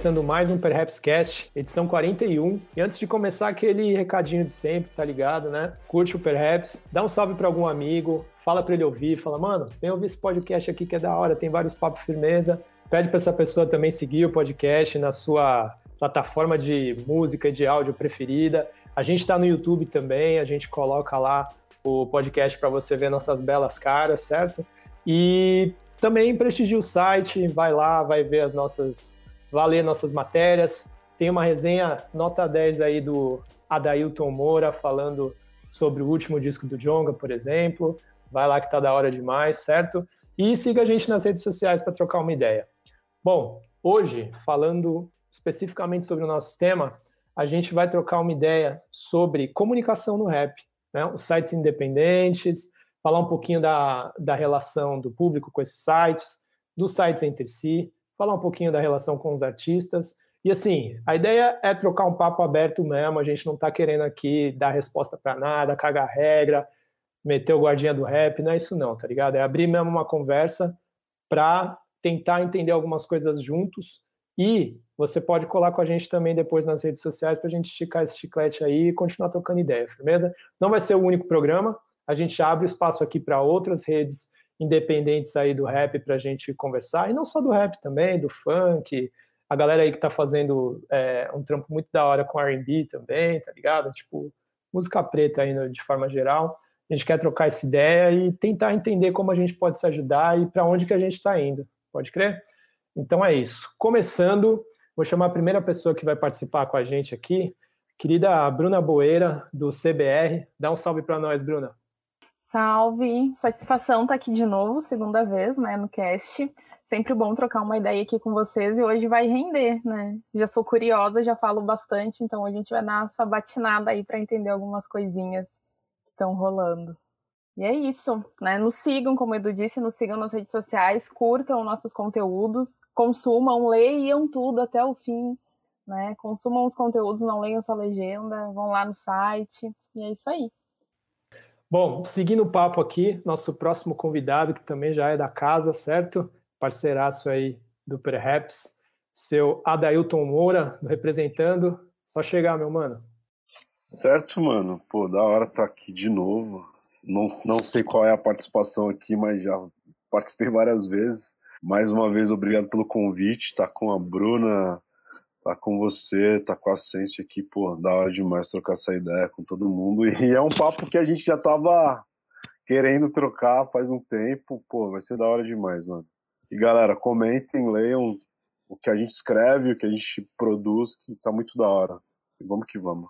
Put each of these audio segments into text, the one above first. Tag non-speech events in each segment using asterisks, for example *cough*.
Começando mais um Perhaps Cast, edição 41. E antes de começar, aquele recadinho de sempre, tá ligado, né? Curte o Perhaps, dá um salve para algum amigo, fala para ele ouvir, fala, mano, vem ouvir esse podcast aqui que é da hora, tem vários papos firmeza. Pede para essa pessoa também seguir o podcast na sua plataforma de música e de áudio preferida. A gente está no YouTube também, a gente coloca lá o podcast para você ver nossas belas caras, certo? E também prestigie o site, vai lá, vai ver as nossas, vai ler nossas matérias. Tem uma resenha nota 10 aí do Adailton Moura falando sobre o último disco do Jonga, por exemplo. Vai lá que tá da hora demais, certo? E siga a gente nas redes sociais para trocar uma ideia. Bom, hoje, falando especificamente sobre o nosso tema, a gente vai trocar uma ideia sobre comunicação no rap, né? os sites independentes, falar um pouquinho da, da relação do público com esses sites, dos sites entre si, falar um pouquinho da relação com os artistas. E assim, a ideia é trocar um papo aberto mesmo, a gente não está querendo aqui dar resposta para nada, cagar regra, meter o guardinha do rap, não é isso não, tá ligado? É abrir mesmo uma conversa para tentar entender algumas coisas juntos e você pode colar com a gente também depois nas redes sociais para a gente esticar esse chiclete aí e continuar trocando ideia, firmeza? Não vai ser o único programa, a gente abre espaço aqui para outras redes independentes aí do rap para a gente conversar, e não só do rap também, do funk, a galera aí que está fazendo é, um trampo muito da hora com R&B também, tá ligado? Tipo, música preta aí de forma geral. A gente quer trocar essa ideia e tentar entender como a gente pode se ajudar e para onde que a gente está indo. Pode crer? Então é isso. Começando, vou chamar a primeira pessoa que vai participar com a gente aqui, querida Bruna Boeira, do CBR. Dá um salve para nós, Bruna. Salve! Satisfação estar tá aqui de novo, segunda vez, né, no cast. Sempre bom trocar uma ideia aqui com vocês e hoje vai render, né? Já sou curiosa, já falo bastante, então a gente vai dar essa batinada aí para entender algumas coisinhas que estão rolando. E é isso, né? Nos sigam, como o Edu disse, nos sigam nas redes sociais, curtam nossos conteúdos, consumam, leiam tudo até o fim, né? Consumam os conteúdos, não leiam só legenda, vão lá no site, e é isso aí. Bom, seguindo o papo aqui, nosso próximo convidado, que também já é da casa, certo? Parceiraço aí do Perhaps, seu Adailton Moura, representando. Só chegar, meu mano. Certo, mano. Pô, da hora tá aqui de novo. Não, não sei qual é a participação aqui, mas já participei várias vezes. Mais uma vez, obrigado pelo convite. Tá com a Bruna, tá com você, tá com a Sense aqui, pô, da hora demais trocar essa ideia com todo mundo. *laughs* E é um papo que a gente já tava querendo trocar faz um tempo, pô, vai ser da hora demais, mano. E galera, comentem, leiam o que a gente escreve, o que a gente produz, que tá muito da hora. E vamos que vamos.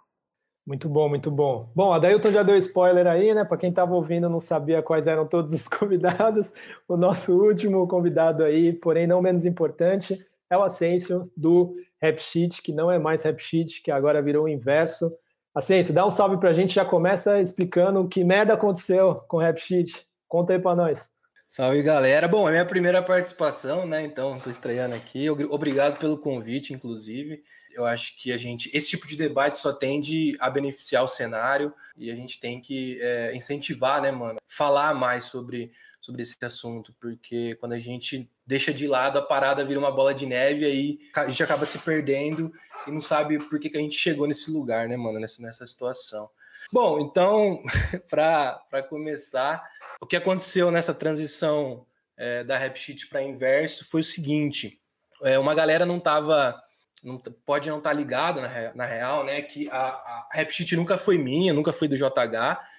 Muito bom, muito bom. Bom, a Dailton já deu spoiler aí, né? Para quem estava ouvindo não sabia quais eram todos os *laughs* convidados. O nosso último convidado aí, porém não menos importante, é o Ascencio do Rap Sheet, que não é mais Rap Sheet, que agora virou o inverso. Ascencio, dá um salve pra gente, já começa explicando que merda aconteceu com o Rap Sheet. Conta aí pra nós. Salve, galera. Bom, é minha primeira participação, né? Então, estou estreando aqui. Obrigado pelo convite, inclusive. Eu acho que a gente, esse tipo de debate só tende a beneficiar o cenário e a gente tem que é, incentivar, né, mano? Falar mais sobre, sobre esse assunto, porque quando a gente deixa de lado, a parada vira uma bola de neve, aí a gente acaba se perdendo e não sabe por que, que a gente chegou nesse lugar, né, mano, nessa, nessa situação. Bom, então, *laughs* para começar, o que aconteceu nessa transição é, da Rap Sheet para inverso foi o seguinte: é, uma galera não estava não, pode não estar tá ligada na, na, real, né? Que a, a Rap Sheet nunca foi minha, nunca foi do JH.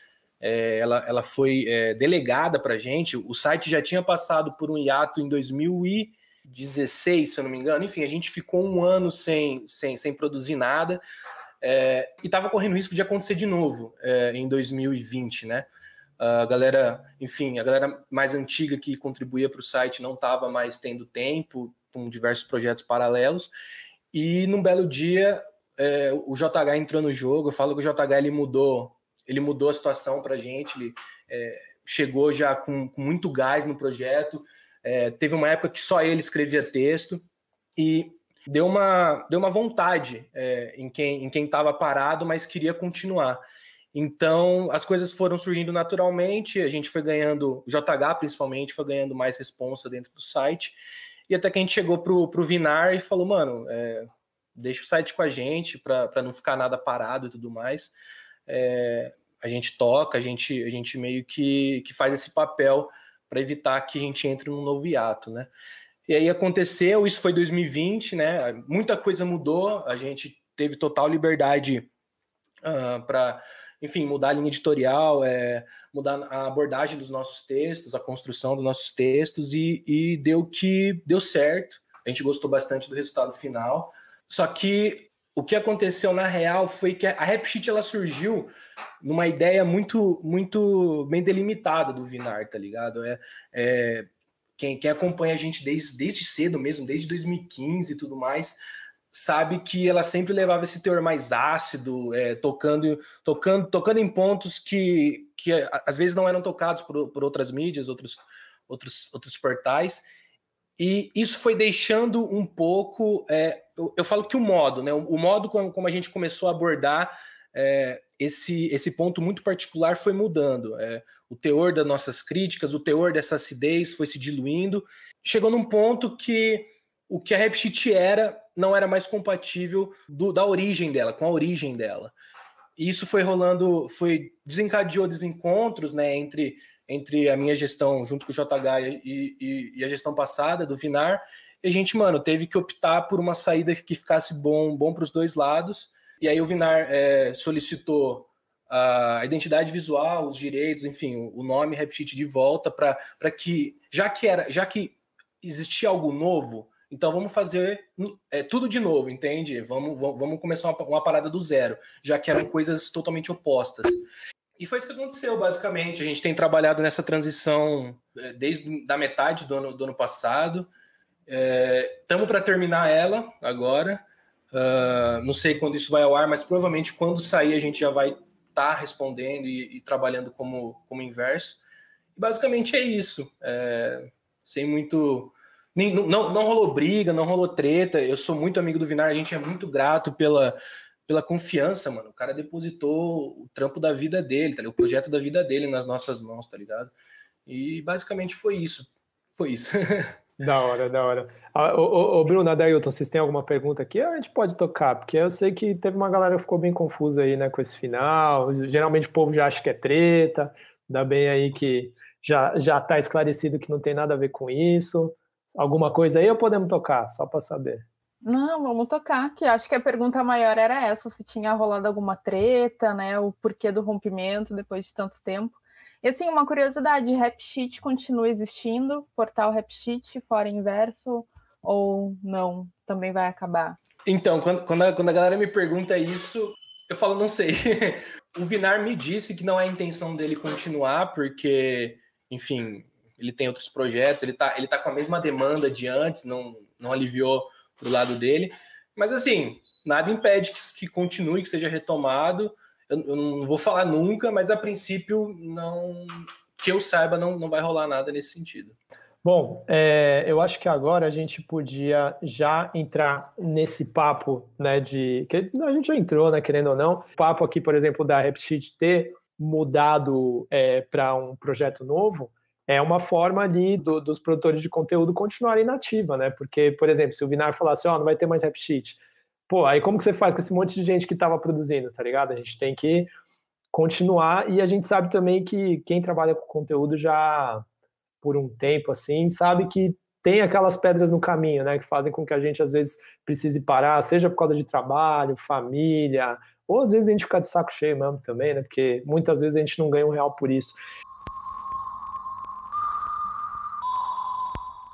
É, ela, ela foi é, delegada para gente. O site já tinha passado por um hiato em 2016, se eu não me engano. Enfim, a gente ficou um ano sem, sem, sem produzir nada é, e estava correndo risco de acontecer de novo é, em 2020, né? A galera, enfim, a galera mais antiga que contribuía para o site não estava mais tendo tempo com diversos projetos paralelos. E num belo dia, é, o JH entrou no jogo. Eu falo que o JH ele mudou ele mudou a situação para a gente, ele é, chegou já com, com, muito gás no projeto. É, teve uma época que só ele escrevia texto e deu uma, deu uma vontade é, em quem em quem estava parado, mas queria continuar. Então as coisas foram surgindo naturalmente, a gente foi ganhando, o JH principalmente foi ganhando mais responsa dentro do site. E até que a gente chegou pro, pro Vinar e falou, mano, é, deixa o site com a gente para não ficar nada parado e tudo mais. É, a gente toca, a gente, a gente meio que, que faz esse papel para evitar que a gente entre num novo hiato, né? E aí aconteceu, isso foi 2020, né? Muita coisa mudou, a gente teve total liberdade uh, ah, para, enfim, mudar a linha editorial, é, mudar a abordagem dos nossos textos, a construção dos nossos textos, e, e deu que deu certo. A gente gostou bastante do resultado final. Só que o que aconteceu na real foi que a Rap Sheet ela surgiu numa ideia muito muito bem delimitada do Vinar, tá ligado? É, é quem, quem acompanha a gente desde, desde cedo mesmo, desde 2015 e tudo mais, sabe que ela sempre levava esse teor mais ácido, é, tocando, tocando, tocando em pontos que, que às vezes não eram tocados por, por outras mídias, outros, outros, outros portais. E isso foi deixando um pouco. É, eu, eu, falo que o modo, né? O, o modo como, como, a gente começou a abordar é, esse, esse ponto muito particular foi mudando. É, o teor das nossas críticas, o teor dessa acidez foi se diluindo. Chegou num ponto que o que a Repshit era não era mais compatível do, da origem dela, com a origem dela. E isso foi rolando, foi desencadeou desencontros né, entre entre a minha gestão junto com o JH e, e, e, a gestão passada do Vinar. E a gente, mano, teve que optar por uma saída que ficasse bom, bom para os dois lados. E aí o Vinar é, solicitou a identidade visual, os direitos, enfim, o nome RapSheet de volta para que, já que era, já que existia algo novo, então vamos fazer é, tudo de novo, entende? Vamos, vamos começar uma, uma parada do zero, já que eram coisas totalmente opostas. E foi isso que aconteceu, basicamente. A gente tem trabalhado nessa transição é, desde da metade do ano, do ano passado. Estamos é, para terminar ela agora. Uh, não sei quando isso vai ao ar, mas provavelmente quando sair a gente já vai estar tá respondendo e, e, trabalhando como, como inverso. E basicamente é isso. É, sem muito. Nem, não, não rolou briga, não rolou treta. Eu sou muito amigo do Vinar, a gente é muito grato pela, pela confiança, mano. O cara depositou o trampo da vida dele, tá ligado? o projeto da vida dele nas nossas mãos, tá ligado? E basicamente foi isso. Foi isso. *laughs* Da hora, da hora. Ah, ô, ô, Bruno, Adailton, vocês têm alguma pergunta aqui? A gente pode tocar, porque eu sei que teve uma galera que ficou bem confusa aí, né, com esse final. Geralmente o povo já acha que é treta, ainda bem aí que já, já tá esclarecido que não tem nada a ver com isso. Alguma coisa aí ou podemos tocar, só para saber? Não, vamos tocar, que acho que a pergunta maior era essa, se tinha rolado alguma treta, né, o porquê do rompimento depois de tanto tempo. E assim, uma curiosidade, RapSheet continua existindo, portal RapSheet, fora inverso, ou não, também vai acabar? Então, quando, quando, a, quando a galera me pergunta isso, eu falo, não sei. *laughs* o Vinar me disse que não é a intenção dele continuar, porque, enfim, ele tem outros projetos, ele tá, ele tá com a mesma demanda de antes, não, não aliviou pro lado dele. Mas assim, nada impede que, continue, que seja retomado. Eu, eu, não vou falar nunca, mas a princípio não que eu saiba não, não vai rolar nada nesse sentido. Bom, é, eu acho que agora a gente podia já entrar nesse papo, né, de que a gente já entrou, né, querendo ou não, papo aqui, por exemplo, da RapSheet ter mudado é, para um projeto novo, é uma forma ali do, dos produtores de conteúdo continuarem nativa, né? Porque, por exemplo, se o Vinar falasse, ó, oh, não vai ter mais rap sheet, pô, aí como que você faz com esse monte de gente que estava produzindo, tá ligado? A gente tem que continuar e a gente sabe também que quem trabalha com conteúdo já por um tempo assim, sabe que tem aquelas pedras no caminho, né, que fazem com que a gente às vezes precise parar, seja por causa de trabalho, família, ou às vezes a gente fica de saco cheio mesmo também, né, porque muitas vezes a gente não ganha um real por isso.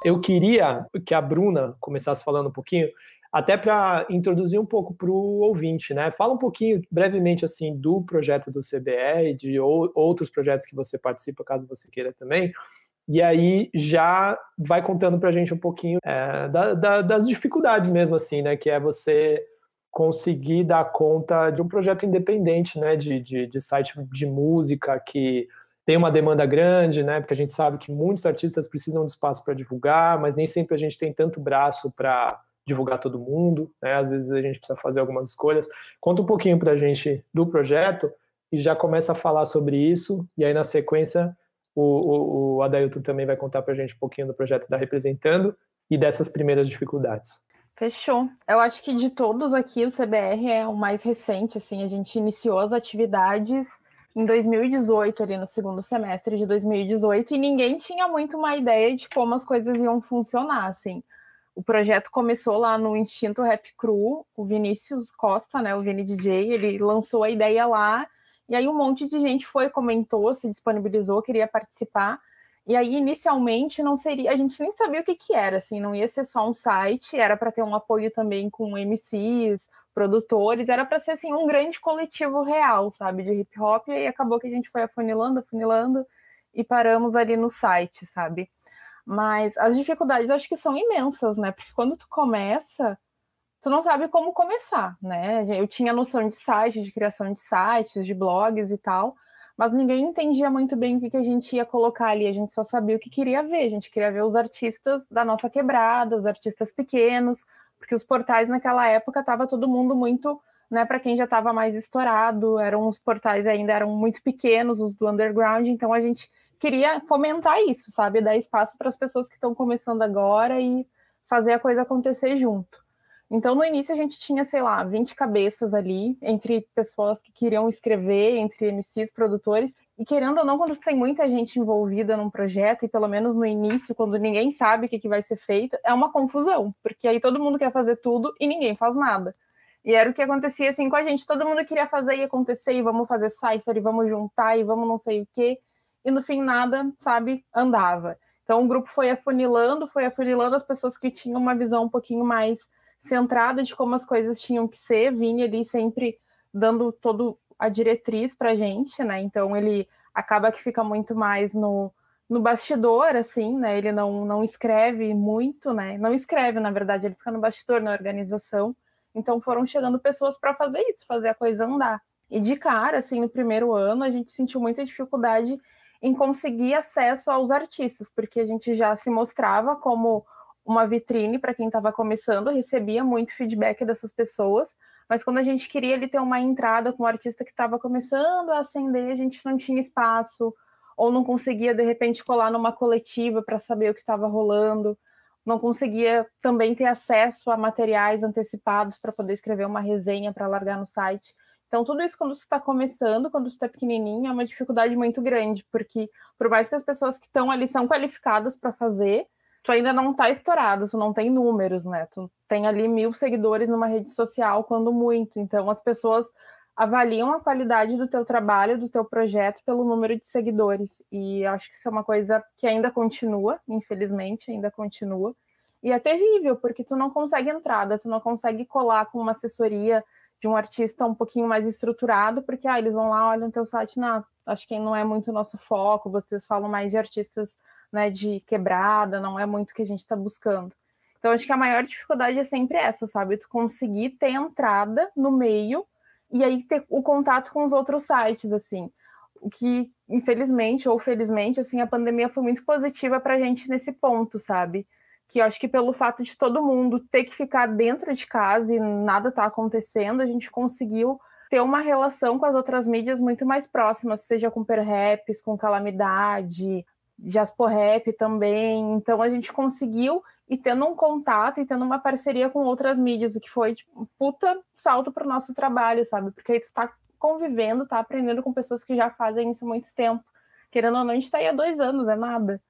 Eu queria que a Bruna começasse falando um pouquinho, até para introduzir um pouco para o ouvinte, né? Fala um pouquinho, brevemente, assim, do projeto do CBE e de ou, outros projetos que você participa, caso você queira também. E aí já vai contando para a gente um pouquinho é, da, da, das dificuldades mesmo, assim, né? Que é você conseguir dar conta de um projeto independente, né? De, de, de site de música que tem uma demanda grande, né? Porque a gente sabe que muitos artistas precisam de espaço para divulgar, mas nem sempre a gente tem tanto braço para divulgar todo mundo, né? Às vezes a gente precisa fazer algumas escolhas. Conta um pouquinho para a gente do projeto e já começa a falar sobre isso. E aí na sequência o, o, o Adailton também vai contar para a gente um pouquinho do projeto da Representando e dessas primeiras dificuldades. Fechou. Eu acho que de todos aqui, o CBR é o mais recente, assim, a gente iniciou as atividades em 2018, ali no segundo semestre de 2018, e ninguém tinha muito uma ideia de como as coisas iam funcionar, assim. O projeto começou lá no Instinto Rap Crew, o Vinícius Costa, né, o Vini DJ, ele lançou a ideia lá, e aí um monte de gente foi, comentou, se disponibilizou, queria participar, e aí, inicialmente, não seria, a gente nem sabia o que, que era, assim, não ia ser só um site, era para ter um apoio também com MCs, produtores, era para ser assim um grande coletivo real, sabe, de hip hop, e acabou que a gente foi afunilando, afunilando e paramos ali no site, sabe? Mas as dificuldades acho que são imensas, né? Porque quando tu começa, tu não sabe como começar, né? Eu tinha noção de site, de criação de sites, de blogs e tal, mas ninguém entendia muito bem o que, que a gente ia colocar ali, a gente só sabia o que queria ver, a gente queria ver os artistas da nossa quebrada, os artistas pequenos, porque os portais naquela época estava todo mundo muito, né, para quem já estava mais estourado, eram os portais ainda eram muito pequenos, os do underground, então a gente queria fomentar isso, sabe, dar espaço para as pessoas que estão começando agora e fazer a coisa acontecer junto. Então, no início, a gente tinha, sei lá, 20 cabeças ali, entre pessoas que queriam escrever, entre MCs, produtores. E querendo ou não, quando tem muita gente envolvida num projeto, e pelo menos no início, quando ninguém sabe o que, que vai ser feito, é uma confusão, porque aí todo mundo quer fazer tudo e ninguém faz nada. E era o que acontecia assim com a gente, todo mundo queria fazer e acontecer, e vamos fazer cipher, e vamos juntar, e vamos não sei o quê. E no fim, nada, sabe, andava. Então o grupo foi afunilando, foi afunilando as pessoas que tinham uma visão um pouquinho mais centrada de como as coisas tinham que ser, Vini ali sempre dando todo a diretriz para gente, né? Então ele acaba que fica muito mais no, no bastidor, assim, né? Ele não, não escreve muito, né? Não escreve, na verdade, ele fica no bastidor, na organização. Então foram chegando pessoas para fazer isso, fazer a coisa andar. E de cara, assim, no primeiro ano, a gente sentiu muita dificuldade em conseguir acesso aos artistas, porque a gente já se mostrava como uma vitrine para quem estava começando, recebia muito feedback dessas pessoas, mas quando a gente queria ele ter uma entrada com um artista que estava começando a ascender, a gente não tinha espaço, ou não conseguia de repente colar numa coletiva para saber o que estava rolando, não conseguia também ter acesso a materiais antecipados para poder escrever uma resenha para largar no site. Então, tudo isso, quando você está começando, quando você está pequenininho, é uma dificuldade muito grande, porque por mais que as pessoas que estão ali são qualificadas para fazer, tu ainda não tá estourado, tu não tem números, né? Tu tem ali mil seguidores numa rede social, quando muito. Então, as pessoas avaliam a qualidade do teu trabalho, do teu projeto, pelo número de seguidores. E acho que isso é uma coisa que ainda continua, infelizmente, ainda continua. E é terrível, porque tu não consegue entrada, tu não consegue colar com uma assessoria de um artista um pouquinho mais estruturado, porque ah, eles vão lá, olham teu site, não, acho que não é muito nosso foco, vocês falam mais de artistas né, de quebrada, não é muito o que a gente está buscando. Então, acho que a maior dificuldade é sempre essa, sabe? Tu conseguir ter entrada no meio e aí ter o contato com os outros sites, assim. O que, infelizmente ou felizmente, assim, a pandemia foi muito positiva para a gente nesse ponto, sabe? Que eu acho que pelo fato de todo mundo ter que ficar dentro de casa e nada tá acontecendo, a gente conseguiu ter uma relação com as outras mídias muito mais próximas, seja com Perhaps, com Calamidade, Jasporrap também. Então a gente conseguiu e tendo um contato e tendo uma parceria com outras mídias, o que foi tipo, um puta salto para o nosso trabalho, sabe? Porque aí tu tá convivendo, tá aprendendo com pessoas que já fazem isso há muito tempo. Querendo ou não, a gente tá aí há dois anos, é nada.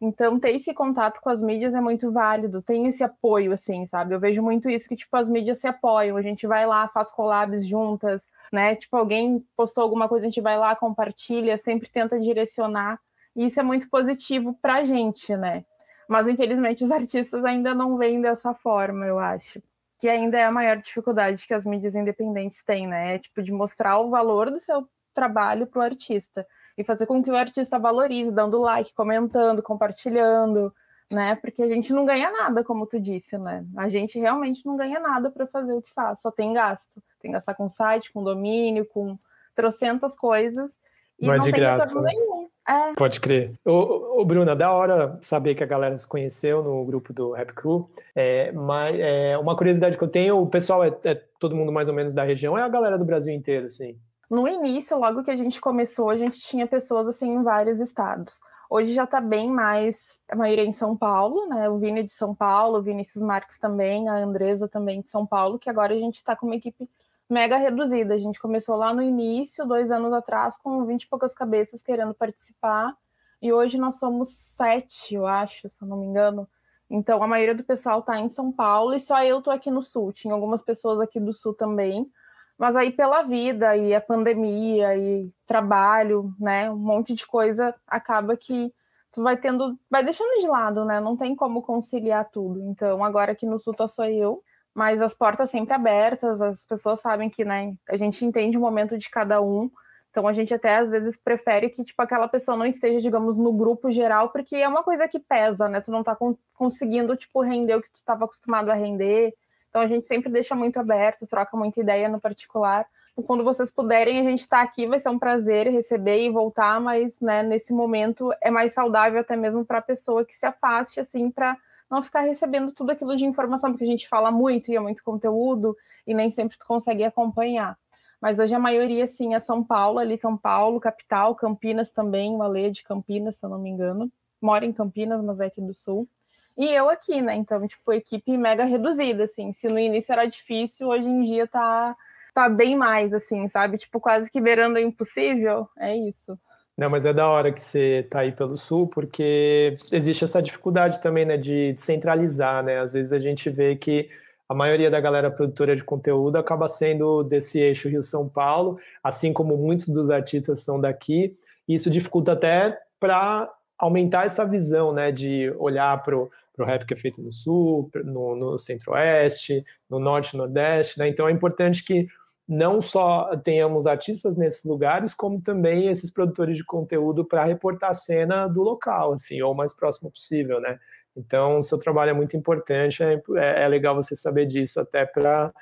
Então, ter esse contato com as mídias é muito válido, tem esse apoio, assim, sabe? Eu vejo muito isso, que, tipo, as mídias se apoiam, a gente vai lá, faz collabs juntas, né? Tipo, alguém postou alguma coisa, a gente vai lá, compartilha, sempre tenta direcionar e isso é muito positivo para a gente, né? Mas infelizmente os *laughs* artistas ainda não veem dessa forma, eu acho. Que ainda é a maior dificuldade que as mídias independentes têm, né? É, tipo, de mostrar o valor do seu trabalho para o artista e fazer com que o artista valorize, dando like, comentando, compartilhando, né? Porque a gente não ganha nada, como tu disse, né? A gente realmente não ganha nada para fazer o que faz, só tem gasto. Tem que gastar com site, com domínio, com trocentas coisas e não, é não tem graça, retorno né? nenhum. É. Pode crer. Ô, ô, Bruna, da hora saber que a galera se conheceu no grupo do Rap Crew. É, mas, é, uma curiosidade que eu tenho, o pessoal é, é, todo mundo mais ou menos da região, é a galera do Brasil inteiro, assim? No início, logo que a gente começou, a gente tinha pessoas assim em vários estados. Hoje já está bem mais, a maioria em São Paulo, né? O Vini é de São Paulo, o Vinícius Marques também, a Andresa também de São Paulo, que agora a gente está com uma equipe mega reduzida. A gente começou lá no início, dois anos atrás, com 20 e poucas cabeças querendo participar, e hoje nós somos sete, eu acho, se eu não me engano. Então a maioria do pessoal está em São Paulo e só eu tô aqui no sul. Tinha algumas pessoas aqui do sul também. Mas aí pela vida e a pandemia e trabalho, né, um monte de coisa acaba que tu vai tendo, vai deixando de lado, né? Não tem como conciliar tudo. Então, agora aqui no sul tô só eu, mas as portas sempre abertas, as pessoas sabem que, né, a gente entende o momento de cada um. Então a gente até às vezes prefere que tipo aquela pessoa não esteja, digamos, no grupo geral, porque é uma coisa que pesa, né? Tu não tá conseguindo tipo render o que tu estava acostumado a render então a gente sempre deixa muito aberto, troca muita ideia no particular. Quando vocês puderem, a gente está aqui, vai ser um prazer receber e voltar, mas né, nesse momento é mais saudável até mesmo para a pessoa que se afaste, assim, para não ficar recebendo tudo aquilo de informação, porque a gente fala muito e é muito conteúdo e nem sempre tu consegue acompanhar. Mas hoje a maioria, sim, é São Paulo, ali São Paulo, capital, Campinas também, uma lei de Campinas, se eu não me engano. Mora em Campinas, mas é aqui do Sul. E eu aqui, né? Então, tipo, equipe mega reduzida, assim. Se no início era difícil, hoje em dia tá, tá bem mais, assim, sabe? Tipo, quase que beirando o impossível. É isso. Não, mas é da hora que você tá aí pelo sul, porque existe essa dificuldade também, né, de descentralizar, né? Às vezes a gente vê que a maioria da galera produtora de conteúdo acaba sendo desse eixo Rio-São Paulo, assim como muitos dos artistas são daqui. E isso dificulta até para aumentar essa visão, né, de olhar para para o rap que é feito no sul, no, no centro-oeste, no norte nordeste, né? Então é importante que não só tenhamos artistas nesses lugares, como também esses produtores de conteúdo para reportar a cena do local, assim, ou o mais próximo possível, né? Então, seu trabalho é muito importante, é, é, é legal você saber disso, até para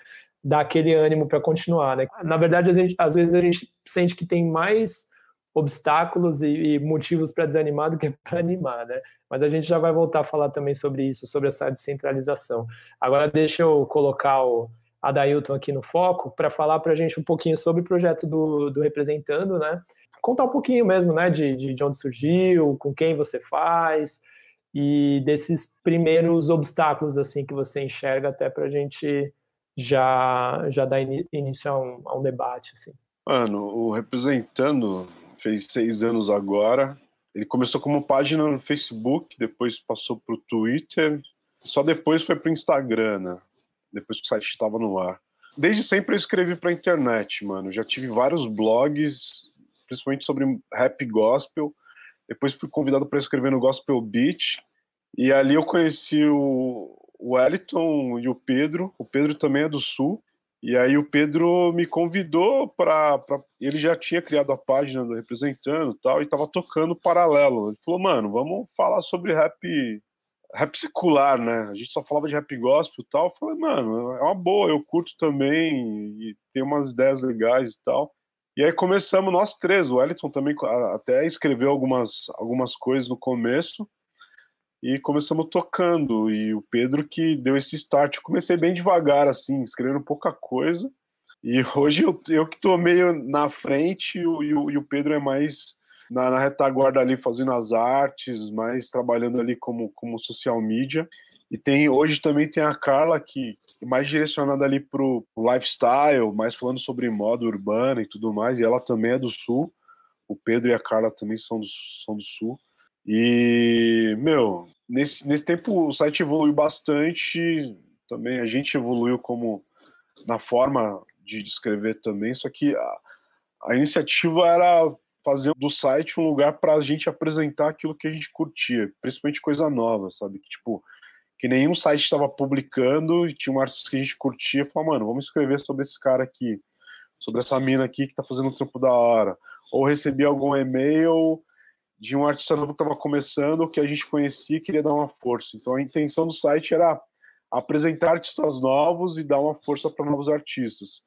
dar aquele ânimo para continuar, né? Na verdade, gente, às vezes a gente sente que tem mais obstáculos e, e motivos para desanimar do que *laughs* para animar, né? Mas a gente já vai voltar a falar também sobre isso, sobre essa descentralização. Agora deixa eu colocar o Adailton aqui no foco para falar para a gente um pouquinho sobre o projeto do, do Representando, né? Contar um pouquinho mesmo, né, de, de onde surgiu, com quem você faz e desses primeiros obstáculos assim que você enxerga até para a gente já já dar início a um, a um debate assim. Mano, o representando fez seis anos agora. Ele começou como página no Facebook, depois passou para o Twitter, só depois foi para o Instagram, né? Depois que o site estava no ar. Desde sempre eu escrevi para a internet, mano. Já tive vários blogs, principalmente sobre rap gospel. Depois fui convidado para escrever no Gospel Beat. E ali eu conheci o Wellington e o Pedro. O Pedro também é do Sul. E aí o Pedro me convidou para. Ele já tinha criado a página do Representando tal, e estava tocando paralelo. Ele falou, mano, vamos falar sobre rap, rap secular, né? A gente só falava de rap gospel e tal. Eu falei, mano, é uma boa, eu curto também, e tem umas ideias legais e tal. E aí começamos nós três, o Wellington também até escreveu algumas, algumas coisas no começo e começamos tocando. E o Pedro que deu esse start. Eu comecei bem devagar, assim, escrevendo pouca coisa. E *laughs* hoje eu, eu que estou meio na frente e o, e o Pedro é mais na, na, retaguarda ali fazendo as artes, mais trabalhando ali como, como social media. E tem hoje também tem a Carla que é mais direcionada ali pro lifestyle, mais falando sobre moda urbana e tudo mais. E ela também é do sul. O Pedro e a Carla também são do, são do sul. E, meu, nesse, nesse tempo o site evoluiu bastante, também a gente evoluiu como na forma de escrever também, só que a, a iniciativa era fazer do site um lugar para a gente apresentar aquilo que a gente curtia, principalmente coisa nova, sabe? Que, tipo, que nenhum site estava publicando e tinha um artista que a gente curtia, falou, mano, vamos escrever sobre esse cara aqui, sobre essa mina aqui que tá fazendo um trampo da hora. Ou recebi algum e-mail de um artista novo que estava começando, que a gente conhecia e queria dar uma força. Então a intenção do site era apresentar artistas novos e dar uma força para novos artistas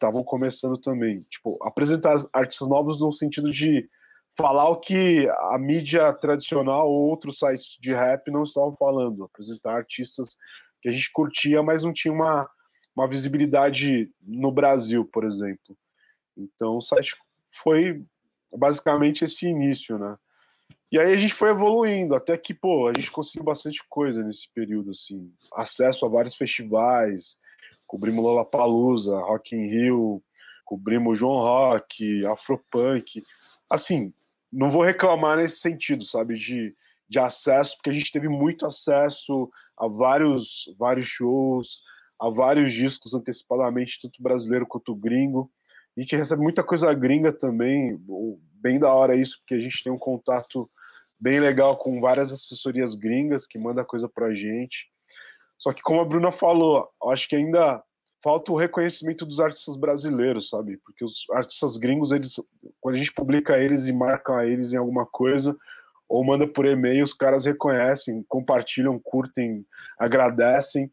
estavam começando também. Tipo, apresentar artistas novos no sentido de falar o que a mídia tradicional ou outros sites de rap não estavam falando, apresentar artistas que a gente curtia, mas não tinha uma, uma visibilidade no Brasil, por exemplo. Então o site foi basicamente esse início, né? E aí a gente foi evoluindo, até que, pô, a gente conseguiu bastante coisa nesse período, assim. Acesso a vários festivais, cobrimos Lollapalooza, Rock in Rio, cobrimos João Rock, Afropunk. Assim, não vou reclamar nesse sentido, sabe, de, de acesso, porque a gente teve muito acesso a vários, vários shows, a vários discos antecipadamente, tanto brasileiro quanto gringo. A gente recebe muita coisa gringa também, bem da hora isso, porque a gente tem um contato bem legal com várias assessorias gringas que manda coisa pra gente. Só que como a Bruna falou, acho que ainda falta o reconhecimento dos artistas brasileiros, sabe? Porque os artistas gringos, eles, quando a gente publica eles e marca eles em alguma coisa, ou manda por e-mail, os caras reconhecem, compartilham, curtem, agradecem.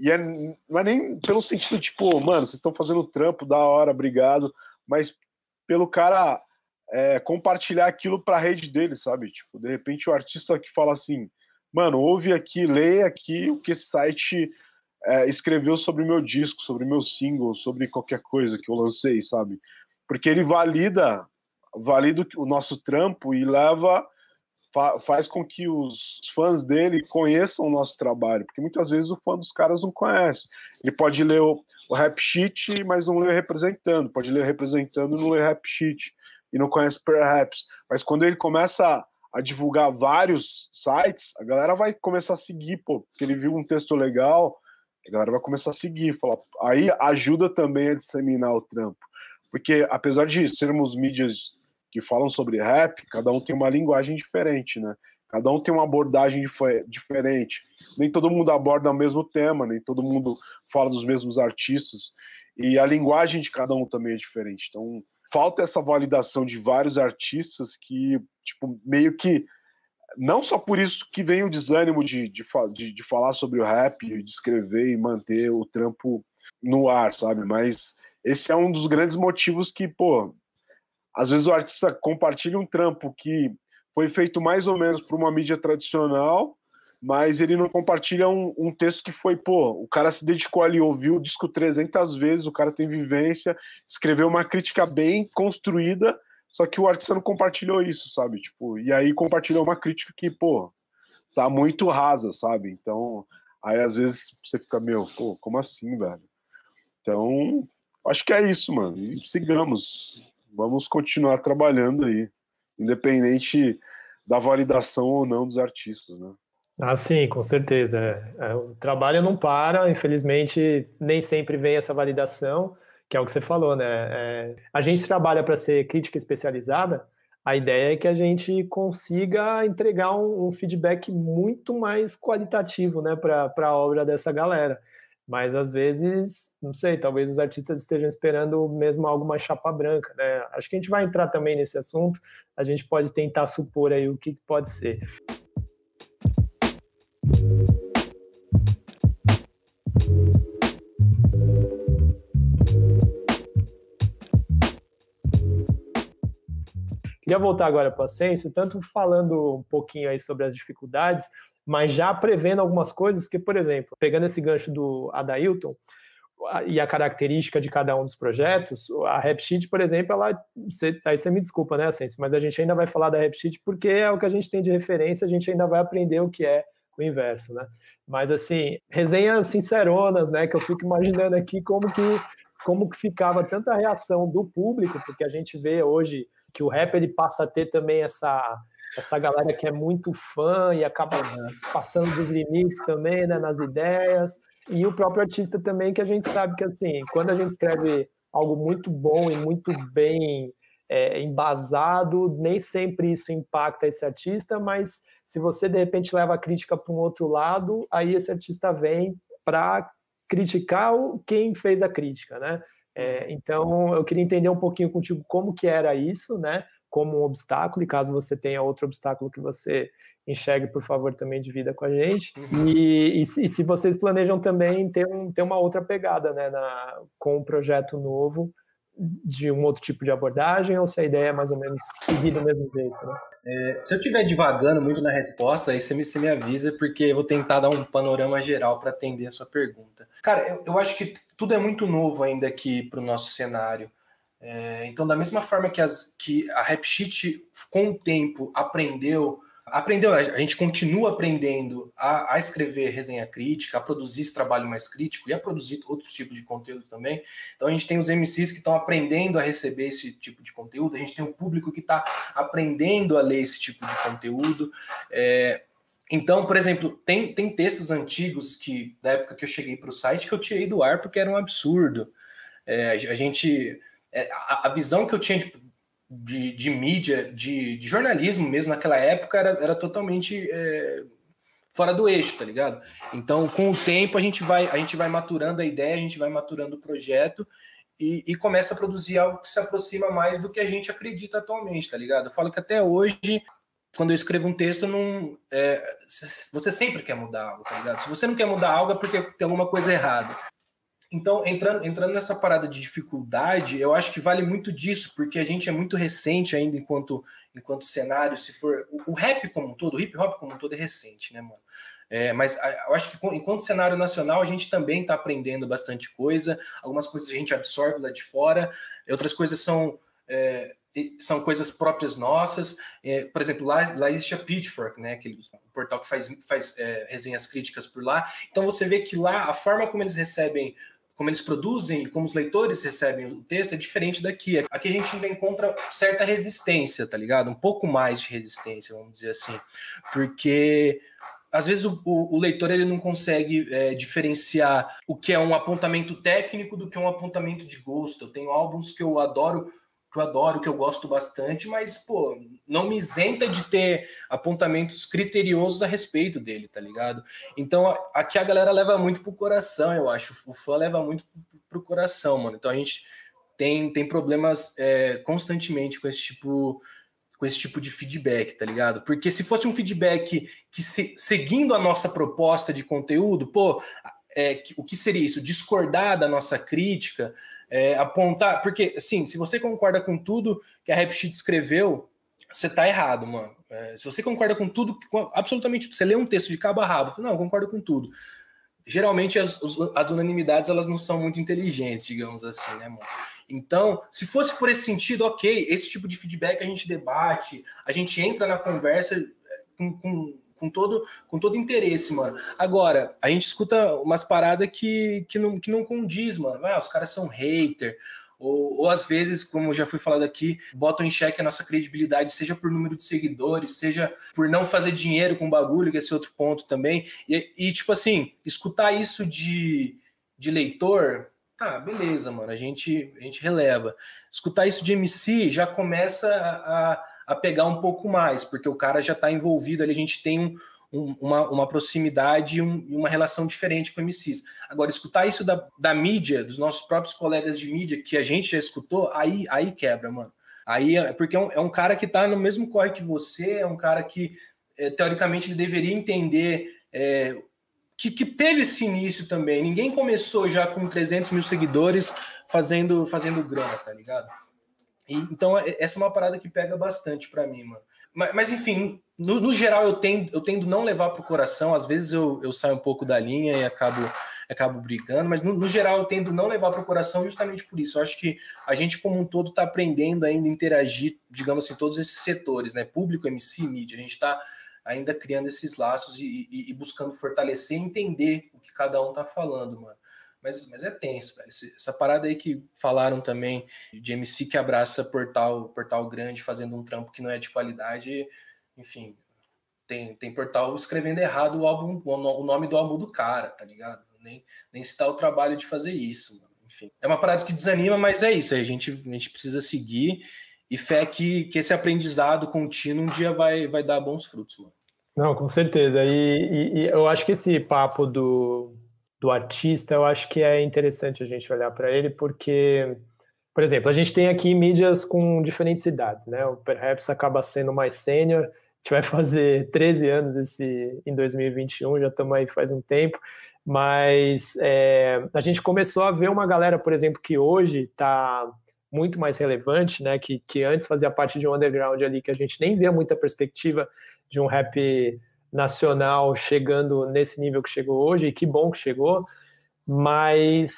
E é, não é nem pelo sentido, tipo, mano, vocês estão fazendo trampo, da hora, obrigado, mas pelo cara é, compartilhar aquilo para a rede dele, sabe? Tipo, de repente o artista que fala assim, mano, ouve aqui, leia aqui o que esse site é, escreveu sobre o meu disco, sobre o meu single, sobre qualquer coisa que eu lancei, sabe? Porque ele valida, valida o nosso trampo e leva fa faz com que os fãs dele conheçam o nosso trabalho, porque muitas vezes o fã dos caras não conhece. Ele pode ler o, o rap sheet, mas não lê representando, pode ler representando e não lê rap sheet e não conhece Perhaps. Mas quando ele começa a divulgar vários sites, a galera vai começar a seguir, pô, porque ele viu um texto legal, a galera vai começar a seguir. Fala, aí ajuda também a disseminar o trampo. Porque apesar de sermos mídias que falam sobre rap, cada um tem uma linguagem diferente, né? Cada um tem uma abordagem diferente. Nem todo mundo aborda o mesmo tema, nem todo mundo fala dos mesmos artistas. E a linguagem de cada um também é diferente. Então, falta essa validação de vários artistas que, tipo, meio que. Não só por isso que vem o desânimo de, de, de, de falar sobre o rap, de escrever e manter o trampo no ar, sabe? Mas esse é um dos grandes motivos que, pô, às vezes o artista compartilha um trampo que foi feito mais ou menos por uma mídia tradicional mas ele não compartilha um, um, texto que foi, pô, o cara se dedicou ali, ouviu o disco 300 vezes, o cara tem vivência, escreveu uma crítica bem construída, só que o artista não compartilhou isso, sabe? Tipo, e aí compartilhou uma crítica que, pô, tá muito rasa, sabe? Então, aí às vezes você fica, meu, pô, como assim, velho? Então, acho que é isso, mano. E sigamos. Vamos continuar trabalhando aí, independente da validação ou não dos artistas, né? Ah, sim, com certeza. É, é, o trabalho não para, infelizmente, nem sempre vem essa validação, que é o que você falou, né? É, a gente trabalha para ser crítica especializada, a ideia é que a gente consiga entregar um, um feedback muito mais qualitativo né, para a obra dessa galera. Mas às vezes, não sei, talvez os artistas estejam esperando mesmo algo mais chapa branca, né? Acho que a gente vai entrar também nesse assunto, a gente pode tentar supor aí o que pode ser. Queria voltar agora para o Ascenso, tanto falando um pouquinho aí sobre as dificuldades, mas já prevendo algumas coisas, que, por exemplo, pegando esse gancho do Adailton e a característica de cada um dos projetos, a RapSheet, por exemplo, ela, você, aí você me desculpa, né, Ascenso, mas a gente ainda vai falar da RapSheet porque é o que a gente tem de referência, a gente ainda vai aprender o que é o inverso, né? Mas assim, resenhas sinceronas, né, que eu fico imaginando aqui como que como que ficava tanta reação do público, porque a gente vê hoje que o rap ele passa a ter também essa essa galera que é muito fã e acaba passando dos limites também, né, nas ideias, e o próprio artista também, que a gente sabe que, assim, quando a gente escreve algo muito bom e muito bem é, embasado, nem sempre isso impacta esse artista, mas se você, de repente, leva a crítica para um outro lado, aí esse artista vem para criticar quem fez a crítica, né? É, então, eu queria entender um pouquinho contigo como que era isso, né? Como um obstáculo, e caso você tenha outro obstáculo que você enxergue, por favor, também divida com a gente. Uhum. E, e, e, se vocês planejam também ter, um, ter uma outra pegada, né? Na, com um projeto novo, de um outro tipo de abordagem, ou se a ideia é mais ou menos seguir do mesmo jeito, né? É, se eu estiver divagando muito na resposta, aí você me, você me avisa, porque eu vou tentar dar um panorama geral para atender a sua pergunta. Cara, eu, eu, acho que tudo é muito novo ainda aqui para o nosso cenário. É, então, da mesma forma que, as, que a RapSheet, com o tempo, aprendeu aprendeu, a gente continua aprendendo a, a, escrever resenha crítica, a produzir esse trabalho mais crítico e a produzir outros tipos de conteúdo também. Então a gente tem os MCs que estão aprendendo a receber esse tipo de conteúdo, a gente tem o um público que está aprendendo a ler esse tipo de conteúdo. É, então, por exemplo, tem, tem textos antigos que, da época que eu cheguei para o site, que eu tirei do ar porque era um absurdo. É, a gente. É, a, a visão que eu tinha de de, de mídia, de, de, jornalismo mesmo naquela época era, era totalmente é, fora do eixo, tá ligado? Então, com o tempo, a gente vai, a gente vai maturando a ideia, a gente vai maturando o projeto e, e começa a produzir algo que se aproxima mais do que a gente acredita atualmente, tá ligado? Eu falo que até hoje quando eu escrevo um texto, não, é, você sempre quer mudar algo, tá ligado? Se você não quer mudar algo é porque tem alguma coisa errada. Então, entrando, entrando nessa parada de dificuldade, eu acho que vale muito disso, porque a gente é muito recente ainda enquanto, enquanto cenário, se for. O, o rap como um todo, o hip hop como um todo é recente, né, mano? É, mas eu acho que enquanto cenário nacional, a gente também está aprendendo bastante coisa. Algumas coisas a gente absorve lá de fora, outras coisas são. É, são coisas próprias nossas. É, por exemplo, lá, lá existe a Pitchfork, né, aquele portal que faz, faz é, resenhas críticas por lá. Então você vê que lá a forma como eles recebem como eles produzem e como os leitores recebem o texto é diferente daqui. Aqui a gente ainda encontra certa resistência, tá ligado? Um pouco mais de resistência, vamos dizer assim. Porque às vezes o, o, o leitor ele não consegue é, diferenciar o que é um apontamento técnico do que um apontamento de gosto. Eu tenho álbuns que eu adoro que eu adoro, que eu gosto bastante, mas, pô, não me isenta de ter apontamentos criteriosos a respeito dele, tá ligado? Então, aqui a galera leva muito pro coração, eu acho. O fã leva muito pro coração, mano. Então a gente tem, tem problemas é, constantemente com esse tipo com esse tipo de feedback, tá ligado? Porque se fosse um feedback que se, seguindo a nossa proposta de conteúdo, pô, é, o que seria isso? Discordar da nossa crítica, é, apontar, porque assim, se você concorda com tudo que a Rapsheet escreveu, você tá errado, mano. É, se você concorda com tudo, com, absolutamente, você lê um texto de cabo a rabo, não, eu concordo com tudo. Geralmente as, as unanimidades elas não são muito inteligentes, digamos assim, né, mano? Então, se fosse por esse sentido, ok, esse tipo de feedback a gente debate, a gente entra na conversa é, com, com com todo, com todo interesse, mano. Agora, a gente escuta umas paradas que, que, não, que não condiz, mano. Ah, os caras são hater. Ou, ou às vezes, como já foi falado aqui, botam em xeque a nossa credibilidade, seja por número de seguidores, seja por não fazer dinheiro com bagulho, que é esse outro ponto também. E, e tipo assim, escutar isso de, de leitor, tá, beleza, mano, a gente, a gente releva. Escutar isso de MC já começa a a pegar um pouco mais, porque o cara já está envolvido ali, a gente tem um, um, uma, uma proximidade e um, uma relação diferente com MCs. Agora, escutar isso da, da mídia, dos nossos próprios colegas de mídia, que a gente já escutou, aí, aí quebra, mano. Aí é porque é um, é um cara que está no mesmo corre que você, é um cara que, é, teoricamente, ele deveria entender. É, que, que, teve esse início também. Ninguém começou já com 300 mil seguidores fazendo, fazendo grana, tá ligado? E, então, é, essa é uma parada que pega bastante para mim, mano. Mas, mas enfim, no, no, geral, eu tendo, eu tendo não levar pro coração. Às vezes eu, eu saio um pouco da linha e acabo, acabo brigando, mas no, no geral, eu tendo não levar pro coração justamente por isso. Eu acho que a gente, como um todo, está aprendendo ainda a interagir, digamos assim, todos esses setores, né? Público, MC, mídia. A gente está ainda criando esses laços e, e, e buscando fortalecer e entender o que cada um tá falando, mano. Mas, mas é tenso, velho. Essa parada aí que falaram também de MC que abraça portal, portal grande fazendo um trampo que não é de qualidade, enfim, tem, tem portal escrevendo errado o álbum, o nome do álbum do cara, tá ligado? Nem, nem se dá o trabalho de fazer isso, mano. Enfim, é uma parada que desanima, mas é isso. A gente, a gente precisa seguir e fé que, que esse aprendizado contínuo um dia vai, vai dar bons frutos, mano. Não, com certeza. E, e, e eu acho que esse papo do, do artista, eu acho que é interessante a gente olhar para ele, porque, por exemplo, a gente tem aqui mídias com diferentes idades, né? O Perhaps acaba sendo mais sênior, a gente vai *laughs* fazer 13 anos esse em 2021, já estamos aí faz um tempo, mas é, a gente começou a ver uma galera, por exemplo, que hoje está muito mais relevante, né? Que, que antes fazia parte de um underground ali, que a gente nem via muita perspectiva de um rap nacional chegando nesse nível que chegou hoje, e que bom que chegou, mas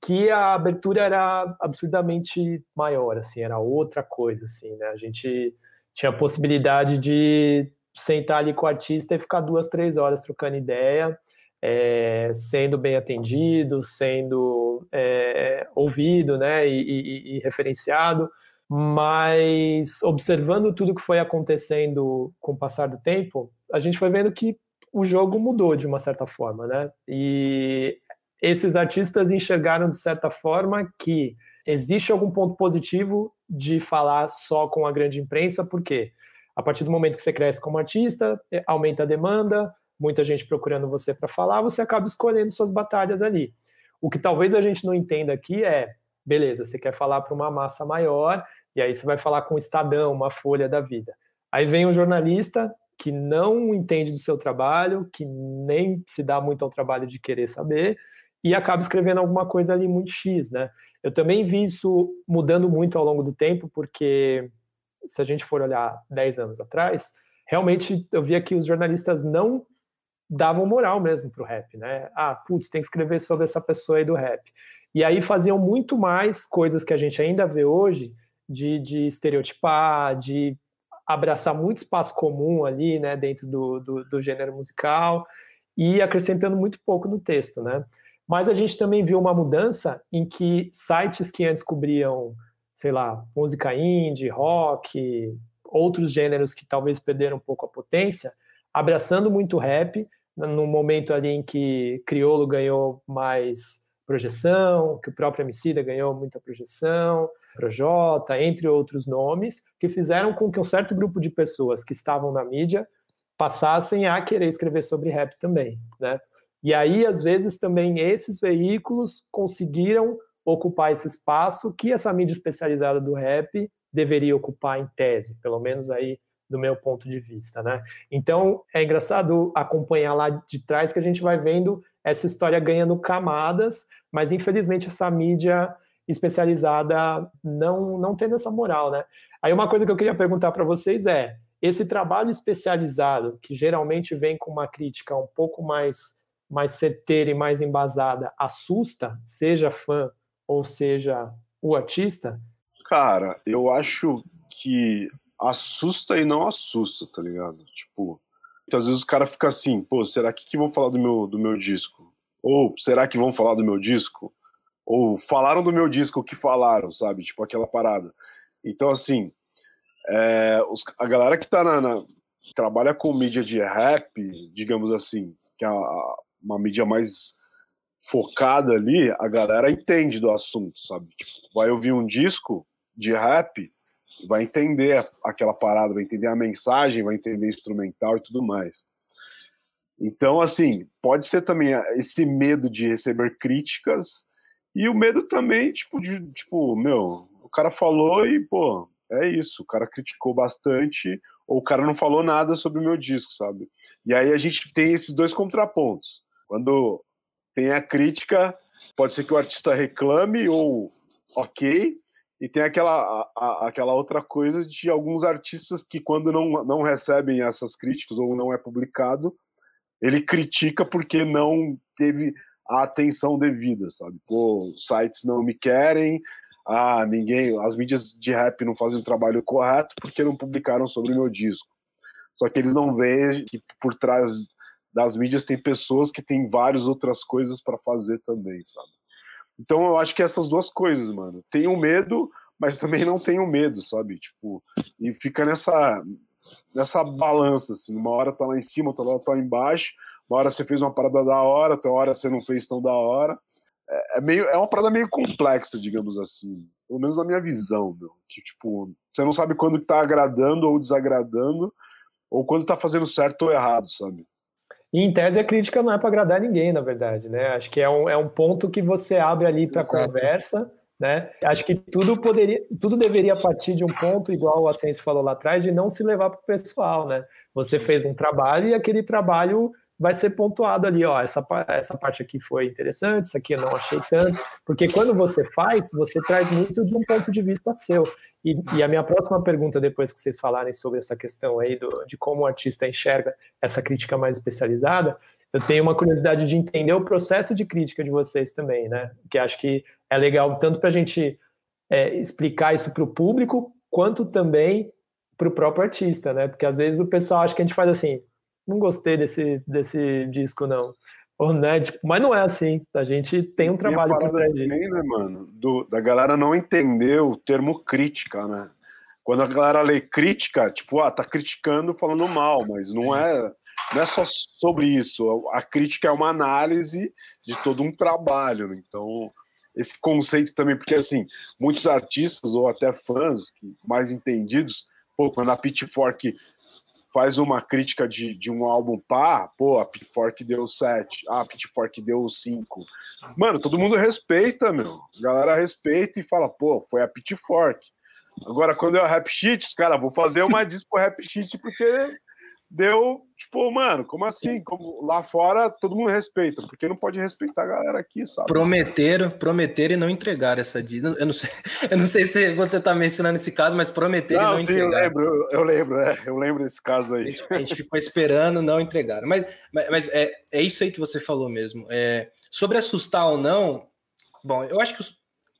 que a abertura era absurdamente maior, assim, era outra coisa, assim, né? A gente tinha a possibilidade de sentar ali com o artista e ficar duas, três horas trocando ideia, é, sendo bem atendido, sendo é, ouvido, né, e, e, e referenciado, mas observando tudo que foi acontecendo com o passar do tempo, a gente foi vendo que o jogo mudou de uma certa forma, né? E esses artistas enxergaram de certa forma que existe algum ponto positivo de falar só com a grande imprensa, porque a partir do momento que você cresce como artista, é, aumenta a demanda, muita gente procurando você para falar, você acaba escolhendo suas batalhas ali. O que talvez a gente não entenda aqui é, beleza, você quer falar para uma massa maior, e aí você vai falar com um Estadão, uma Folha da vida. Aí vem um jornalista que não entende do seu trabalho, que nem se dá muito ao trabalho de querer saber, e acaba escrevendo alguma coisa ali muito X, né? Eu também vi isso mudando muito ao longo do tempo, porque se a gente for olhar 10 anos atrás, realmente eu via que os jornalistas não davam moral mesmo para o rap, né? Ah, putz, tem que escrever sobre essa pessoa aí do rap. E aí faziam muito mais coisas que a gente ainda vê hoje, de, de estereotipar, de abraçar muito espaço comum ali, né, dentro do, do, do gênero musical, e acrescentando muito pouco no texto, né? Mas a gente também viu uma mudança em que sites que antes cobriam, sei lá, música indie, rock, outros gêneros que talvez perderam um pouco a potência, abraçando muito rap, no momento ali em que Criolo ganhou mais projeção, que o próprio Emicida ganhou muita projeção, Projota, entre outros nomes, que fizeram com que um certo grupo de pessoas que estavam na mídia passassem a querer escrever sobre rap também, né? E aí, às vezes, também esses veículos conseguiram ocupar esse espaço que essa mídia especializada do rap deveria ocupar em tese, pelo menos aí do meu ponto de vista, né? Então, é engraçado acompanhar lá de trás que a gente vai vendo essa história ganhando camadas, mas infelizmente essa mídia especializada não não tendo essa moral, né? Aí uma coisa que eu queria perguntar para vocês é: esse trabalho especializado, que geralmente vem com uma crítica um pouco mais mais certeira e mais embasada, assusta, seja fã ou seja o artista? Cara, eu acho que assusta e não assusta, tá ligado? Tipo, às vezes o cara fica assim, pô, será que, que vão falar do meu, do meu disco? Ou será que vão falar do meu disco? Ou falaram do meu disco que falaram, sabe? Tipo aquela parada. Então, assim, é, os, a galera que tá na, na, trabalha com mídia de rap, digamos assim, que é a, uma mídia mais focada ali, a galera entende do assunto, sabe? Tipo, vai ouvir um disco de rap, vai entender aquela parada, vai entender a mensagem, vai entender instrumental e tudo mais. Então, assim, pode ser também esse medo de receber críticas e o medo também, tipo, de, tipo, meu, o cara falou e, pô, é isso, o cara criticou bastante, ou o cara não falou nada sobre o meu disco, sabe? E aí a gente tem esses dois contrapontos. Quando tem a crítica, pode ser que o artista reclame ou ok, e tem aquela, a, aquela outra coisa de alguns artistas que, quando não, não recebem essas críticas ou não é publicado, ele critica porque não teve a atenção devida, sabe? Pô, os sites não me querem, ah, ninguém, as mídias de rap não fazem o trabalho correto porque não publicaram sobre o meu disco. Só que eles não veem que por trás das mídias tem pessoas que têm várias outras coisas para fazer também, sabe? Então eu acho que essas duas coisas, mano. Tenho medo, mas também não tenho medo, sabe? Tipo, e fica nessa nessa balança, assim. Uma hora tá lá em cima, outra hora tá lá embaixo uma hora você fez uma parada da hora, outra hora você não fez tão da hora. É, é, meio, é uma parada meio complexa, digamos assim. Pelo menos na minha visão, meu. Que, tipo, você não sabe quando tá agradando ou desagradando, ou quando tá fazendo certo ou errado, sabe? E em tese a crítica não é para agradar ninguém, na verdade, né? Acho que é um, é um ponto que você abre ali para conversa, né? Acho que tudo poderia, tudo deveria partir de um ponto, igual o Ascenso falou lá atrás, de não se levar para o pessoal, né? Você Sim. fez um trabalho e aquele trabalho vai ser pontuado ali, ó, essa, essa parte aqui foi interessante, isso aqui eu não achei tanto, porque quando você faz, você traz muito de um ponto de vista seu. E, e a minha próxima pergunta, depois que vocês falarem sobre essa questão aí do, de como o artista enxerga essa crítica mais especializada, eu tenho uma curiosidade de entender o processo de crítica de vocês também, né? Que acho que é legal tanto para a gente é, explicar isso para o público, quanto também para o próprio artista, né? Porque às vezes o pessoal acha que a gente faz assim, não gostei desse, desse disco, não. Ou, né? tipo, mas não é assim. A gente tem um trabalho por trás disso. Também, né, mano? Do, da galera não entender o termo crítica, né? Quando a galera lê crítica, tipo, ah, tá criticando falando mal, mas não é, não é só sobre isso. A crítica é uma análise de todo um trabalho. Né? Então, esse conceito também, porque assim, muitos artistas ou até fãs mais entendidos, pô, quando a Pitchfork faz uma crítica de, de um álbum pá, pô, a Pitchfork deu 7, ah, a Pitchfork deu 5. Mano, todo mundo respeita, meu. A galera respeita e fala, pô, foi a Pitchfork. Agora, quando é o Rap Sheet, os caras, vou fazer uma disco Rap Sheet porque deu, tipo, mano, como assim? Como lá fora todo mundo respeita, porque não pode respeitar a galera aqui, sabe? Prometeram, prometeram e não entregaram essa dívida. Eu não sei, *laughs* eu não sei se você tá mencionando esse caso, mas prometeram não, e não sim, entregaram. Eu lembro, eu lembro, é, eu lembro desse caso aí. A gente, a gente ficou esperando, não entregaram. Mas, mas, mas, é, é isso aí que você falou mesmo. É, sobre assustar ou não, bom, eu acho que os,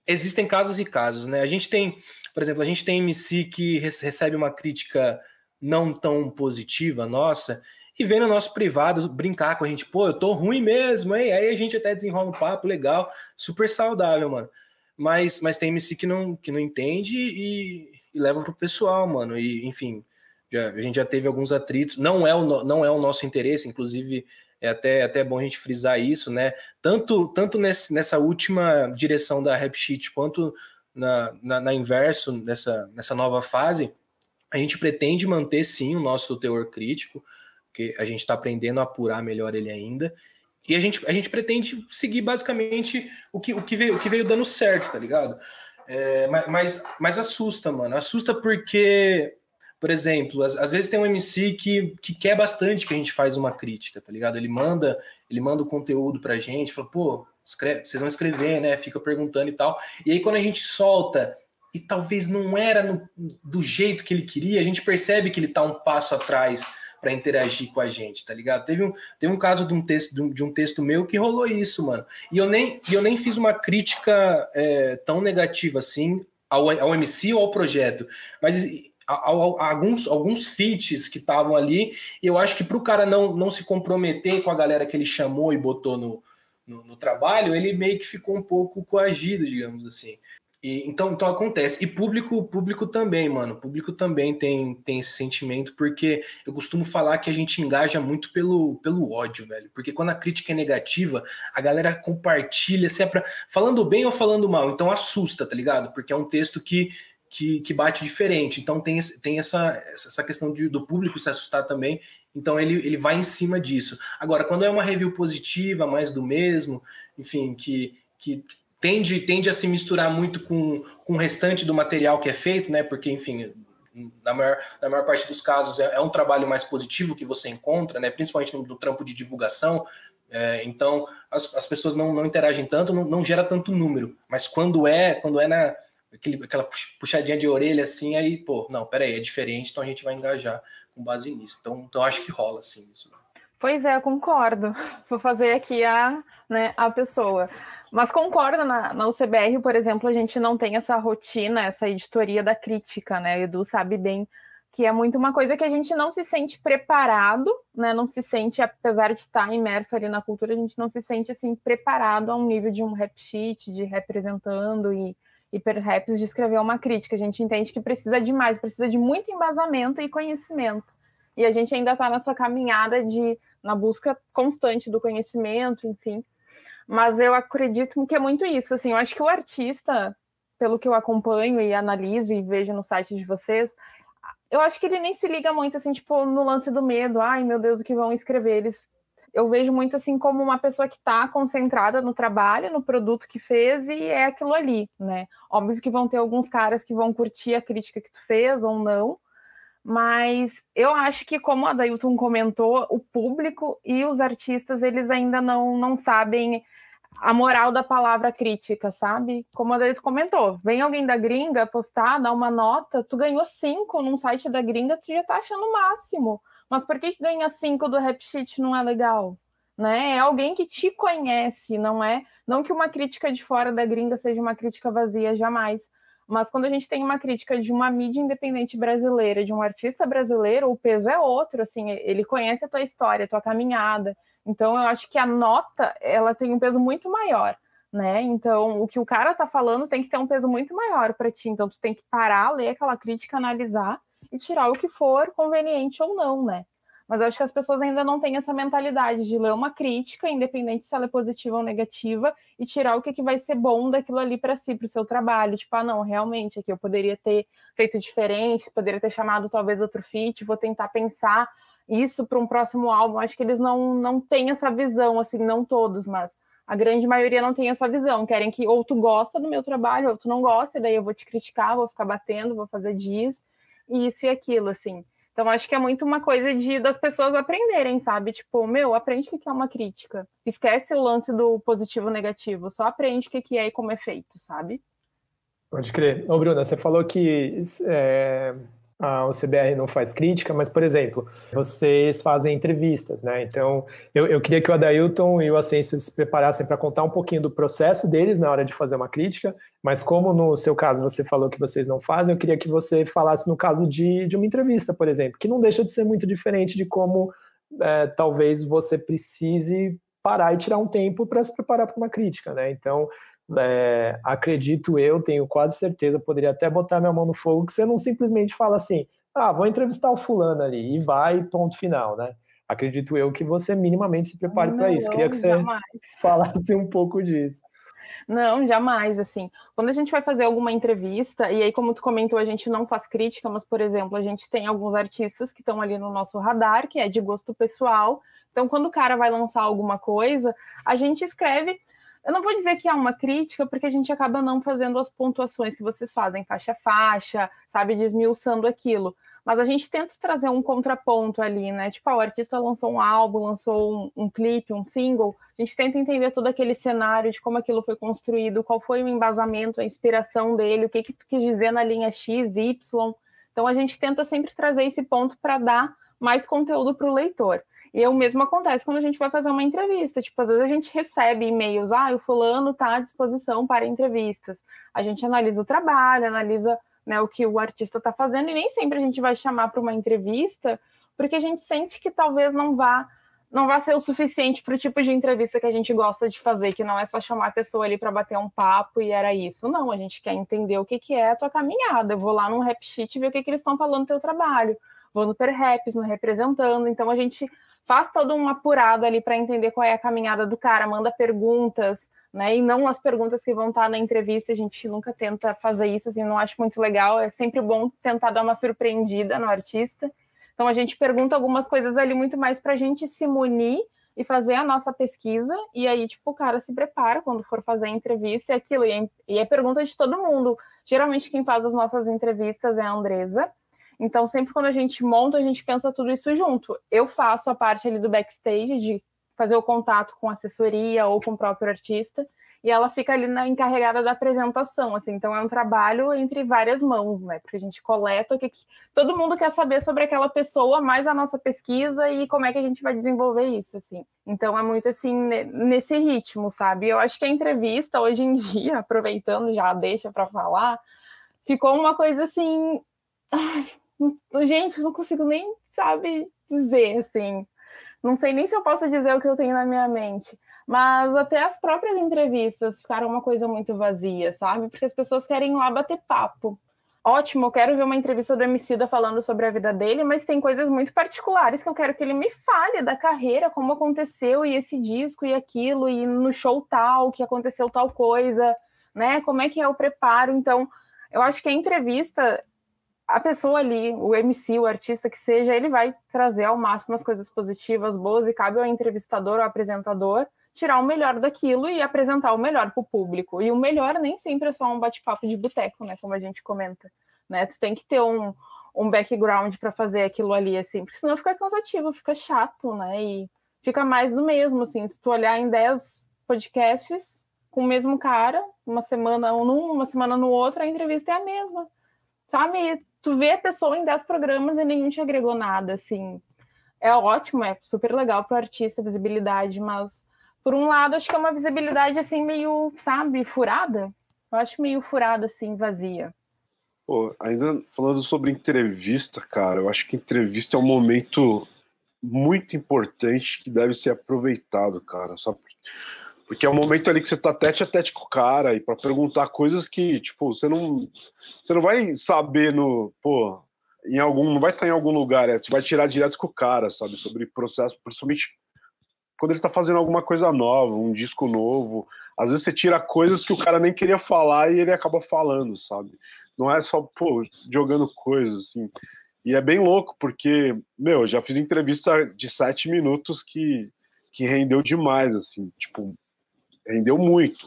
existem casos e casos, né? A gente tem, por exemplo, a gente tem MC que recebe uma crítica não tão positiva nossa e vem no nosso privado brincar com a gente, pô, eu tô ruim mesmo, hein? Aí a gente até desenrola um papo legal, super saudável, mano. Mas, mas tem MC que não, que não entende e, e leva pro pessoal, mano. E, enfim, já, a gente já teve alguns atritos. Não é o, não é o nosso interesse, inclusive é até, até bom a gente frisar isso, né? Tanto, tanto nesse, nessa última direção da Rap Sheet quanto na, na, na inverso, nessa, nessa nova fase a gente pretende manter sim o nosso teor crítico, porque a gente está aprendendo a apurar melhor ele ainda. E a gente, a gente pretende seguir basicamente o que, o que, veio, o que veio dando certo, tá ligado? É, mas, mas assusta, mano. Assusta porque, por exemplo, às, às, vezes tem um MC que, que quer bastante que a gente faz uma crítica, tá ligado? Ele manda, ele manda o conteúdo pra gente, fala, pô, escreve, vocês vão escrever, né? Fica perguntando e tal. E aí, quando a gente solta e talvez não era no, do jeito que ele queria, a gente percebe que ele está um passo atrás para interagir com a gente, tá ligado? Teve um, teve um caso de um texto de um, de um texto meu que rolou isso, mano. E eu nem, eu nem fiz uma crítica é, tão negativa assim ao, ao MC ou ao projeto, mas a, a, a alguns, alguns feats que estavam ali, eu acho que para o cara não, não se comprometer com a galera que ele chamou e botou no, no, no, trabalho, ele meio que ficou um pouco coagido, digamos assim. E, então, então acontece. E público, público também, mano. Público também tem, tem esse sentimento, porque eu costumo falar que a gente engaja muito pelo, pelo ódio, velho. Porque quando a crítica é negativa, a galera compartilha, se é pra, falando bem ou falando mal. Então assusta, tá ligado? Porque é um texto que, que, que bate diferente. Então tem, tem essa, essa questão de, do público se assustar também. Então ele, ele vai em cima disso. Agora, quando é uma review positiva, mais do mesmo, enfim, que, que tende, tende a se misturar muito com, com o restante do material que é feito, né? Porque, enfim, na maior, na maior parte dos casos é, é um trabalho mais positivo que você encontra, né? Principalmente no, no trampo de divulgação. É, então as, as pessoas não, não interagem tanto, não, não gera tanto número. Mas quando é, quando é na aquele, aquela puxadinha de orelha assim, aí, pô, não, peraí, é diferente, então a gente vai engajar com base nisso. Então, então acho que rola assim isso. Pois é, eu concordo. Vou fazer aqui a, né, a pessoa. Mas concorda, na, na UCBR, por exemplo, a gente não tem essa rotina, essa editoria da crítica, né? O Edu sabe bem que é muito uma coisa que a gente não se sente preparado, né? Não se sente, apesar de estar imerso ali na cultura, a gente não se sente assim preparado a um nível de um rap sheet, de representando e hiperraps de escrever uma crítica. A gente entende que precisa de mais, precisa de muito embasamento e conhecimento. E a gente ainda está nessa caminhada de na busca constante do conhecimento, enfim. Mas eu acredito que é muito isso. Assim, eu acho que o artista, pelo que eu acompanho e analiso e vejo no site de vocês, eu acho que ele nem se liga muito assim, tipo, no lance do medo. Ai, meu Deus, o que vão escrever? Eles eu vejo muito assim como uma pessoa que está concentrada no trabalho, no produto que fez e é aquilo ali, né? Óbvio que vão ter alguns caras que vão curtir a crítica que tu fez ou não, mas eu acho que como a Dailton comentou, o público e os artistas eles ainda não, não sabem a moral da palavra crítica, sabe? Como a Deito comentou, vem alguém da gringa postar, dar uma nota, tu ganhou cinco num site da gringa, tu já tá achando o máximo. Mas por que, que ganha cinco do rap sheet não é legal? né? É alguém que te conhece, não é? Não que uma crítica de fora da gringa seja uma crítica vazia, jamais. Mas quando a gente tem uma crítica de uma mídia independente brasileira, de um artista brasileiro, o peso é outro, assim, ele conhece a tua história, a tua caminhada. Então eu acho que a nota, ela tem um peso muito maior, né? Então, o que o cara tá falando tem que ter um peso muito maior para ti. Então tu tem que parar, ler aquela crítica, analisar e tirar o que for conveniente ou não, né? Mas eu acho que as pessoas ainda não têm essa mentalidade de ler uma crítica, independente se ela é positiva ou negativa, e tirar o que, que vai ser bom daquilo ali para si, para o seu trabalho. Tipo, ah, não, realmente, aqui eu poderia ter feito diferente, poderia ter chamado talvez outro feat, vou tentar pensar isso para um próximo álbum. Acho que eles não, não têm essa visão, assim, não todos, mas a grande maioria não tem essa visão. Querem que ou tu gosta do meu trabalho, ou tu não gosta, e daí eu vou te criticar, vou ficar batendo, vou fazer diz, e isso e aquilo, assim. Então, acho que é muito uma coisa de das pessoas aprenderem, sabe? Tipo, meu, aprende o que é uma crítica. Esquece o lance do positivo negativo, só aprende o que é e como é feito, sabe? Pode crer. Ô, Bruna, você falou que é, a OCBR não faz crítica, mas, por exemplo, vocês fazem entrevistas, né? Então, eu, eu queria que o Adailton e o Ascenso se preparassem para contar um pouquinho do processo deles na hora de fazer uma crítica, mas como no seu caso você falou que vocês não fazem, eu queria que você falasse no caso de, de uma entrevista, por exemplo, que não deixa de ser muito diferente de como é, talvez você precise parar e tirar um tempo para se preparar para uma crítica, né? Então, é, acredito eu, tenho quase certeza, poderia até botar minha mão no fogo, que você não simplesmente fala assim, ah, vou entrevistar o fulano ali, e vai, ponto final, né? Acredito eu que você minimamente se prepare para isso. Queria que você jamais. *laughs* falasse um pouco disso. Não, jamais, assim. Quando a gente vai fazer alguma entrevista, e aí, como tu comentou, a gente não faz crítica, mas, por exemplo, a gente tem alguns artistas que estão ali no nosso radar, que é de gosto pessoal. Então, quando o cara vai lançar alguma coisa, a gente escreve eu não vou dizer que é uma crítica, porque a gente acaba não fazendo as pontuações que vocês fazem, faixa a faixa, sabe, desmiuçando aquilo. Mas a gente tenta trazer um contraponto ali, né? Tipo, ah, o artista lançou um álbum, lançou um, um clipe, um single. A gente tenta entender todo aquele cenário de como aquilo foi construído, qual foi o embasamento, a inspiração dele, o que, que tu quis dizer na linha X, Y. Então a gente tenta sempre trazer esse ponto para dar mais conteúdo para o leitor. E o mesmo acontece quando a gente vai fazer uma entrevista. Tipo, às vezes a gente recebe e-mails, ah, o fulano está à disposição para entrevistas. A gente analisa o trabalho, analisa né, o que o artista está fazendo, e nem sempre a gente vai chamar para uma entrevista, porque a gente sente que talvez não vá não vai ser o suficiente para o tipo de entrevista que a gente gosta de fazer, que não é só chamar a pessoa ali para bater um papo e era isso. Não, a gente quer entender o que, que é a tua caminhada. Eu vou lá num rap sheet ver o que, que eles estão falando do teu trabalho. Vou no Perhaps, no Representando. Então a gente faz todo um apurado ali para entender qual é a caminhada do cara, manda perguntas, né? E não as perguntas que vão estar na entrevista, a gente nunca tenta fazer isso, assim, não acho muito legal, é sempre bom tentar dar uma surpreendida no artista. Então a gente pergunta algumas coisas ali muito mais para a gente se munir e fazer a nossa pesquisa, e aí, tipo, o cara se prepara quando for fazer a entrevista e aquilo, e é, e é pergunta de todo mundo. Geralmente quem faz as nossas entrevistas é a Andresa, então, sempre quando a gente monta, a gente pensa tudo isso junto. Eu faço a parte ali do backstage, de fazer o contato com assessoria ou com o próprio artista, e ela fica ali na encarregada da apresentação, assim. Então, é um trabalho entre várias mãos, né? Porque a gente coleta o que, que todo mundo quer saber sobre aquela pessoa, mais a nossa pesquisa e como é que a gente vai desenvolver isso, assim. Então, é muito assim, nesse ritmo, sabe? Eu acho que a entrevista, hoje em *laughs* dia, aproveitando já deixa para falar, ficou uma coisa assim. Ai, Gente, não consigo nem, sabe, dizer, assim. Não sei nem se eu posso dizer o que eu tenho na minha mente. Mas até as próprias entrevistas ficaram uma coisa muito vazia, sabe? Porque as pessoas querem ir lá bater papo. Ótimo, eu quero ver uma entrevista do Emicida falando sobre a vida dele, mas tem coisas muito particulares que eu quero que ele me fale da carreira, como aconteceu, e esse disco e aquilo, e no show tal, que aconteceu tal coisa, né? Como é que é o preparo. Então, eu acho que a entrevista a pessoa ali, o MC, o artista que seja, ele vai trazer ao máximo as coisas positivas, boas, e cabe ao entrevistador ou apresentador tirar o melhor daquilo e apresentar o melhor para o público. E o melhor nem sempre é só um bate-papo de boteco, né? Como a gente comenta. Né? Tu tem que ter um, um background para fazer aquilo ali, assim, porque senão fica cansativo, fica chato, né? E fica mais do mesmo, assim. Se tu olhar em 10 podcasts com o mesmo cara, uma semana um num, uma semana no outro, a entrevista é a mesma. Sabe? Tu vê a pessoa em 10 programas e nenhum te agregou nada, assim. é ótimo, é super legal para o artista, visibilidade, mas por um lado, acho que é uma visibilidade assim meio, sabe, furada. Eu acho meio furada, assim, vazia. Pô, ainda falando sobre entrevista, cara, eu acho que entrevista é um momento muito importante que deve ser aproveitado, cara? Porque é um momento ali que você tá tete a tete com o cara e para perguntar coisas que, tipo, você não você não vai saber no, pô, em algum, não vai estar em algum lugar, é, você vai tirar direto com o cara, sabe, sobre processo, principalmente quando ele tá fazendo alguma coisa nova, um disco novo, às vezes você tira coisas que o cara nem queria falar e ele acaba falando, sabe? Não é só, pô, jogando coisas, assim. E é bem louco, porque, meu, já fiz entrevista de sete minutos que, que rendeu demais, assim, tipo, rendeu muito.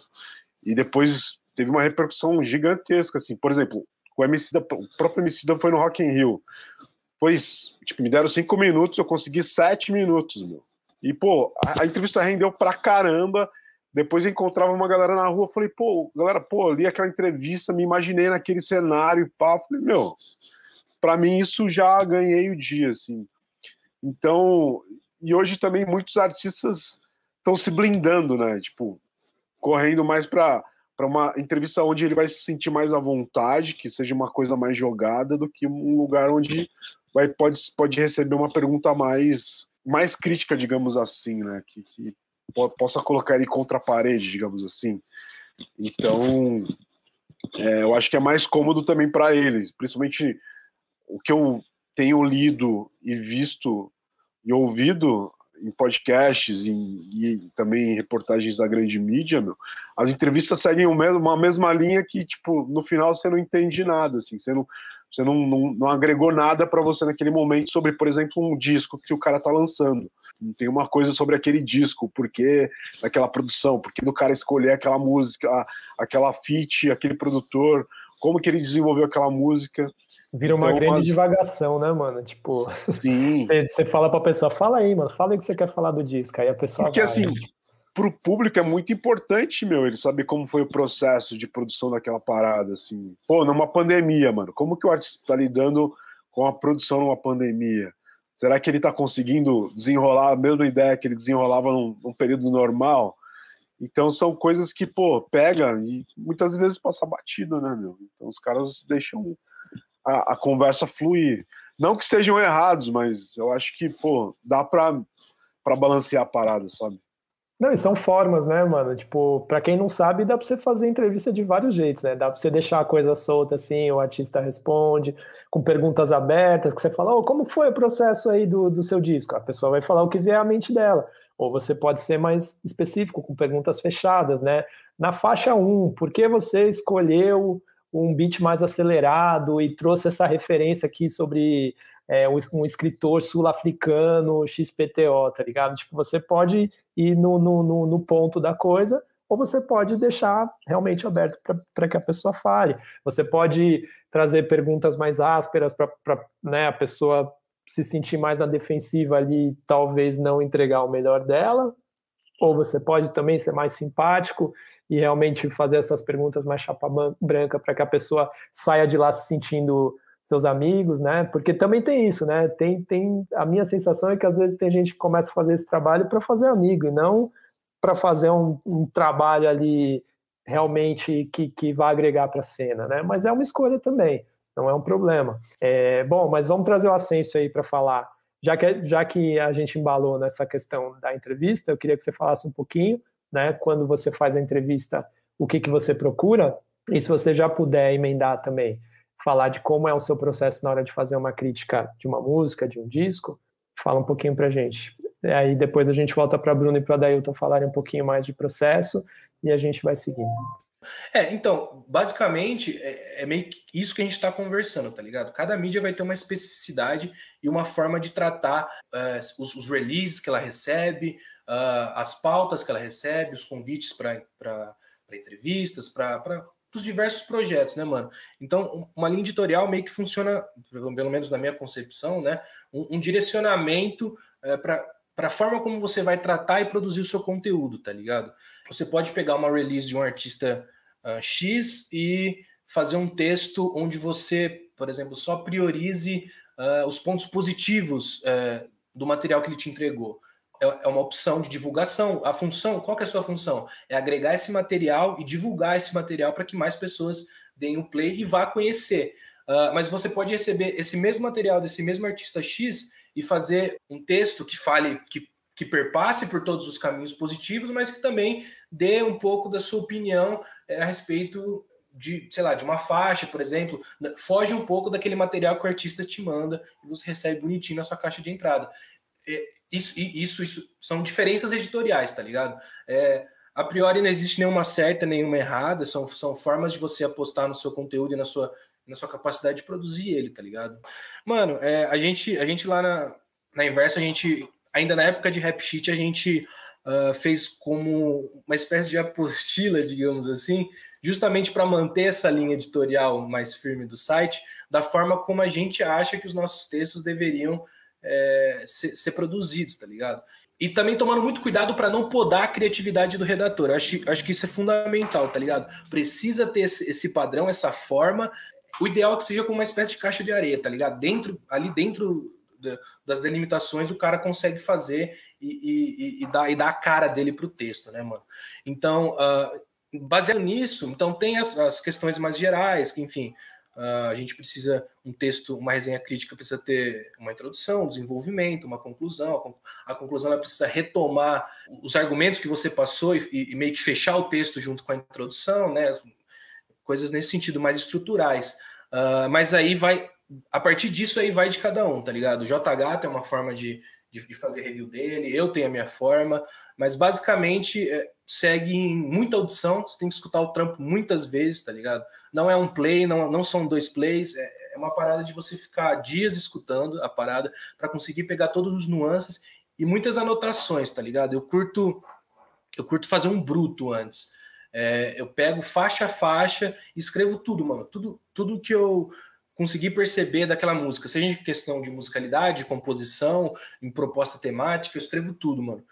E depois teve uma repercussão gigantesca, assim. Por exemplo, o, MC da, o próprio MC da foi no Rock in Rio. Pois, tipo, me deram cinco minutos, eu consegui sete minutos, meu. E, pô, a, a entrevista rendeu pra caramba. Depois eu encontrava uma galera na rua, falei, pô, galera, pô, li aquela entrevista, me imaginei naquele cenário e pá. Falei, meu, para mim isso já ganhei o dia, assim. Então, e hoje também muitos artistas estão se blindando, né? Tipo, correndo mais para uma entrevista onde ele vai se sentir mais à vontade, que seja uma coisa mais jogada do que um lugar onde vai pode pode receber uma pergunta mais mais crítica, digamos assim, né? Que, que possa colocar ele contra a parede, digamos assim. Então, é, eu acho que é mais cômodo também para eles, principalmente o que eu tenho lido e visto e ouvido em podcasts em, e também em reportagens da grande mídia, meu, as entrevistas seguem uma mesma linha que, tipo, no final você não entende nada, assim, você não, você não, não, não agregou nada para você naquele momento sobre, por exemplo, um disco que o cara tá lançando. Não tem uma coisa sobre aquele disco, porque daquela produção, porque do cara escolher aquela música, aquela feat, aquele produtor, como que ele desenvolveu aquela música. Vira uma então, grande divagação, né, mano? Tipo, Sim. *laughs* você fala pra pessoa, fala aí, mano, fala aí que você quer falar do disco. Aí a pessoa. Porque vai, assim, para o público é muito importante, meu, ele saber como foi o processo de produção daquela parada, assim. Pô, numa pandemia, mano, como que o artista está lidando com a produção numa pandemia? Será que ele está conseguindo desenrolar a mesma ideia que ele desenrolava num, num, período normal? Então são coisas que, pô, pega e muitas vezes passa batido, né, meu? Então os caras deixam a, a conversa fluir. Não que estejam errados, mas eu acho que, pô, dá para balancear a parada, sabe? Não, e são formas, né, mano? Tipo, pra quem não sabe, dá pra você fazer entrevista de vários jeitos, né? Dá pra você deixar a coisa solta assim, o artista responde, com perguntas abertas, que você fala, oh, como foi o processo aí do, do seu disco? A pessoa vai falar o que vier à mente dela. Ou você pode ser mais específico, com perguntas fechadas, né? Na faixa 1, por que você escolheu um beat mais acelerado e trouxe essa referência aqui sobre é, um, escritor sul-africano XPTO, tá ligado? Tipo, você pode ir no, no, no ponto da coisa, ou você pode deixar realmente aberto para que a pessoa fale. Você pode trazer perguntas mais ásperas para né, a pessoa se sentir mais na defensiva ali, talvez não entregar o melhor dela, ou você pode também ser mais simpático e realmente fazer essas perguntas mais chapa branca para que a pessoa saia de lá se sentindo seus amigos, né? Porque também tem isso, né? Tem, tem a minha sensação é que às vezes tem gente que começa a fazer esse trabalho para fazer amigo e não para fazer um, um, trabalho ali realmente que, que vai agregar para a cena, né? Mas é uma escolha também, não é um problema. É, bom, mas vamos trazer o Ascenso aí para falar. Já que, já que a gente embalou nessa questão da entrevista, eu queria que você falasse um pouquinho, né? Quando você faz a entrevista, o que, que você procura? E se você já puder emendar também falar de como é o seu processo na hora de fazer uma crítica de uma música, de um disco, fala um pouquinho para gente. E aí depois a gente volta para Bruno e para Dailton falarem um pouquinho mais de processo e a gente vai seguindo. É, então, basicamente, é, é meio que isso que a gente está conversando, tá ligado? Cada mídia vai ter uma especificidade e uma forma de tratar uh, os, os, releases que ela recebe, uh, as pautas que ela recebe, os convites para entrevistas, para os diversos projetos, né, mano? Então, uma linha editorial meio que funciona, pelo menos na minha concepção, né? Um, um direcionamento é, para para a forma como você vai tratar e produzir o seu conteúdo, tá ligado? Você pode pegar uma release de um artista uh, X e fazer um texto onde você, por exemplo, só priorize uh, os pontos positivos uh, do material que ele te entregou. É, é uma opção de divulgação. A função, qual é a sua função? É agregar esse material e divulgar esse material para que mais pessoas deem o play e vá conhecer. Uh, mas você pode receber esse mesmo material desse mesmo artista X e fazer um texto que fale, que, que perpasse por todos os caminhos positivos, mas que também dê um pouco da sua opinião é, a respeito de, sei lá, de uma faixa, por exemplo, foge um pouco daquele material que o artista te manda e você recebe bonitinho na sua caixa de entrada. É, isso, isso, isso são diferenças editoriais, tá ligado? É, a priori não existe nenhuma certa, nenhuma errada, são, são formas de você apostar no seu conteúdo e na sua, na sua capacidade de produzir ele, tá ligado? Mano, é, a, gente, a gente lá na, na Inversa, a gente, ainda na época de Rap Sheet, a gente uh, fez como uma espécie de apostila, digamos assim, justamente para manter essa linha editorial mais firme do site, da forma como a gente acha que os nossos textos deveriam é, ser, ser, produzidos, tá ligado? E também tomando muito cuidado para não podar a criatividade do redator. acho, acho que isso é fundamental, tá ligado? Precisa ter esse, esse padrão, essa forma. O ideal é que seja com uma espécie de caixa de areia, tá ligado? Dentro, ali dentro das delimitações, o cara consegue fazer e, e, e, dar, e dar a cara dele pro texto, né, mano? Então, uh, baseado nisso, então tem as, as questões mais gerais, que, enfim, Uh, a gente precisa, um texto, uma resenha crítica precisa ter uma introdução, um desenvolvimento, uma conclusão. A, conclusão ela precisa retomar os argumentos que você passou e, e, meio que fechar o texto junto com a introdução, né? Coisas nesse sentido, mais estruturais. Uh, mas aí vai, a partir disso aí vai de cada um, tá ligado? O JH tem uma forma de, de, de fazer review dele, eu tenho a minha forma, mas basicamente é, segue em muita audição, você tem que escutar o trampo muitas vezes, tá ligado? Não é um play, não, não são dois plays, é, é uma parada de você ficar dias escutando a parada para conseguir pegar todos os nuances e muitas anotações, tá ligado? Eu curto eu curto fazer um bruto antes. É, eu pego faixa a faixa escrevo tudo, mano. Tudo, tudo que eu consegui perceber daquela música, seja em questão de musicalidade, composição, em proposta temática, eu escrevo tudo, mano.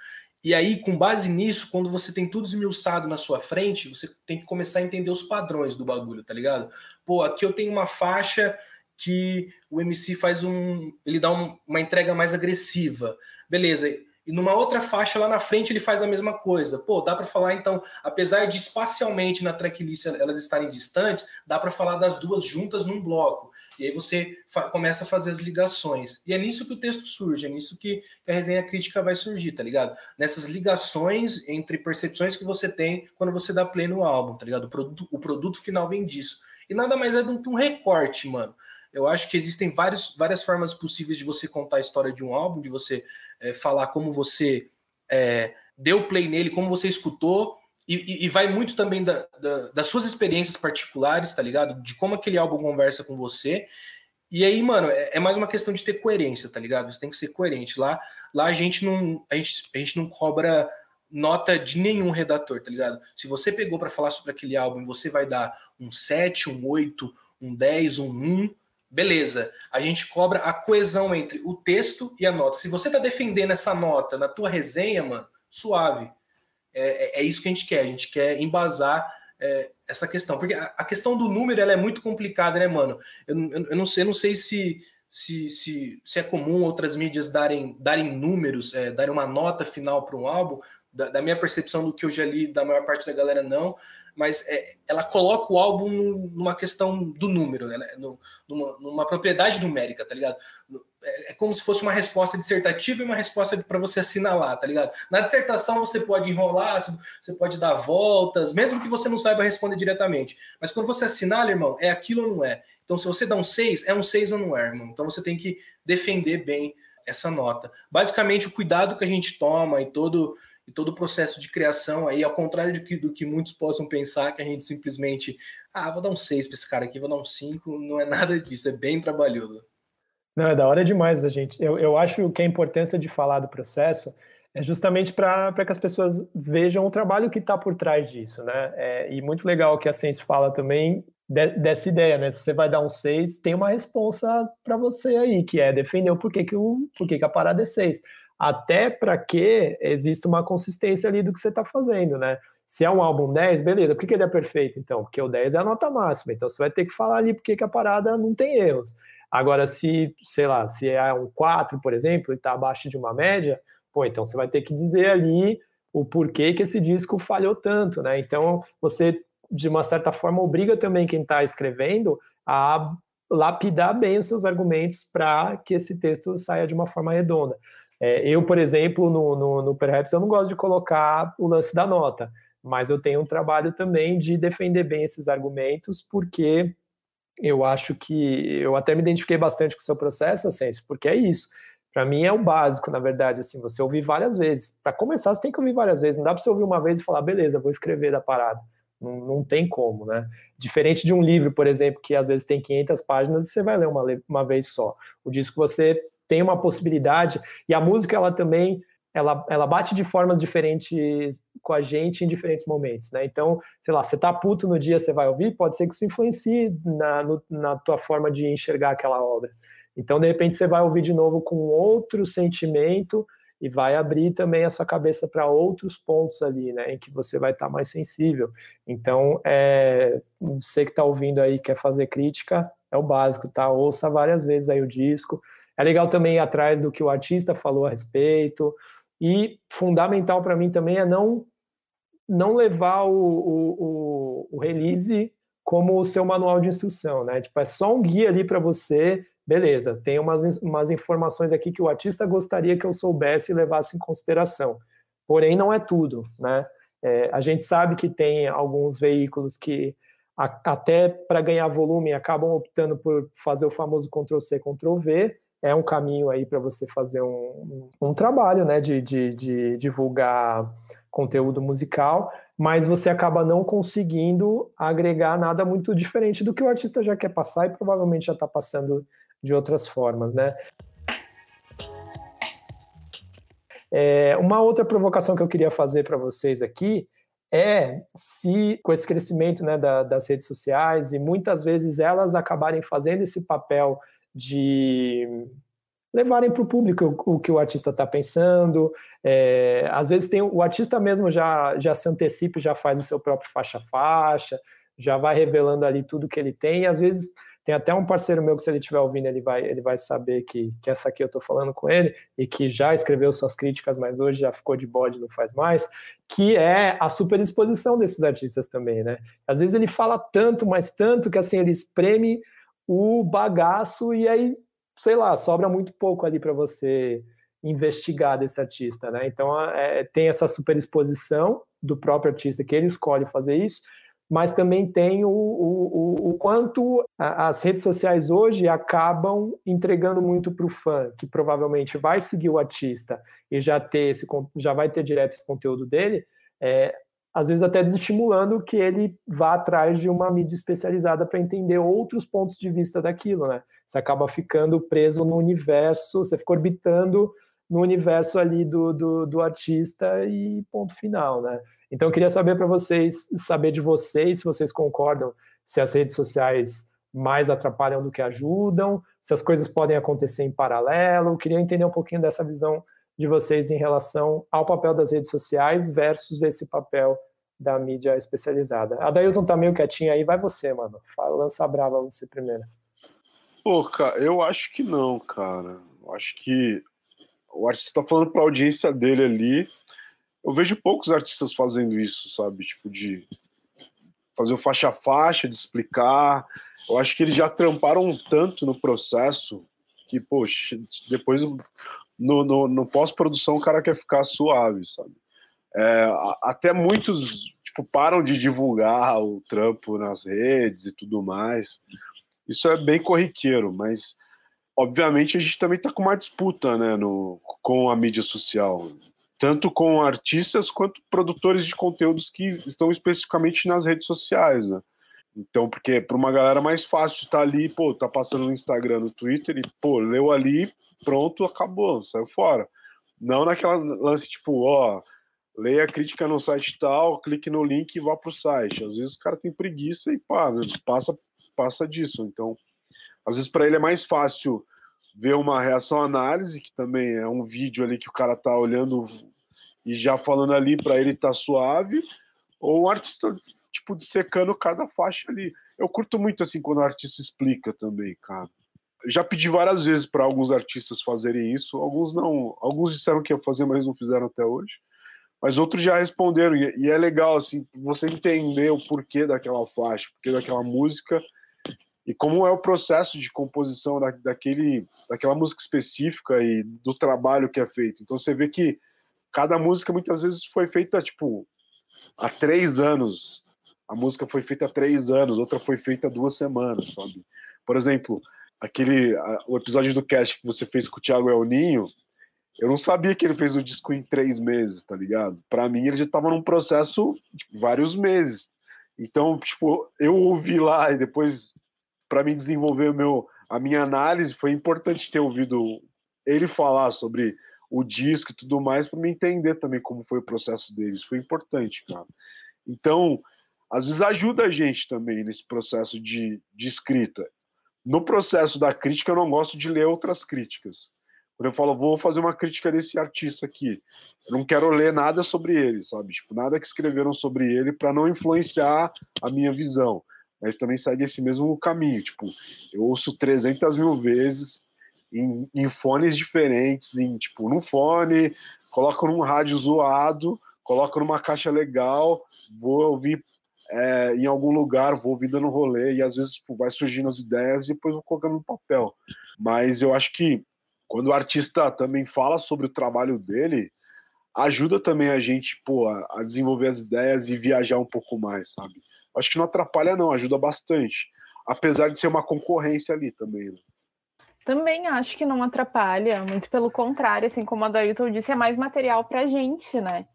E aí, com base nisso, quando você tem tudo esmiuçado na sua frente, você tem que começar a entender os padrões do bagulho, tá ligado? Pô, aqui eu tenho uma faixa que o MC faz um. Ele dá um, uma entrega mais agressiva. Beleza. E numa outra faixa lá na frente ele faz a mesma coisa. Pô, dá para falar então, apesar de espacialmente na tracklist elas estarem distantes, dá para falar das duas juntas num bloco. E aí você começa a fazer as ligações. E é nisso que o texto surge, é nisso que, que a resenha crítica vai surgir, tá ligado? Nessas ligações entre percepções que você tem quando você dá play no álbum, tá ligado? O produto, o produto final vem disso. E nada mais é do que um recorte, mano. Eu acho que existem vários, várias formas possíveis de você contar a história de um álbum, de você é, falar como você é, deu play nele, como você escutou, e, e, vai muito também da, da, das suas experiências particulares, tá ligado? De como aquele álbum conversa com você. E aí, mano, é, é, mais uma questão de ter coerência, tá ligado? Você tem que ser coerente. Lá, lá a gente não a gente, a gente não cobra nota de nenhum redator, tá ligado? Se você pegou para falar sobre aquele álbum, você vai dar um 7, um 8, um 10, um 1, beleza. A gente cobra a coesão entre o texto e a nota. Se você tá defendendo essa nota na tua resenha, mano, suave é, é, é, isso que a gente quer, a gente quer embasar é, essa questão. Porque a, questão do número ela é muito complicada, né, mano? Eu, eu, eu não, sei, eu não sei se, se, se, se, é comum outras mídias darem, darem números, é, darem uma nota final para um álbum. Da, da, minha percepção do que eu já li, da maior parte da galera, não mas é, ela coloca o álbum numa questão do número, né? numa, numa, propriedade numérica, tá ligado? É, é como se fosse uma resposta dissertativa e uma resposta para você assinalar, tá ligado? Na dissertação você pode enrolar, você pode dar voltas, mesmo que você não saiba responder diretamente. Mas quando você assinala, irmão, é aquilo ou não é? Então, se você dá um 6, é um 6 ou não é, irmão? Então você tem que defender bem essa nota. Basicamente, o cuidado que a gente toma e todo e todo o processo de criação aí, ao contrário do que, do que muitos possam pensar, que a gente simplesmente, ah, vou dar um 6 para esse cara aqui, vou dar um 5, não é *laughs* nada disso, é bem trabalhoso. Não, é da hora demais a gente. Eu, eu acho que a importância de falar do processo é justamente para que as pessoas vejam o trabalho que está por trás disso, né? É, e muito legal que a Sense fala também de, dessa ideia, né? Se você vai dar um 6, tem uma resposta para você aí, que é defender o porquê que, o, porquê que a parada é 6 até para que exista uma consistência ali do que você está fazendo, né? Se é um álbum 10, beleza, por que, ele é perfeito então? Porque o 10 é a nota máxima, então você vai ter que falar ali porque que a parada não tem erros. Agora, se, sei lá, se é um 4, por exemplo, e está abaixo de uma média, pô, então você vai ter que dizer ali o porquê que esse disco falhou tanto, né? Então, você, de uma certa forma, obriga também quem está escrevendo a lapidar bem os seus argumentos para que esse texto saia de uma forma redonda. É, eu, por exemplo, no, no, no Perhaps, eu não gosto de colocar o lance da nota, mas eu tenho um trabalho também de defender bem esses argumentos, porque eu acho que eu até me identifiquei bastante com o seu processo, Ascenso, porque é isso. Para mim é o básico, na verdade, assim, você ouvir várias vezes. Para começar, você tem que ouvir várias vezes. Não dá para você ouvir uma vez e falar, beleza, vou escrever da parada. Não, não tem como, né? Diferente de um livro, por exemplo, que às vezes tem 500 páginas e você vai ler uma, uma vez só. O disco você tem uma possibilidade e a música ela também ela, ela bate de formas diferentes com a gente em diferentes momentos, né? Então, sei lá, você tá puto no dia, você vai ouvir, pode ser que isso influencie na, no, na tua forma de enxergar aquela obra. Então, de repente, você vai ouvir de novo com outro sentimento e vai abrir também a sua cabeça para outros pontos ali, né, em que você vai estar tá mais sensível. Então, é, você que está ouvindo aí quer fazer crítica, é o básico, tá? Ouça várias vezes aí o disco. É legal também ir atrás do que o artista falou a respeito. E fundamental para mim também é não não levar o, o, o, release como o seu manual de instrução, né? Tipo, é só um guia ali para você beleza, tem umas, umas informações aqui que o artista gostaria que eu soubesse e levasse em consideração. Porém, não é tudo, né? É, a gente sabe que tem alguns veículos que, a, até para ganhar volume, acabam optando por fazer o famoso Ctrl-C, Ctrl-V. É um caminho aí para você fazer um, um, trabalho, né, de, de, de divulgar conteúdo musical, mas você acaba não conseguindo agregar nada muito diferente do que o artista já quer passar e provavelmente já está passando de outras formas, né? É, uma outra provocação que eu queria fazer para vocês aqui é se, com esse crescimento né, da, das redes sociais, e muitas vezes elas acabarem fazendo esse papel de levarem para o público o, que o artista está pensando. É, às vezes tem o artista mesmo já, já se antecipa, já faz o seu próprio faixa-faixa, já vai revelando ali tudo que ele tem, e às vezes tem até um parceiro meu que, se ele estiver ouvindo, ele vai, ele vai saber que, que essa aqui eu estou falando com ele e que já escreveu suas críticas, mas hoje já ficou de bode, não faz mais, que é a superexposição desses artistas também, né? Às vezes ele fala tanto, mas tanto, que assim, ele espreme o bagaço e aí, sei lá, sobra muito pouco ali para você investigar desse artista, né? Então é, tem essa superexposição do próprio artista que ele escolhe fazer isso, mas também tem o, o, o quanto as redes sociais hoje acabam entregando muito para o fã, que provavelmente vai seguir o artista e já ter esse já vai ter direto esse conteúdo dele, é, às vezes até desestimulando que ele vá atrás de uma mídia especializada para entender outros pontos de vista daquilo, né? Você acaba ficando preso no universo, você fica orbitando no universo ali do, do, do artista e ponto final, né? Então, eu queria saber para vocês, saber de vocês, se vocês concordam, se as redes sociais mais atrapalham do que ajudam, se as coisas podem acontecer em paralelo. Eu queria entender um pouquinho dessa visão de vocês em relação ao papel das redes sociais versus esse papel da mídia especializada. A Dailton tá meio quietinha aí, vai você, mano. Fala, lança brava você primeiro. Pô, cara, eu acho que não, cara. Eu acho que o artista tá falando para a audiência dele ali eu vejo poucos artistas fazendo isso, sabe? Tipo, de fazer o faixa a faixa, de explicar. Eu acho que eles já tramparam tanto no processo que, poxa, depois no, no, no pós-produção o cara quer ficar suave, sabe? É, até muitos tipo, param de divulgar o trampo nas redes e tudo mais. Isso é bem corriqueiro, mas obviamente a gente também está com uma disputa né, no, com a mídia social tanto com artistas quanto produtores de conteúdos que estão especificamente nas redes sociais, né? Então, porque para uma galera mais fácil estar tá ali, pô, tá passando no Instagram, no Twitter e, pô, leu ali, pronto, acabou, saiu fora. Não naquela lance tipo, ó, leia a crítica no site tal, clique no link e vá pro site. Às vezes o cara tem preguiça e pá, né? passa, passa disso. Então, às vezes para ele é mais fácil ver uma reação análise, que também é um vídeo ali que o cara tá olhando e já falando ali para ele tá suave, ou um artista tipo dissecando cada faixa ali. Eu curto muito assim quando o artista explica também, cara. já pedi várias vezes para alguns artistas fazerem isso, alguns não, alguns disseram que ia fazer, mas não fizeram até hoje. Mas outros já responderam, e é legal assim, você entender o porquê daquela faixa, porquê daquela música e como é o processo de composição da, daquele, daquela música específica e do trabalho que é feito. Então você vê que cada música muitas vezes foi feita tipo há três anos. A música foi feita há três anos, outra foi feita há duas semanas, sabe? Por exemplo, aquele o episódio do cast que você fez com o Thiago El Ninho, eu não sabia que ele fez o disco em três meses, tá ligado? Para mim ele já estava num processo de tipo, vários meses. Então, tipo, eu ouvi lá e depois para mim desenvolver o meu, a minha análise, foi importante ter ouvido ele falar sobre o disco e tudo mais, para me entender também como foi o processo deles. Foi importante, cara. Então, às vezes ajuda a gente também nesse processo de, de escrita. No processo da crítica, eu não gosto de ler outras críticas. Quando eu falo, vou fazer uma crítica desse artista aqui, eu não quero ler nada sobre ele, sabe? Tipo, nada que escreveram sobre ele para não influenciar a minha visão mas também segue esse mesmo caminho. Tipo, eu ouço 300 mil vezes em, em fones diferentes, em tipo, num fone, coloco num rádio zoado, coloco numa caixa legal, vou ouvir é, em algum lugar, vou ouvir dando rolê, e às vezes tipo, vai surgindo as ideias e depois vou colocando no papel. Mas eu acho que quando o artista também fala sobre o trabalho dele, ajuda também a gente pô, a desenvolver as ideias e viajar um pouco mais, sabe? acho que não atrapalha, não, ajuda bastante. Apesar de ser uma concorrência ali também. Né? Também acho que não atrapalha, muito pelo contrário, assim como a Dailton disse, é mais material para a gente, né?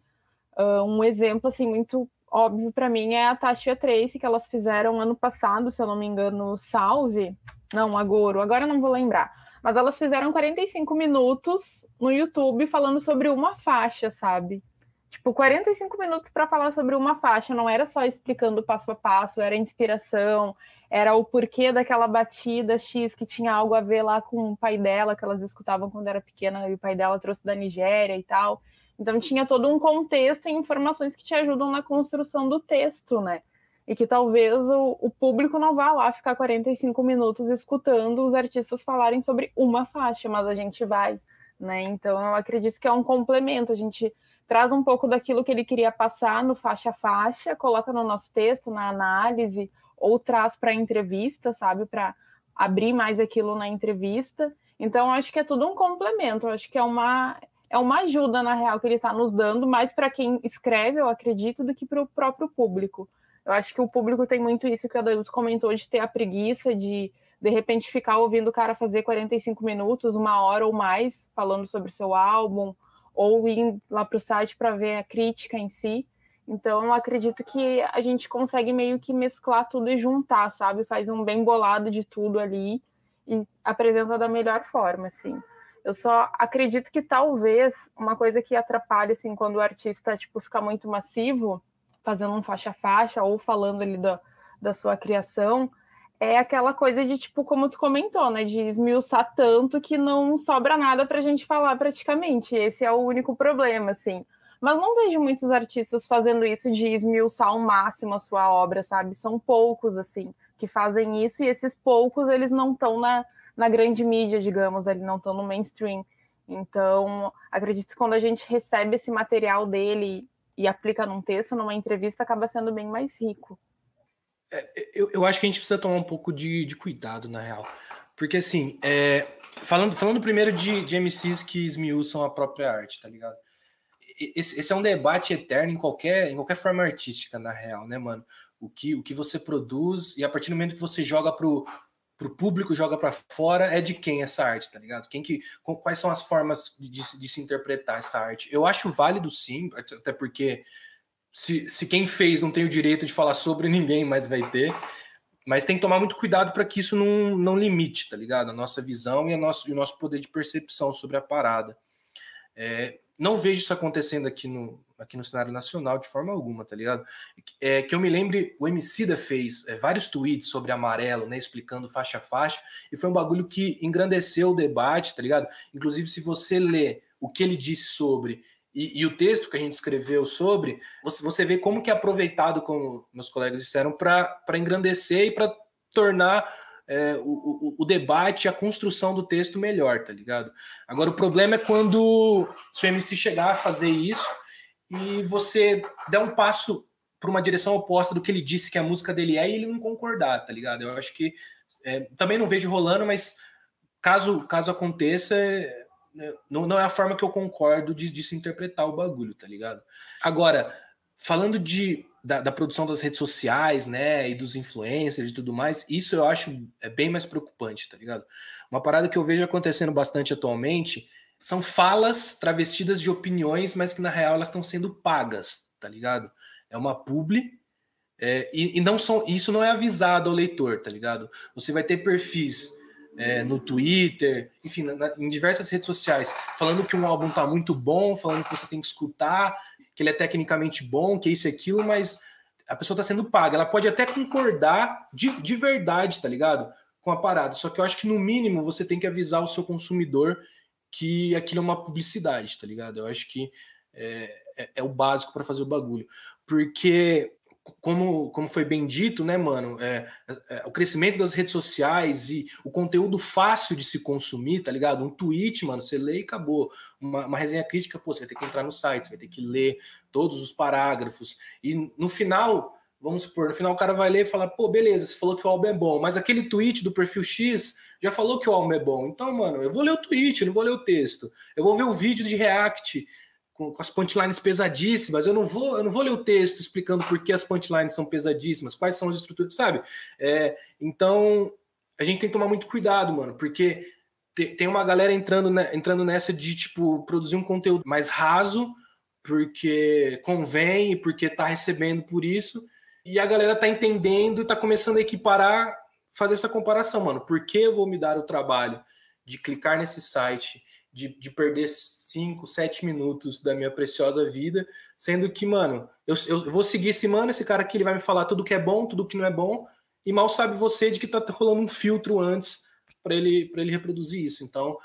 Uh, um exemplo, assim, muito óbvio para mim é a Tasha Trace, que elas fizeram ano passado, se eu não me engano, Salve, não, Agoro, agora não vou lembrar, mas elas fizeram 45 minutos no YouTube falando sobre uma faixa, sabe? Tipo, 45 minutos para falar sobre uma faixa, não era só explicando passo a passo, era inspiração, era o porquê daquela batida X que tinha algo a ver lá com o pai dela, que elas escutavam quando era pequena, e o pai dela trouxe da Nigéria e tal. Então tinha todo um contexto e informações que te ajudam na construção do texto, né? E que talvez o, o público não vá lá ficar 45 minutos escutando os artistas falarem sobre uma faixa, mas a gente vai, né? Então eu acredito que é um complemento, a gente traz um pouco daquilo que ele queria passar no faixa a faixa, coloca no nosso texto, na análise, ou traz para a entrevista, sabe, para abrir mais aquilo na entrevista. Então, acho que é tudo um complemento, acho que é uma, é uma ajuda, na real, que ele está nos dando, mais para quem escreve, eu acredito, do que para o próprio público. Eu acho que o público tem muito isso que o Adailto comentou, de ter a preguiça de, de repente, ficar ouvindo o cara fazer 45 minutos, uma hora ou mais, falando sobre seu álbum, ou ir lá para o site para ver a crítica em si. Então, eu acredito que a gente consegue meio que mesclar tudo e juntar, sabe? Faz um bem bolado de tudo ali e apresenta da melhor forma, assim. Eu só acredito que talvez uma coisa que atrapalhe, assim, quando o artista, tipo, fica muito massivo, fazendo um faixa-faixa ou falando ali da, da sua criação, é aquela coisa de, tipo, como tu comentou, né? De esmiuçar tanto que não sobra nada pra gente falar praticamente. Esse é o único problema, assim. Mas não vejo muitos artistas fazendo isso de esmiuçar ao máximo a sua obra, sabe? São poucos, assim, que fazem isso, e esses poucos, eles não estão na, na grande mídia, digamos, eles não estão no mainstream. Então, acredito que quando a gente recebe esse material dele e aplica num texto, numa entrevista, acaba sendo bem mais rico. É, eu, eu acho que a gente precisa tomar um pouco de, de cuidado, na real. Porque, assim, é, falando, falando primeiro de, de MCs que esmiuçam a própria arte, tá ligado? Esse, esse, é um debate eterno em qualquer, em qualquer forma artística, na real, né, mano? O que, o que você produz e a partir do momento que você joga pro, pro público, joga para fora, é de quem essa arte, tá ligado? Quem que, quais são as formas de, de se interpretar essa arte? Eu acho válido sim, até porque se, se quem fez não tem o direito de falar sobre, *laughs* ninguém mais vai ter. Mas tem que tomar muito cuidado para que isso não, não limite, tá ligado? A nossa visão e, a nosso, e o nosso poder de percepção sobre a parada. É, não vejo isso acontecendo aqui no, aqui no cenário nacional de forma alguma, tá ligado? É, que eu me lembre, o Emicida fez é, vários tweets sobre amarelo, né, explicando faixa a faixa, e foi um bagulho que engrandeceu o debate, tá ligado? Inclusive, se você lê o que ele disse sobre e, e, o texto que a gente escreveu sobre, você, você vê como que é aproveitado, como meus colegas disseram, para engrandecer e para tornar é, o, o, o, debate, a construção do texto melhor, tá ligado? Agora, o problema é quando se o MC chegar a fazer isso e você der um passo para uma direção oposta do que ele disse que a música dele é e ele não concordar, tá ligado? Eu acho que é, também não vejo rolando, mas caso caso aconteça, é, não, não é a forma que eu concordo de, de se interpretar o bagulho, tá ligado? Agora, falando de da, da, produção das redes sociais, né, e dos influencers e tudo mais, isso eu acho é bem mais preocupante, tá ligado? Uma parada que eu vejo acontecendo bastante atualmente são falas travestidas de opiniões, mas que na real elas estão sendo pagas, tá ligado? É uma publi é, e, e, não são, isso não é avisado ao leitor, tá ligado? Você vai ter perfis é, no Twitter, enfim, na, em diversas redes sociais, falando que um álbum tá muito bom, falando que você tem que escutar, que ele é tecnicamente bom, que isso e aquilo, mas a pessoa está sendo paga. Ela pode até concordar de, de verdade, tá ligado? Com a parada. Só que eu acho que, no mínimo, você tem que avisar o seu consumidor que aquilo é uma publicidade, tá ligado? Eu acho que é, é, é o básico para fazer o bagulho. Porque como, como foi bem dito, né, mano? É, é, o crescimento das redes sociais e o conteúdo fácil de se consumir, tá ligado? Um tweet, mano, você lê e acabou. Uma, uma resenha crítica, pô, você vai ter que entrar no site, você vai ter que ler todos os parágrafos. E no final, vamos supor, no final o cara vai ler e falar, pô, beleza, você falou que o álbum é bom, mas aquele tweet do perfil X já falou que o álbum é bom. Então, mano, eu vou ler o tweet, não vou ler o texto. Eu vou ver o vídeo de react com, com, as punchlines pesadíssimas. Eu não vou, eu não vou ler o texto explicando por que as punchlines são pesadíssimas, quais são as estruturas, sabe? É, então a gente tem que tomar muito cuidado, mano, porque te, tem uma galera entrando, né, entrando nessa de tipo produzir um conteúdo mais raso, porque convém, porque tá recebendo por isso, e a galera tá entendendo e tá começando a equiparar, fazer essa comparação, mano. Por que eu vou me dar o trabalho de clicar nesse site? de, de perder 5, 7 minutos da minha preciosa vida, sendo que, mano, eu, eu vou seguir esse mano, esse cara aqui ele vai me falar tudo que é bom, tudo que não é bom, e mal sabe você de que tá rolando um filtro antes para ele, ele reproduzir isso. Então,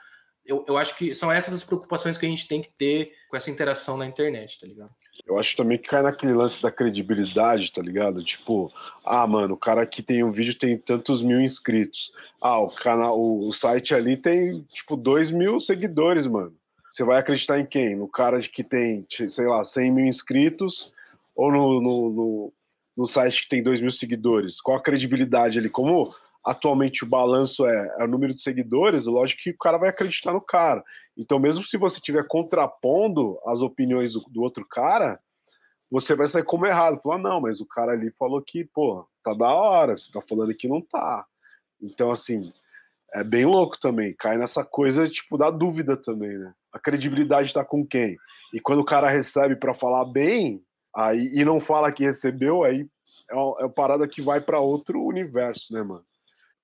eu, eu acho que são essas as preocupações que a gente tem que ter com essa interação na internet, tá ligado? Eu acho também que cai naquele lance da credibilidade, tá ligado? Tipo, ah, mano, o cara que tem um vídeo tem tantos mil inscritos. Ah, o canal, o, o site ali tem, tipo, dois mil seguidores, mano. Você vai acreditar em quem? No cara que tem, sei lá, 100 mil inscritos ou no, no, no, no site que tem dois mil seguidores? Qual a credibilidade ali? Como atualmente o balanço é, é, o número de seguidores, lógico que o cara vai acreditar no cara. Então, mesmo se você estiver contrapondo as opiniões do, do, outro cara, você vai sair como errado. Falar, não, mas o cara ali falou que, pô, tá da hora, você tá falando que não tá. Então, assim, é bem louco também. Cai nessa coisa, tipo, da dúvida também, né? A credibilidade tá com quem? E quando o cara recebe para falar bem, aí e não fala que recebeu, aí é uma, é uma parada que vai para outro universo, né, mano?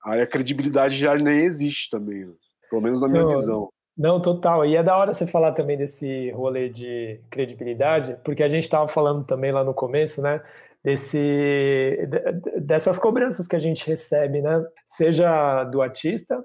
aí a credibilidade já nem existe também, né? pelo menos na minha visão. Não, total. E é da hora você falar também desse rolê de credibilidade, porque a gente estava falando também lá no começo, né? Desse, dessas cobranças que a gente recebe, né? Seja do artista,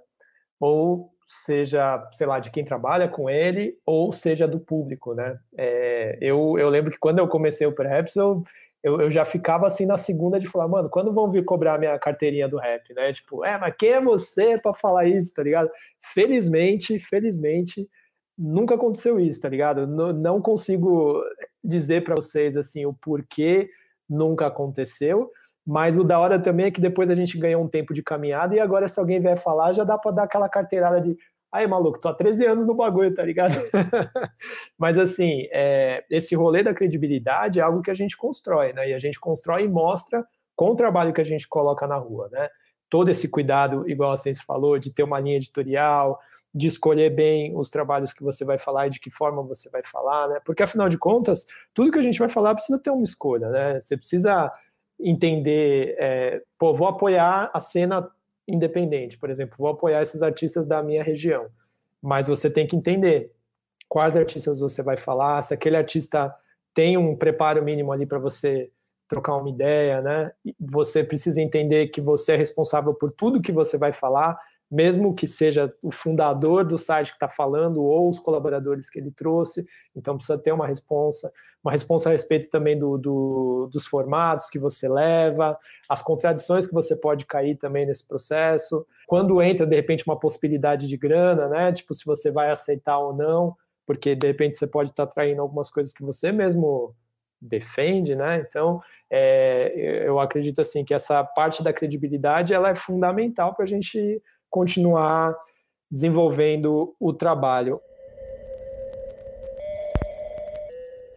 ou seja, sei lá, de quem trabalha com ele, ou seja do público, né? É, eu, eu lembro que quando eu comecei o Perhaps, eu, eu, eu, já ficava assim na segunda de falar, mano, quando vão vir cobrar minha carteirinha do rap, né? Tipo, é, mas quem é você para falar isso, tá ligado? Felizmente, felizmente, nunca aconteceu isso, tá ligado? Não, não consigo dizer para vocês assim o porquê nunca aconteceu, mas o da hora também é que depois a gente ganhou um tempo de caminhada e agora se alguém vier falar, já dá para dar aquela carteirada de Aí, maluco, tô há 13 anos no bagulho, tá ligado? *laughs* Mas, assim, é, esse rolê da credibilidade é algo que a gente constrói, né? E a gente constrói e mostra com o trabalho que a gente coloca na rua, né? Todo esse cuidado, igual a vocês falou, de ter uma linha editorial, de escolher bem os trabalhos que você vai falar e de que forma você vai falar, né? Porque, afinal de contas, tudo que a gente vai falar precisa ter uma escolha, né? Você precisa entender, é, pô, vou apoiar a cena independente, por exemplo, vou apoiar esses artistas da minha região, mas você tem que entender quais artistas você vai falar, se aquele artista tem um preparo mínimo ali para você trocar uma ideia, né? Você precisa entender que você é responsável por tudo que você vai falar, mesmo que seja o fundador do site que está falando ou os colaboradores que ele trouxe, então precisa ter uma responsa. Uma resposta a respeito também do, do, dos formatos que você leva, as contradições que você pode cair também nesse processo, quando entra de repente uma possibilidade de grana, né? Tipo, se você vai aceitar ou não, porque de repente você pode estar traindo algumas coisas que você mesmo defende, né? Então, é, eu acredito assim que essa parte da credibilidade ela é fundamental para a gente continuar desenvolvendo o trabalho.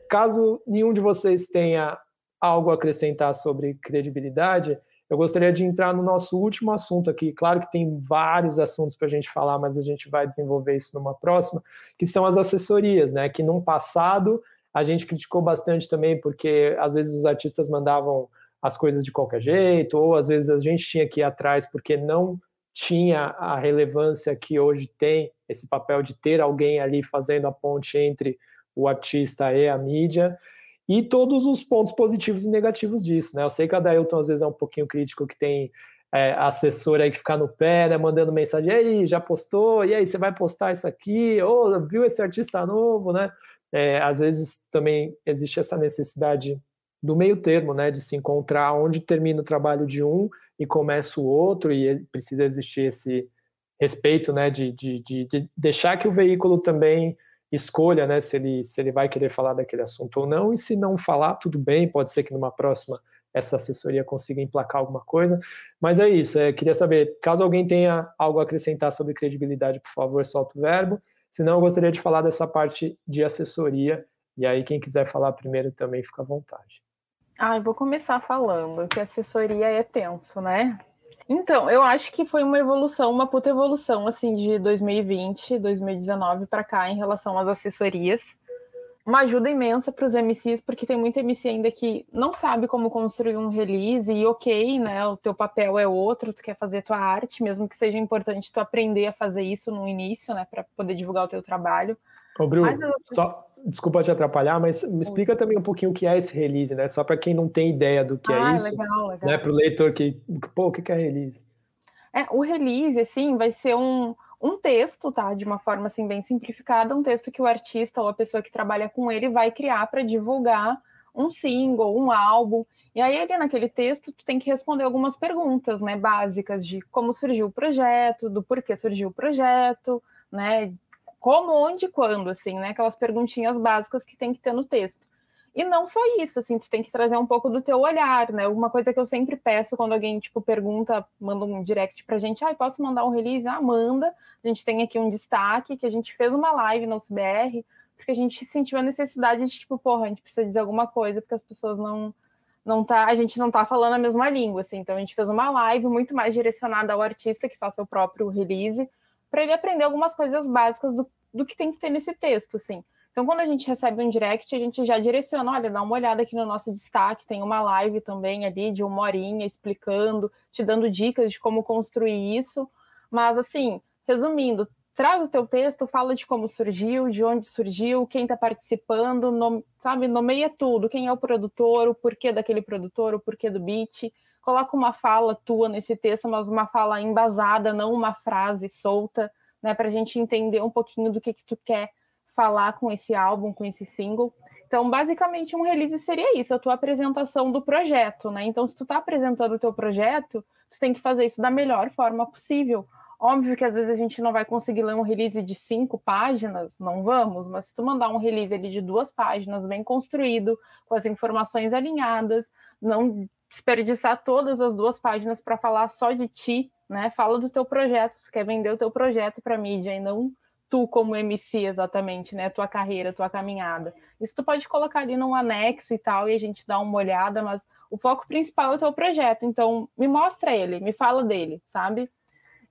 Caso nenhum de vocês tenha algo a acrescentar sobre credibilidade, eu gostaria de entrar no nosso último assunto aqui. Claro que tem vários assuntos para a gente falar, mas a gente vai desenvolver isso numa próxima, que são as assessorias, né? Que num passado a gente criticou bastante também, porque às vezes os artistas mandavam as coisas de qualquer jeito, ou às vezes a gente tinha que ir atrás porque não tinha a relevância que hoje tem, esse papel de ter alguém ali fazendo a ponte entre o artista e a mídia e todos os pontos positivos e negativos disso, né? Eu sei que a Dailton às vezes é um pouquinho crítico que tem é, assessor aí que fica no pé, né, mandando mensagem, e aí, já postou? E aí, você vai postar isso aqui? Ou oh, viu esse artista novo, né? É, às vezes também existe essa necessidade do meio termo, né, de se encontrar onde termina o trabalho de um e começa o outro, e precisa existir esse respeito, né, de, de, de, de deixar que o veículo também escolha, né, se ele, se ele vai querer falar daquele assunto ou não, e se não falar, tudo bem, pode ser que numa próxima essa assessoria consiga emplacar alguma coisa, mas é isso, é, queria saber, caso alguém tenha algo a acrescentar sobre credibilidade, por favor, solta o verbo, senão eu gostaria de falar dessa parte de assessoria, e aí quem quiser falar primeiro também fica à vontade. Ah, eu vou começar falando que assessoria é tenso, né? Então, eu acho que foi uma evolução, uma puta evolução, assim, de 2020, 2019 para cá em relação às assessorias. Uma ajuda imensa para os MCs, porque tem muita MC ainda que não sabe como construir um release, e ok, né? O teu papel é outro, tu quer fazer tua arte, mesmo que seja importante tu aprender a fazer isso no início, né? Para poder divulgar o teu trabalho. Ô, Bru, só, desculpa te atrapalhar, mas me explica também um pouquinho o que é esse release, né? Só para quem não tem ideia do que é ah, é isso. Legal, legal. Né? Para o leitor que, pô, o que é release? É, o release, assim, vai ser um, um texto, tá? De uma forma assim bem simplificada, um texto que o artista ou a pessoa que trabalha com ele vai criar para divulgar um single, um álbum. E aí, ali naquele texto, tu tem que responder algumas perguntas, né, básicas de como surgiu o projeto, do porquê surgiu o projeto, né, como, onde, quando, assim, né? Aquelas perguntinhas básicas que tem que ter no texto. E não só isso, assim, tu tem que trazer um pouco do teu olhar, né? Uma coisa que eu sempre peço quando alguém, tipo, pergunta, manda um direct pra gente, ah, posso mandar um release? Ah, manda. A gente tem aqui um destaque, que a gente fez uma live no CBR, porque a gente sentiu a necessidade de, tipo, porra, a gente precisa dizer alguma coisa, porque as pessoas não, não tá, a gente não tá falando a mesma língua, assim. Então a gente fez uma live muito mais direcionada ao artista que faça o próprio release, para ele aprender algumas coisas básicas do do que tem que ter nesse texto, assim. Então, quando a gente recebe um direct, a gente já direciona, olha, dá uma olhada aqui no nosso destaque, tem uma live também ali de uma horinha explicando, te dando dicas de como construir isso. Mas, assim, resumindo, traz o teu texto, fala de como surgiu, de onde surgiu, quem está participando, no, sabe, nomeia tudo, quem é o produtor, o porquê daquele produtor, o porquê do beat. Coloca uma fala tua nesse texto, mas uma fala embasada, não uma frase solta né, para a gente entender um pouquinho do que, que tu quer falar com esse álbum, com esse single. Então, basicamente, um release seria isso, a tua apresentação do projeto, né? Então, se tu está apresentando o teu projeto, tu tem que fazer isso da melhor forma possível. Óbvio que às vezes a gente não vai conseguir ler um release de cinco páginas, não vamos, mas se tu mandar um release ali de duas páginas, bem construído, com as informações alinhadas, não desperdiçar todas as duas páginas para falar só de ti, né? Fala do teu projeto, tu quer vender o teu projeto para mídia e não tu como MC exatamente, né? Tua carreira, tua caminhada. Isso tu pode colocar ali num anexo e tal e a gente dá uma olhada, mas o foco principal é o teu projeto. Então, me mostra ele, me fala dele, sabe?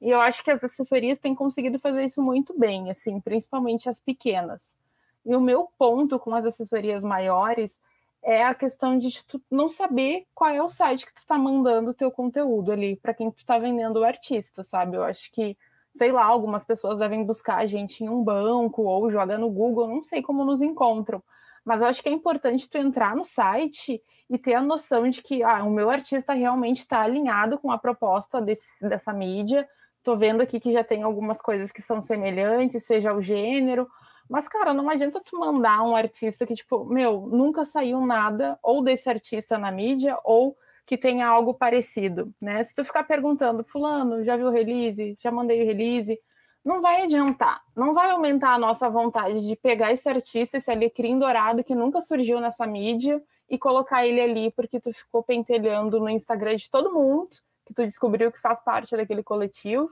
E eu acho que as assessorias têm conseguido fazer isso muito bem, assim, principalmente as pequenas. E o meu ponto com as assessorias maiores é a questão de tu não saber qual é o site que tu está mandando o teu conteúdo ali, para quem tu está vendendo o artista, sabe? Eu acho que, sei lá, algumas pessoas devem buscar a gente em um banco ou joga no Google, não sei como nos encontram. Mas eu acho que é importante tu entrar no site e ter a noção de que ah, o meu artista realmente está alinhado com a proposta desse, dessa mídia. Estou vendo aqui que já tem algumas coisas que são semelhantes, seja o gênero, Mas, cara, não adianta tu mandar um artista que, tipo, meu, nunca saiu nada, ou desse artista na mídia, ou que tenha algo parecido, né? Se tu ficar perguntando, fulano, já viu o release? Já mandei o release? Não vai adiantar, não vai aumentar a nossa vontade de pegar esse artista, esse alecrim dourado que nunca surgiu nessa mídia e colocar ele ali porque tu ficou pentelhando no Instagram de todo mundo, que tu descobriu que faz parte daquele coletivo,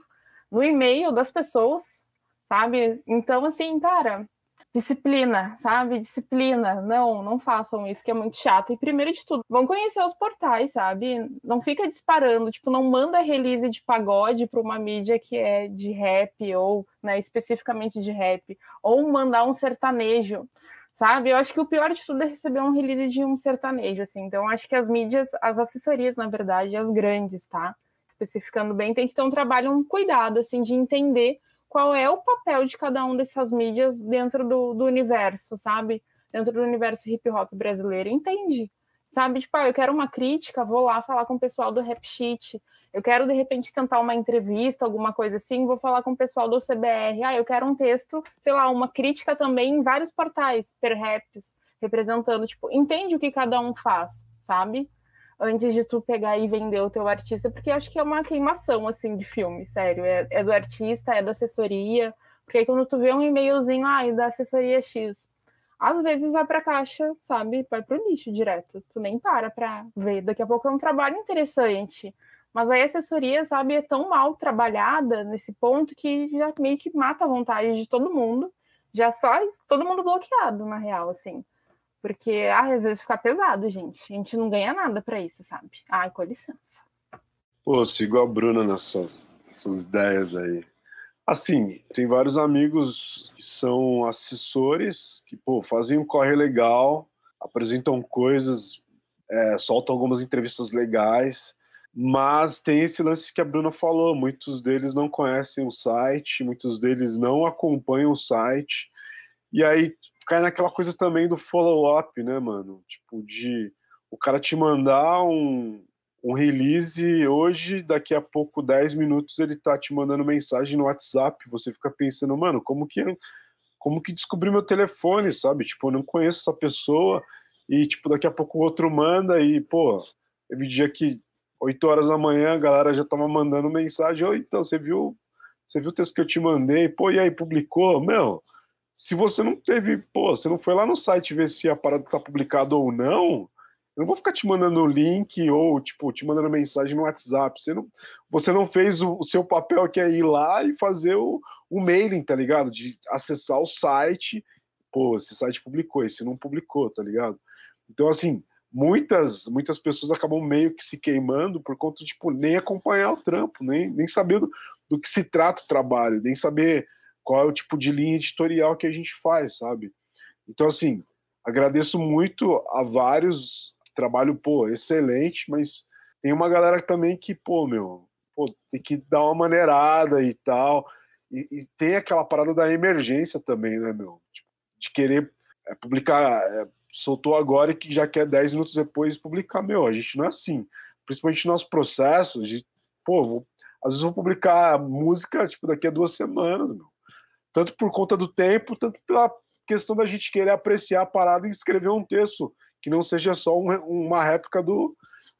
no e-mail das pessoas, sabe? Então, assim, cara, disciplina, sabe? Disciplina. Não, não façam isso, que é muito chato. E primeiro de tudo, vão conhecer os portais, sabe? Não fica disparando, tipo, não manda release de pagode para uma mídia que é de rap ou, né, especificamente de rap, ou mandar um sertanejo. Sabe, eu acho que o pior de tudo é receber um release de um sertanejo, assim. Então, acho que as mídias, as assessorias, na verdade, as grandes, tá? Especificando bem, tem que ter um trabalho, um cuidado, assim, de entender qual é o papel de cada um dessas mídias dentro do, do universo, sabe? Dentro do universo hip hop brasileiro. Entende? Sabe? Tipo, ah, eu quero uma crítica, vou lá falar com o pessoal do Rap Sheet. Eu quero, de repente, tentar uma entrevista, alguma coisa assim, vou falar com o pessoal do CBR. Ah, eu quero um texto, sei lá, uma crítica também em vários portais, per raps, representando, tipo, entende o que cada um faz, sabe? Antes de tu pegar e vender o teu artista, porque acho que é uma queimação, assim, de filme, sério. É, é do artista, é da assessoria, porque aí quando tu vê um e-mailzinho, ah, da assessoria X, às vezes vai pra caixa, sabe? Vai pro lixo direto. Tu nem para pra ver. Daqui a pouco é um trabalho interessante. Mas aí a assessoria, sabe, é tão mal trabalhada nesse ponto que já meio que mata a vontade de todo mundo. Já só todo mundo bloqueado, na real, assim. Porque ah, às vezes fica pesado, gente. A gente não ganha nada para isso, sabe? Ai, com licença. Pô, sigo a Bruna nessas, nessas ideias aí. Assim, tem vários amigos que são assessores, que, pô, fazem um corre legal, apresentam coisas, é, soltam algumas entrevistas legais, mas tem esse lance que a Bruna falou, muitos deles não conhecem o site, muitos deles não acompanham o site, e aí cai naquela coisa também do follow-up, né, mano? Tipo, de o cara te mandar um, um release hoje, daqui a pouco, 10 minutos, ele tá te mandando mensagem no WhatsApp, você fica pensando, mano, como que como que descobri meu telefone, sabe? Tipo, eu não conheço essa pessoa e, tipo, daqui a pouco o outro manda e, pô, teve dia que 8 horas da manhã a galera já tava mandando mensagem, oi, então, você viu, você viu o texto que eu te mandei? Pô, e aí, publicou? Meu, se você não teve, pô, você não foi lá no site ver se a parada tá publicada ou não, eu não vou ficar te mandando o link ou, tipo, te mandando mensagem no WhatsApp. Você não, você não fez o, o seu papel que é ir lá e fazer o, o mailing, tá ligado? De acessar o site. Pô, esse site publicou, esse não publicou, tá ligado? Então, assim, muitas muitas pessoas acabam meio que se queimando por conta de, tipo, nem acompanhar o trampo, nem, nem saber do, do que se trata o trabalho, nem saber qual é o tipo de linha editorial que a gente faz, sabe? Então, assim, agradeço muito a vários, trabalho, pô, excelente, mas tem uma galera também que, pô, meu, pô, tem que dar uma maneirada e tal, e, e tem aquela parada da emergência também, né, meu? Tipo, de querer é, publicar, é, soltou agora e que já quer 10 minutos depois publicar, meu, a gente não é assim. Principalmente no nosso processo, a gente, pô, vou, às vezes vou publicar música, tipo, daqui a duas semanas, meu tanto por conta do tempo, tanto pela questão da gente querer apreciar a parada e escrever um texto que não seja só um, uma réplica do,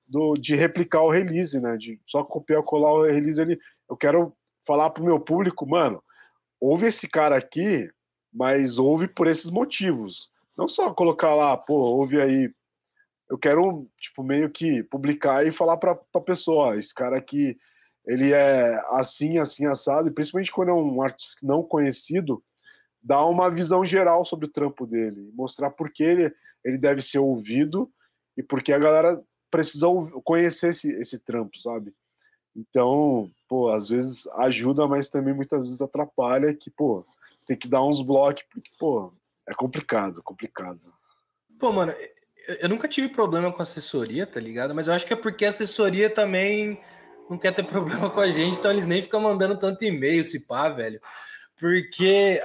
do, de replicar o release, né? De só copiar colar o release ali. Eu quero falar pro meu público, mano, ouve esse cara aqui, mas ouve por esses motivos. Não só colocar lá, pô, ouve aí. Eu quero, tipo, meio que publicar e falar pra, pra pessoa, ó, esse cara aqui ele é assim, assim, assado, e principalmente quando é um artista não conhecido, dá uma visão geral sobre o trampo dele, mostrar por que ele, ele deve ser ouvido e por que a galera precisa conhecer esse, esse trampo, sabe? Então, pô, às vezes ajuda, mas também muitas vezes atrapalha, que, pô, tem que dar uns blocos, porque, pô, é complicado, complicado. Pô, mano, eu nunca tive problema com assessoria, tá ligado? Mas eu acho que é porque a assessoria também não quer ter *laughs* problema com a gente, então eles nem ficam mandando tanto e-mail, se pá, velho. Porque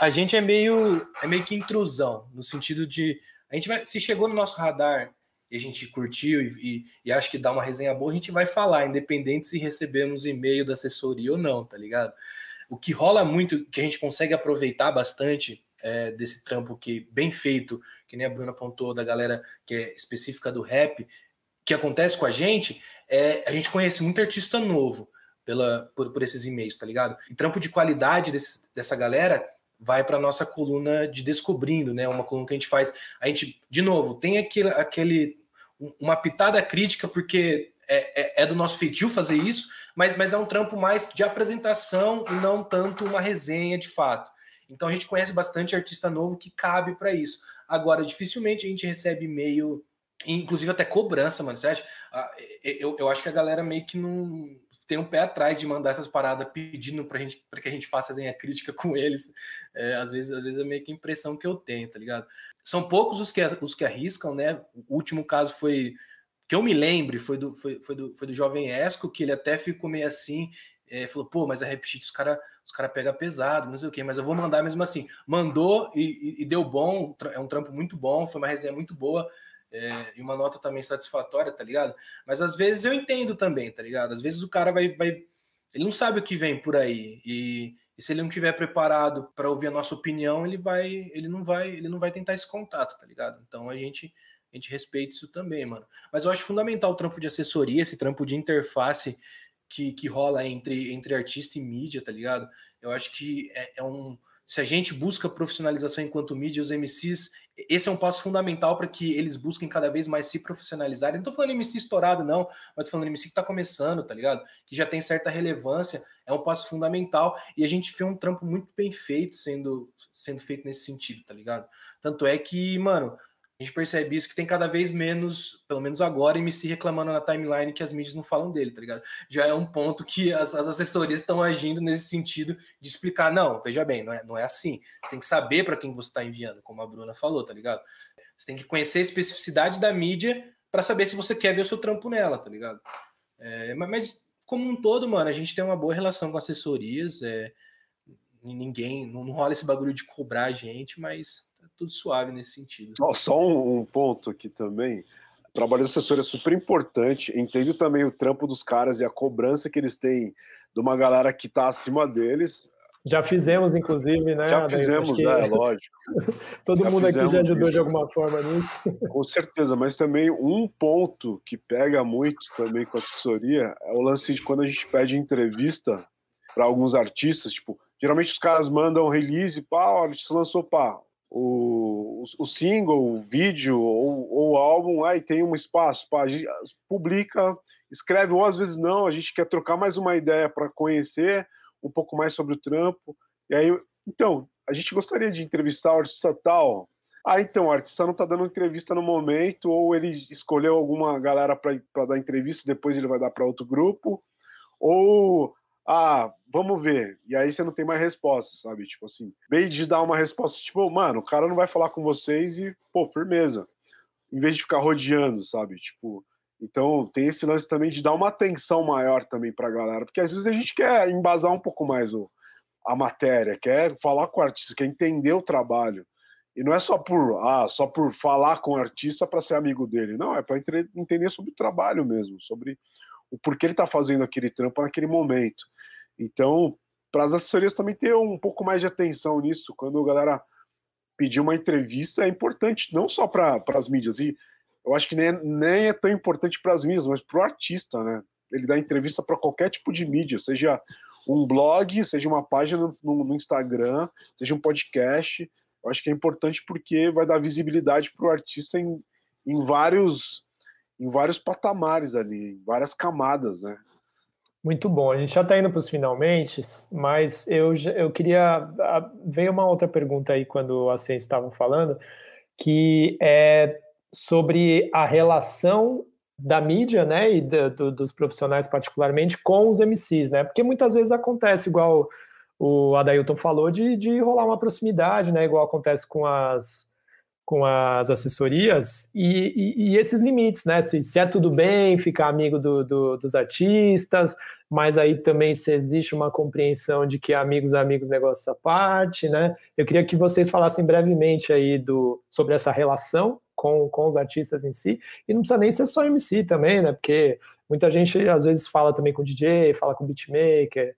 a gente é meio, é meio que intrusão, no sentido de. A gente vai. Se chegou no nosso radar e a gente curtiu e, e, e acha que dá uma resenha boa, a gente vai falar, independente se recebemos e-mail da assessoria ou não, tá ligado? O que rola muito, que a gente consegue aproveitar bastante é, desse trampo que bem feito, que nem a Bruna apontou, da galera que é específica do rap, que acontece com a gente, é, a gente conhece muito artista novo pela, por, por esses e-mails, tá ligado? E trampo de qualidade desse, dessa galera vai para nossa coluna de descobrindo, né? Uma coluna que a gente faz. A gente, de novo, tem aquele, aquele uma pitada crítica, porque é, é, é, do nosso feitio fazer isso, mas, mas é um trampo mais de apresentação e não tanto uma resenha de fato. Então a gente conhece bastante artista novo que cabe para isso. Agora, dificilmente a gente recebe e-mail, inclusive até cobrança, mano. Você acha? Ah, eu, eu acho que a galera meio que não tem um pé atrás de mandar essas paradas pedindo pra gente para que a gente faça a crítica *laughs* com eles. É, às vezes, às vezes é meio que a impressão que eu tenho, tá ligado? São poucos os que os que arriscam, né? O último caso foi que eu me lembre, foi do foi, foi do, foi do jovem Esco, que ele até ficou meio assim, é, falou, pô, mas a Repetite os caras os cara pega pesado, não sei o quê, mas eu vou mandar mesmo assim. Mandou e, e, e deu bom, é um trampo muito bom, foi uma resenha muito boa é, e uma nota também satisfatória, tá ligado? Mas às vezes eu entendo também, tá ligado? Às vezes o cara vai, vai ele não sabe o que vem por aí e, e se ele não tiver preparado para ouvir a nossa opinião, ele vai, ele não vai, ele não vai tentar esse contato, tá ligado? Então a gente a gente respeita isso também, mano. Mas eu acho fundamental o trampo de assessoria, esse trampo de interface que, que rola entre, entre artista e mídia, tá ligado? Eu acho que é, é um. Se a gente busca profissionalização enquanto mídia, os MCs esse é um passo fundamental para que eles busquem cada vez mais se profissionalizarem. Não estou falando MC estourado, não, mas falando MC que está começando, tá ligado? Que já tem certa relevância, é um passo fundamental e a gente vê um trampo muito bem feito sendo, sendo feito nesse sentido, tá ligado? Tanto é que, mano, a gente percebe isso que tem cada vez menos, pelo menos agora, MC reclamando na timeline que as mídias não falam dele, tá ligado? Já é um ponto que as, as assessorias estão agindo nesse sentido de explicar, não, veja bem, não é, não é assim. Você tem que saber para quem você está enviando, como a Bruna falou, tá ligado? Você tem que conhecer a especificidade da mídia para saber se você quer ver o seu trampo nela, tá ligado? É, mas, como um todo, mano, a gente tem uma boa relação com assessorias, é, ninguém, não, não rola esse bagulho de cobrar a gente, mas tudo suave nesse sentido. Só, só um, um, ponto aqui também. O trabalho do assessor é super importante. Entendo também o trampo dos caras e a cobrança que eles têm de uma galera que está acima deles. Já fizemos, inclusive, né? Já fizemos, que... né? Lógico. *laughs* Todo já mundo aqui já ajudou isso. de alguma forma nisso. *laughs* Com certeza, mas também um ponto que pega muito também com a assessoria é o lance de quando a gente pede entrevista para alguns artistas, tipo, geralmente os caras mandam release, pá, o artista lançou, pá, o, o single, o vídeo ou, ou o álbum, aí tem um espaço, pá, publica, escreve, ou às vezes não, a gente quer trocar mais uma ideia para conhecer um pouco mais sobre o trampo. E aí, então, a gente gostaria de entrevistar o artista tal. Ah, então, o artista não está dando entrevista no momento, ou ele escolheu alguma galera para dar entrevista, depois ele vai dar para outro grupo, ou ah, vamos ver. E aí você não tem mais resposta, sabe? Tipo assim, veio de dar uma resposta, tipo, mano, o cara não vai falar com vocês e, pô, firmeza. Em vez de ficar rodeando, sabe? Tipo, então tem esse lance também de dar uma atenção maior também pra galera, porque às vezes a gente quer embasar um pouco mais o, a matéria, quer falar com o artista, quer entender o trabalho. E não é só por, ah, só por falar com o artista para ser amigo dele. Não, é para entender sobre o trabalho mesmo, sobre o porquê ele está fazendo aquele trampo naquele momento. Então, para as assessorias também ter um pouco mais de atenção nisso, quando a galera pedir uma entrevista, é importante, não só para as mídias, e eu acho que nem, nem é tão importante para as mídias, mas para o artista, né? Ele dá entrevista para qualquer tipo de mídia, seja um blog, seja uma página no, no Instagram, seja um podcast. Eu acho que é importante porque vai dar visibilidade para o artista em, em vários em vários patamares ali, em várias camadas, né? Muito bom. A gente já está indo para os finalmente, mas eu, eu queria. Veio uma outra pergunta aí quando vocês estavam falando, que é sobre a relação da mídia, né, e do, do, dos profissionais particularmente com os MCs, né? Porque muitas vezes acontece, igual o Adailton falou, de, de rolar uma proximidade, né? Igual acontece com as com as assessorias e, e, e, esses limites, né? Se, se, é tudo bem ficar amigo do, do, dos artistas, mas aí também se existe uma compreensão de que amigos amigos negócio à parte, né? Eu queria que vocês falassem brevemente aí do, sobre essa relação com, com os artistas em si, e não precisa nem ser só MC também, né? Porque muita gente às vezes fala também com DJ, fala com beatmaker,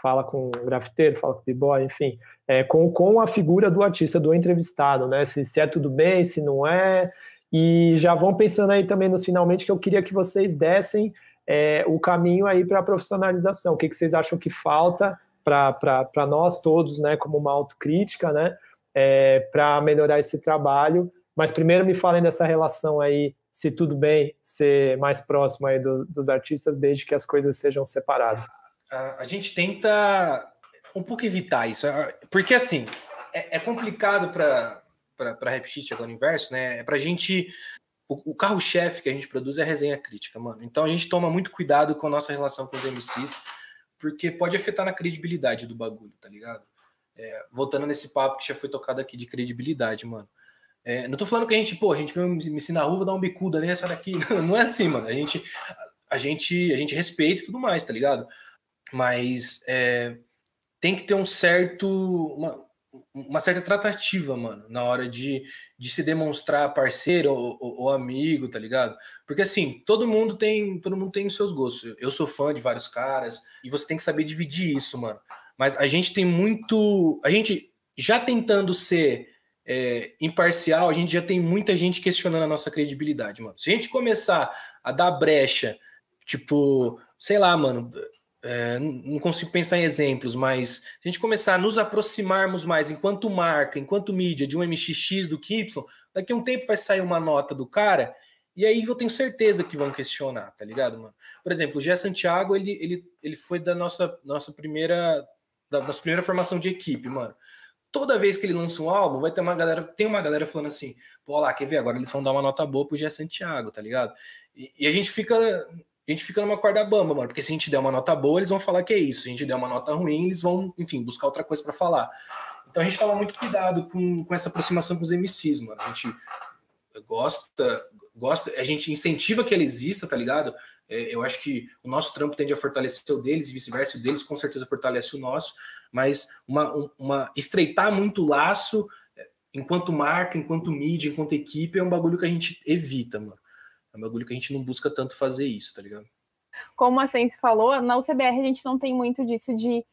fala com o grafiteiro, fala com o b-boy, enfim, é, com, com a figura do artista, do entrevistado, né? Se, se é tudo bem, se não é. E já vão pensando aí também nos finalmente que eu queria que vocês dessem é, o caminho aí para a profissionalização. O que, que vocês acham que falta para nós todos, né, como uma autocrítica, né, é, para melhorar esse trabalho. Mas primeiro me falem dessa relação aí, se tudo bem ser mais próximo aí do, dos artistas, desde que as coisas sejam separadas. A, gente tenta um pouco evitar isso, porque assim, é, é complicado para para Rap Sheet agora inverso, né? É para a gente o, o carro-chefe que a gente produz é a resenha crítica, mano. Então a gente toma muito cuidado com a nossa relação com os MCs, porque pode afetar na credibilidade do bagulho, tá ligado? É, voltando nesse papo que já foi tocado aqui de credibilidade, mano. É, não tô falando que a gente, pô, a gente vai me ensinar a rua, dar um bicuda nessa daqui. *laughs* Não, não é assim, mano. A gente, a gente, a gente respeita e tudo mais, tá ligado? Mas é, tem que ter um certo. Uma, uma certa tratativa, mano, na hora de, de se demonstrar parceiro ou, ou, amigo, tá ligado? Porque assim, todo mundo tem, todo mundo tem os seus gostos. Eu sou fã de vários caras e você tem que saber dividir isso, mano. Mas a gente tem muito, a gente já tentando ser é, imparcial, a gente já tem muita gente questionando a nossa credibilidade, mano. Se a gente começar a dar brecha, tipo, sei lá, mano, é, não consigo pensar em exemplos, mas se a gente começar a nos aproximarmos mais enquanto marca, enquanto mídia, de um MXX do que Y, daqui a um tempo vai sair uma nota do cara, e aí eu tenho certeza que vão questionar, tá ligado, mano? Por exemplo, o Gé Santiago, ele, ele, ele foi da nossa, nossa primeira da nossa primeira formação de equipe, mano. Toda vez que ele lança um álbum, vai ter uma galera, tem uma galera falando assim, pô, lá, quer ver? Agora eles vão dar uma nota boa pro Gé Santiago, tá ligado? E, e a gente fica a gente fica numa corda bamba, mano, porque se a gente der uma nota boa, eles vão falar que é isso. Se a gente der uma nota ruim, eles vão, enfim, buscar outra coisa para falar. Então a gente toma muito cuidado com, com essa aproximação com os MCs, mano. A gente gosta, gosta, a gente incentiva que ele exista, tá ligado? É, eu acho que o nosso trampo tende a fortalecer o deles e vice-versa, o deles com certeza fortalece o nosso, mas uma, uma estreitar muito o laço é, enquanto marca, enquanto mídia, enquanto equipe, é um bagulho que a gente evita, mano. É um bagulho que a gente não busca tanto fazer isso, tá ligado? Como a Sense falou, na UCBR a gente não tem muito disso de,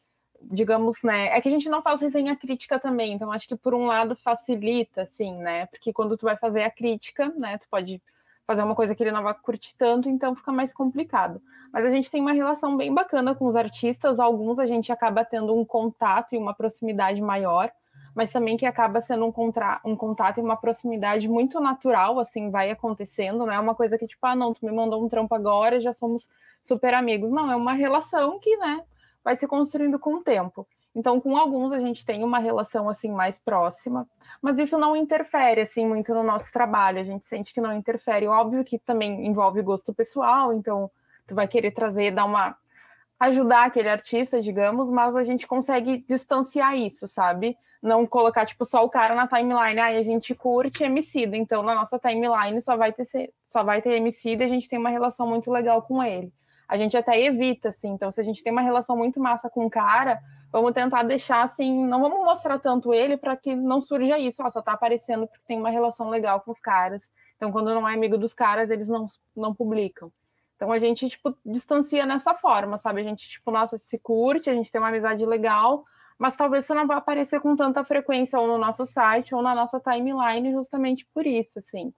digamos, né? É que a gente não faz resenha crítica também, então acho que por um lado facilita, assim, né? Porque quando tu vai fazer a crítica, né, tu pode fazer uma coisa que ele não vai curtir tanto, então fica mais complicado. Mas a gente tem uma relação bem bacana com os artistas, alguns a gente acaba tendo um contato e uma proximidade maior mas também que acaba sendo um, contra, um contato e uma proximidade muito natural, assim, vai acontecendo, não é uma coisa que, tipo, ah, não, tu me mandou um trampo agora, já somos super amigos. Não, é uma relação que, né, vai se construindo com o tempo. Então, com alguns a gente tem uma relação assim mais próxima, mas isso não interfere assim muito no nosso trabalho. A gente sente que não interfere. Óbvio que também envolve gosto pessoal, então tu vai querer trazer, dar uma ajudar aquele artista, digamos, mas a gente consegue distanciar isso, sabe? Não colocar, tipo, só o cara na timeline, aí a gente curte Emicida, então na nossa timeline só vai ter, só vai ter Emicida e a gente tem uma relação muito legal com ele. A gente até evita, assim, então se a gente tem uma relação muito massa com o cara, vamos tentar deixar, assim, não vamos mostrar tanto ele para que não surja isso, ó, só tá aparecendo porque tem uma relação legal com os caras, então quando não é amigo dos caras, eles não, não publicam. Então a gente, tipo, distancia nessa forma, sabe? A gente, tipo, nossa, se curte, a gente tem uma amizade legal, mas talvez você não vá aparecer com tanta frequência ou no nosso site ou na nossa timeline justamente por isso, assim.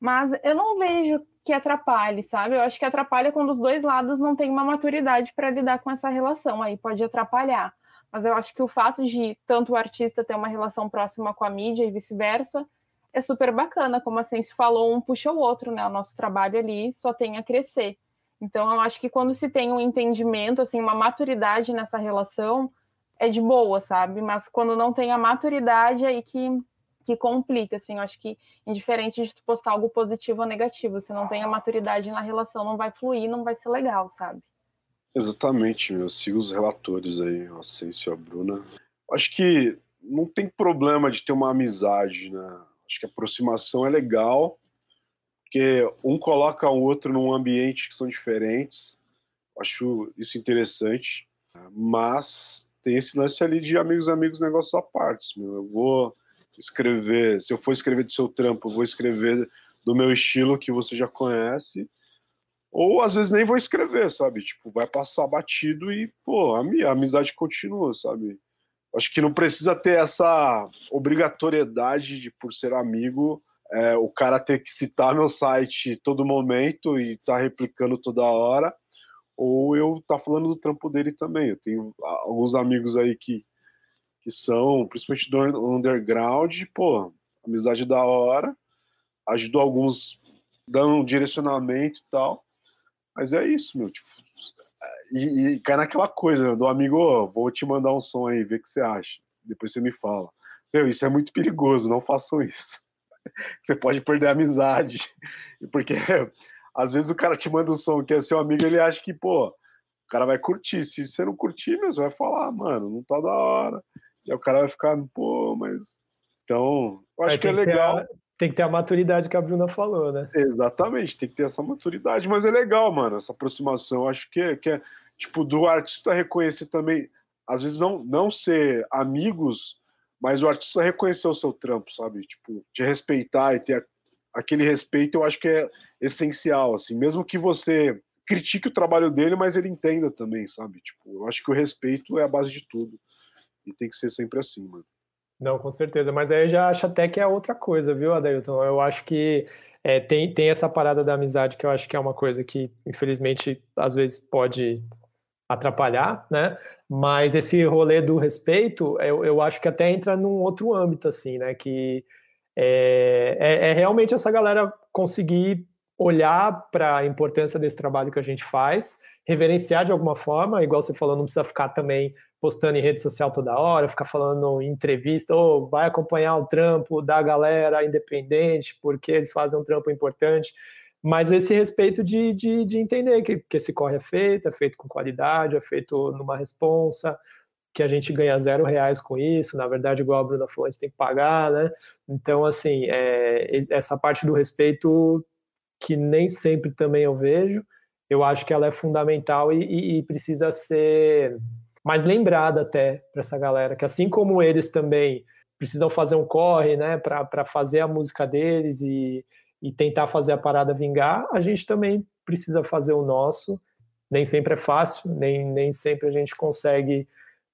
Mas eu não vejo que atrapalhe, sabe? Eu acho que atrapalha quando os dois lados não têm uma maturidade para lidar com essa relação, aí pode atrapalhar. Mas eu acho que o fato de tanto o artista ter uma relação próxima com a mídia e vice-versa é super bacana, como a Sense falou, um puxa o outro, né? O nosso trabalho ali só tem a crescer. Então eu acho que quando se tem um entendimento, assim, uma maturidade nessa relação, é de boa, sabe? Mas quando não tem a maturidade, aí que, que complica, assim. Eu acho que, indiferente de tu postar algo positivo ou negativo, se não tem a maturidade na relação, não vai fluir, não vai ser legal, sabe? Exatamente, eu sigo os relatores aí, o Ascenso e a Bruna. Acho que não tem problema de ter uma amizade, né? Acho que a aproximação é legal, porque um coloca o outro num ambiente que são diferentes. Acho isso interessante, mas tem esse lance ali de amigos, amigos, negócios à parte. Meu. Eu vou escrever, se eu for escrever do seu trampo, eu vou escrever do meu estilo que você já conhece. Ou às vezes nem vou escrever, sabe? Tipo, vai passar batido e, pô, a, a amizade continua, sabe? Acho que não precisa ter essa obrigatoriedade de, por ser amigo, é, o cara ter que citar meu site todo momento e tá replicando toda hora, ou eu tá falando do trampo dele também. Eu tenho alguns amigos aí que, que são, principalmente do underground, pô, amizade da hora, ajudou alguns dando um direcionamento e tal. Mas é isso, meu. Tipo, e, e cai naquela coisa do amigo, oh, vou te mandar um som aí, ver o que você acha. Depois você me fala. Meu, isso é muito perigoso, não façam isso. *laughs* Você pode perder a amizade. *laughs* Porque às vezes o cara te manda um som que é seu amigo, ele acha que, pô, o cara vai curtir. Se você não curtir, mesmo, vai falar, mano, não tá da hora. E aí o cara vai ficar, pô, mas. Então, eu acho que é legal. Tem que ter a maturidade que a Bruna falou, né? Exatamente, tem que ter essa maturidade, mas é legal, mano, essa aproximação. Acho que é, que é tipo, do artista reconhecer também, às vezes não, não ser amigos, mas o artista reconhecer o seu trampo, sabe? Tipo, te respeitar e ter aquele respeito, eu acho que é essencial, assim, mesmo que você critique o trabalho dele, mas ele entenda também, sabe? Tipo, eu acho que o respeito é a base de tudo. E tem que ser sempre assim, mano. Não, com certeza. Mas aí eu já acho até que é outra coisa, viu, Adailton? Eu acho que é, tem, tem essa parada da amizade que eu acho que é uma coisa que, infelizmente, às vezes pode atrapalhar, né? Mas esse rolê do respeito, eu, eu acho que até entra num outro âmbito, assim, né? Que é, é, é realmente essa galera conseguir olhar para a importância desse trabalho que a gente faz, reverenciar de alguma forma, igual você falou, não precisa ficar também postando em rede social toda hora, ficar falando em entrevista, ou oh, vai acompanhar o trampo da galera independente, porque eles fazem um trampo importante. Mas esse respeito de, de, de entender que, que esse corre é feito, é feito com qualidade, é feito numa responsa, que a gente ganha zero reais com isso, na verdade, igual a Bruna falou, a gente tem que pagar, né? Então, assim, é, essa parte do respeito que nem sempre também eu vejo, eu acho que ela é fundamental e, e, e precisa ser mais lembrada até para essa galera, que assim como eles também precisam fazer um corre, né, para fazer a música deles e, e tentar fazer a parada vingar, a gente também precisa fazer o nosso. Nem sempre é fácil, nem, nem sempre a gente consegue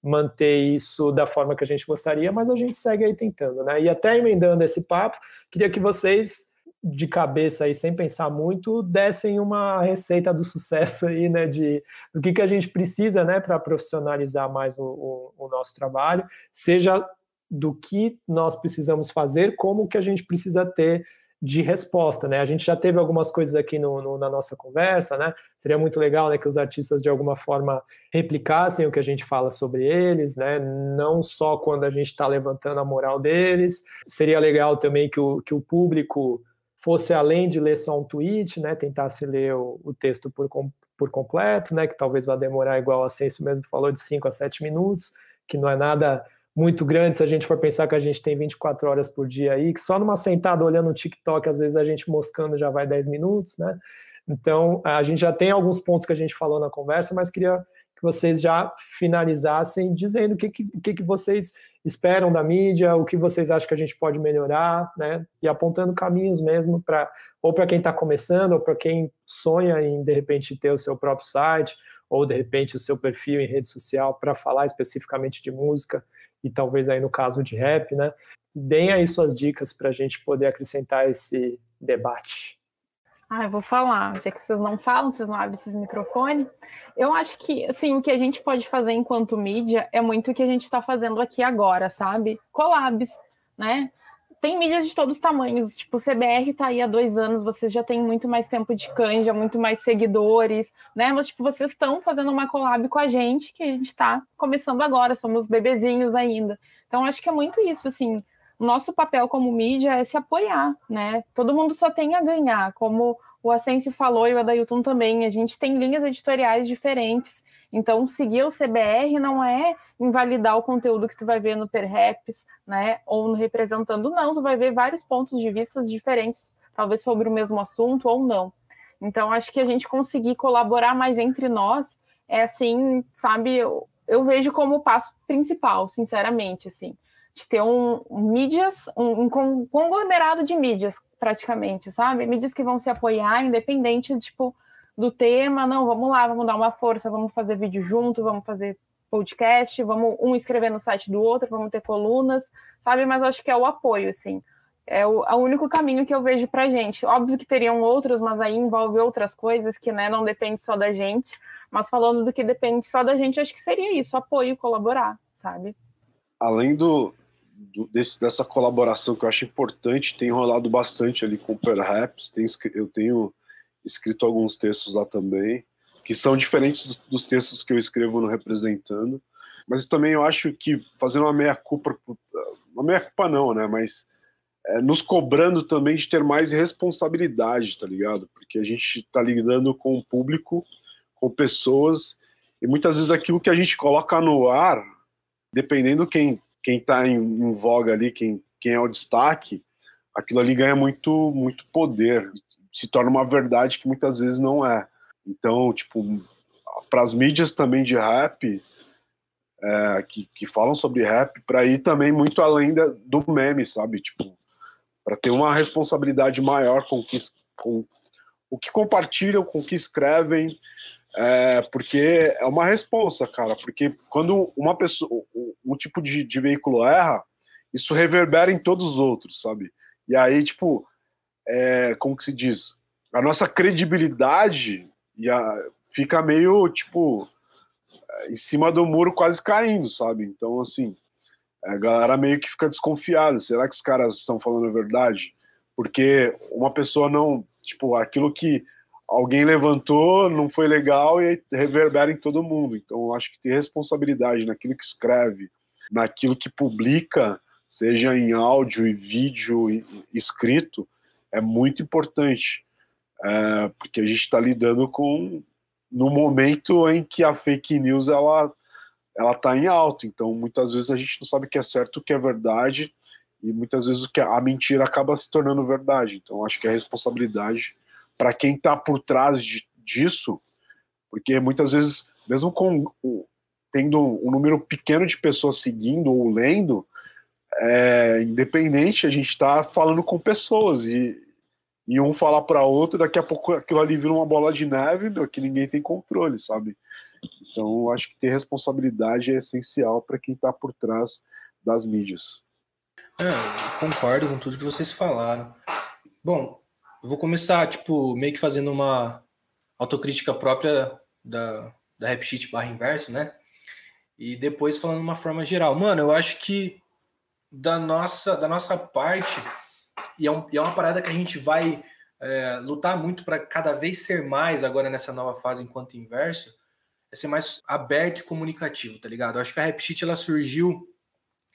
manter isso da forma que a gente gostaria, mas a gente segue aí tentando, né? E até emendando esse papo, queria que vocês de cabeça aí, sem pensar muito, dessem uma receita do sucesso aí, né, de do que, que a gente precisa, né, para profissionalizar mais o, o, o, nosso trabalho, seja do que nós precisamos fazer, como que a gente precisa ter de resposta, né? A gente já teve algumas coisas aqui no, no, na nossa conversa, né? Seria muito legal, né, que os artistas de alguma forma replicassem o que a gente fala sobre eles, né? Não só quando a gente está levantando a moral deles. Seria legal também que o, que o público fosse além de ler só um tweet, né, tentasse ler o, o texto por, por completo, né, que talvez vá demorar igual a Senso mesmo falou, de 5 a 7 minutos, que não é nada muito grande se a gente for pensar que a gente tem 24 horas por dia aí, que só numa sentada olhando um TikTok, às vezes a gente moscando já vai 10 minutos, né? Então, a gente já tem alguns pontos que a gente falou na conversa, mas queria que vocês já finalizassem dizendo o que, que, que vocês esperam da mídia, o que vocês acham que a gente pode melhorar, né? E apontando caminhos mesmo para ou para quem está começando, ou para quem sonha em de repente ter o seu próprio site, ou de repente o seu perfil em rede social para falar especificamente de música e talvez aí no caso de rap, né? Deem aí suas dicas para a gente poder acrescentar esse debate. Ah, eu vou falar, já que vocês não falam, vocês não abrem esses microfones. Eu acho que, assim, o que a gente pode fazer enquanto mídia é muito o que a gente está fazendo aqui agora, sabe? Collabs, né? Tem mídias de todos os tamanhos, tipo, o CBR tá aí há dois anos, vocês já têm muito mais tempo de canja, muito mais seguidores, né? Mas, tipo, vocês estão fazendo uma collab com a gente, que a gente está começando agora, somos bebezinhos ainda. Então, acho que é muito isso, assim, nosso papel como mídia é se apoiar, né? Todo mundo só tem a ganhar, como o Asensio falou e o Adailton também, a gente tem linhas editoriais diferentes, então seguir o CBR não é invalidar o conteúdo que tu vai ver no Perhaps, né, ou no Representando, não, tu vai ver vários pontos de vista diferentes, talvez sobre o mesmo assunto ou não. Então, acho que a gente conseguir colaborar mais entre nós é assim, sabe, eu, eu vejo como o passo principal, sinceramente, assim de ter um, um mídias, um, um, conglomerado de mídias, praticamente, sabe? Mídias que vão se apoiar, independente, tipo, do tema, não, vamos lá, vamos dar uma força, vamos fazer vídeo junto, vamos fazer podcast, vamos um escrever no site do outro, vamos ter colunas, sabe? Mas acho que é o apoio, assim. É o, é o único caminho que eu vejo pra gente. Óbvio que teriam outros, mas aí envolve outras coisas que né, não depende só da gente. Mas falando do que depende só da gente, acho que seria isso, apoio, colaborar, sabe? Além do, do desse, dessa colaboração que eu acho importante, tem rolado bastante ali com o Perhaps, tem, eu tenho escrito alguns textos lá também, que são diferentes do, dos textos que eu escrevo no Representando, mas também eu acho que fazendo uma meia-culpa, uma meia-culpa não, né, mas é, nos cobrando também de ter mais responsabilidade, tá ligado? Porque a gente está lidando com o público, com pessoas, e muitas vezes aquilo que a gente coloca no ar, dependendo quem quem está em, em, voga ali, quem, quem é o destaque, aquilo ali ganha muito muito poder, se torna uma verdade que muitas vezes não é. Então, tipo, para as mídias também de rap, é, que, que falam sobre rap, para ir também muito além da, do meme, sabe? Tipo, para ter uma responsabilidade maior com, que, com o que compartilham, com o que escrevem, é, porque é uma responsa, cara. Porque quando uma pessoa, um tipo de, de veículo erra, isso reverbera em todos os outros, sabe? E aí, tipo, é, como que se diz? A nossa credibilidade a, fica meio, tipo, em cima do muro quase caindo, sabe? Então, assim, a galera meio que fica desconfiada. Será que os caras estão falando a verdade? Porque uma pessoa não, tipo, aquilo que alguém levantou não foi legal e reverbera em todo mundo. Então, acho que ter responsabilidade naquilo que escreve, naquilo que publica, seja em áudio e vídeo e escrito, é muito importante. É, porque a gente está lidando com no momento em que a fake news ela ela está em alta. Então, muitas vezes a gente não sabe o que é certo, o que é verdade, e muitas vezes o que é, a mentira acaba se tornando verdade. Então, acho que é responsabilidade para quem está por trás de, disso, porque muitas vezes, mesmo com tendo um número pequeno de pessoas seguindo ou lendo, é, independente, a gente está falando com pessoas e, e um falar para outro, daqui a pouco aquilo ali vira uma bola de neve, meu, que ninguém tem controle, sabe? Então, acho que ter responsabilidade é essencial para quem está por trás das mídias. É, concordo com tudo que vocês falaram. Bom, eu vou começar, tipo, meio que fazendo uma autocrítica própria da, da RapSheet barra inverso, né? E depois falando de uma forma geral. Mano, eu acho que da nossa, da nossa parte, e é, um, e é uma parada que a gente vai é, lutar muito para cada vez ser mais agora nessa nova fase enquanto inverso, é ser mais aberto e comunicativo, tá ligado? Eu acho que a RapSheet ela surgiu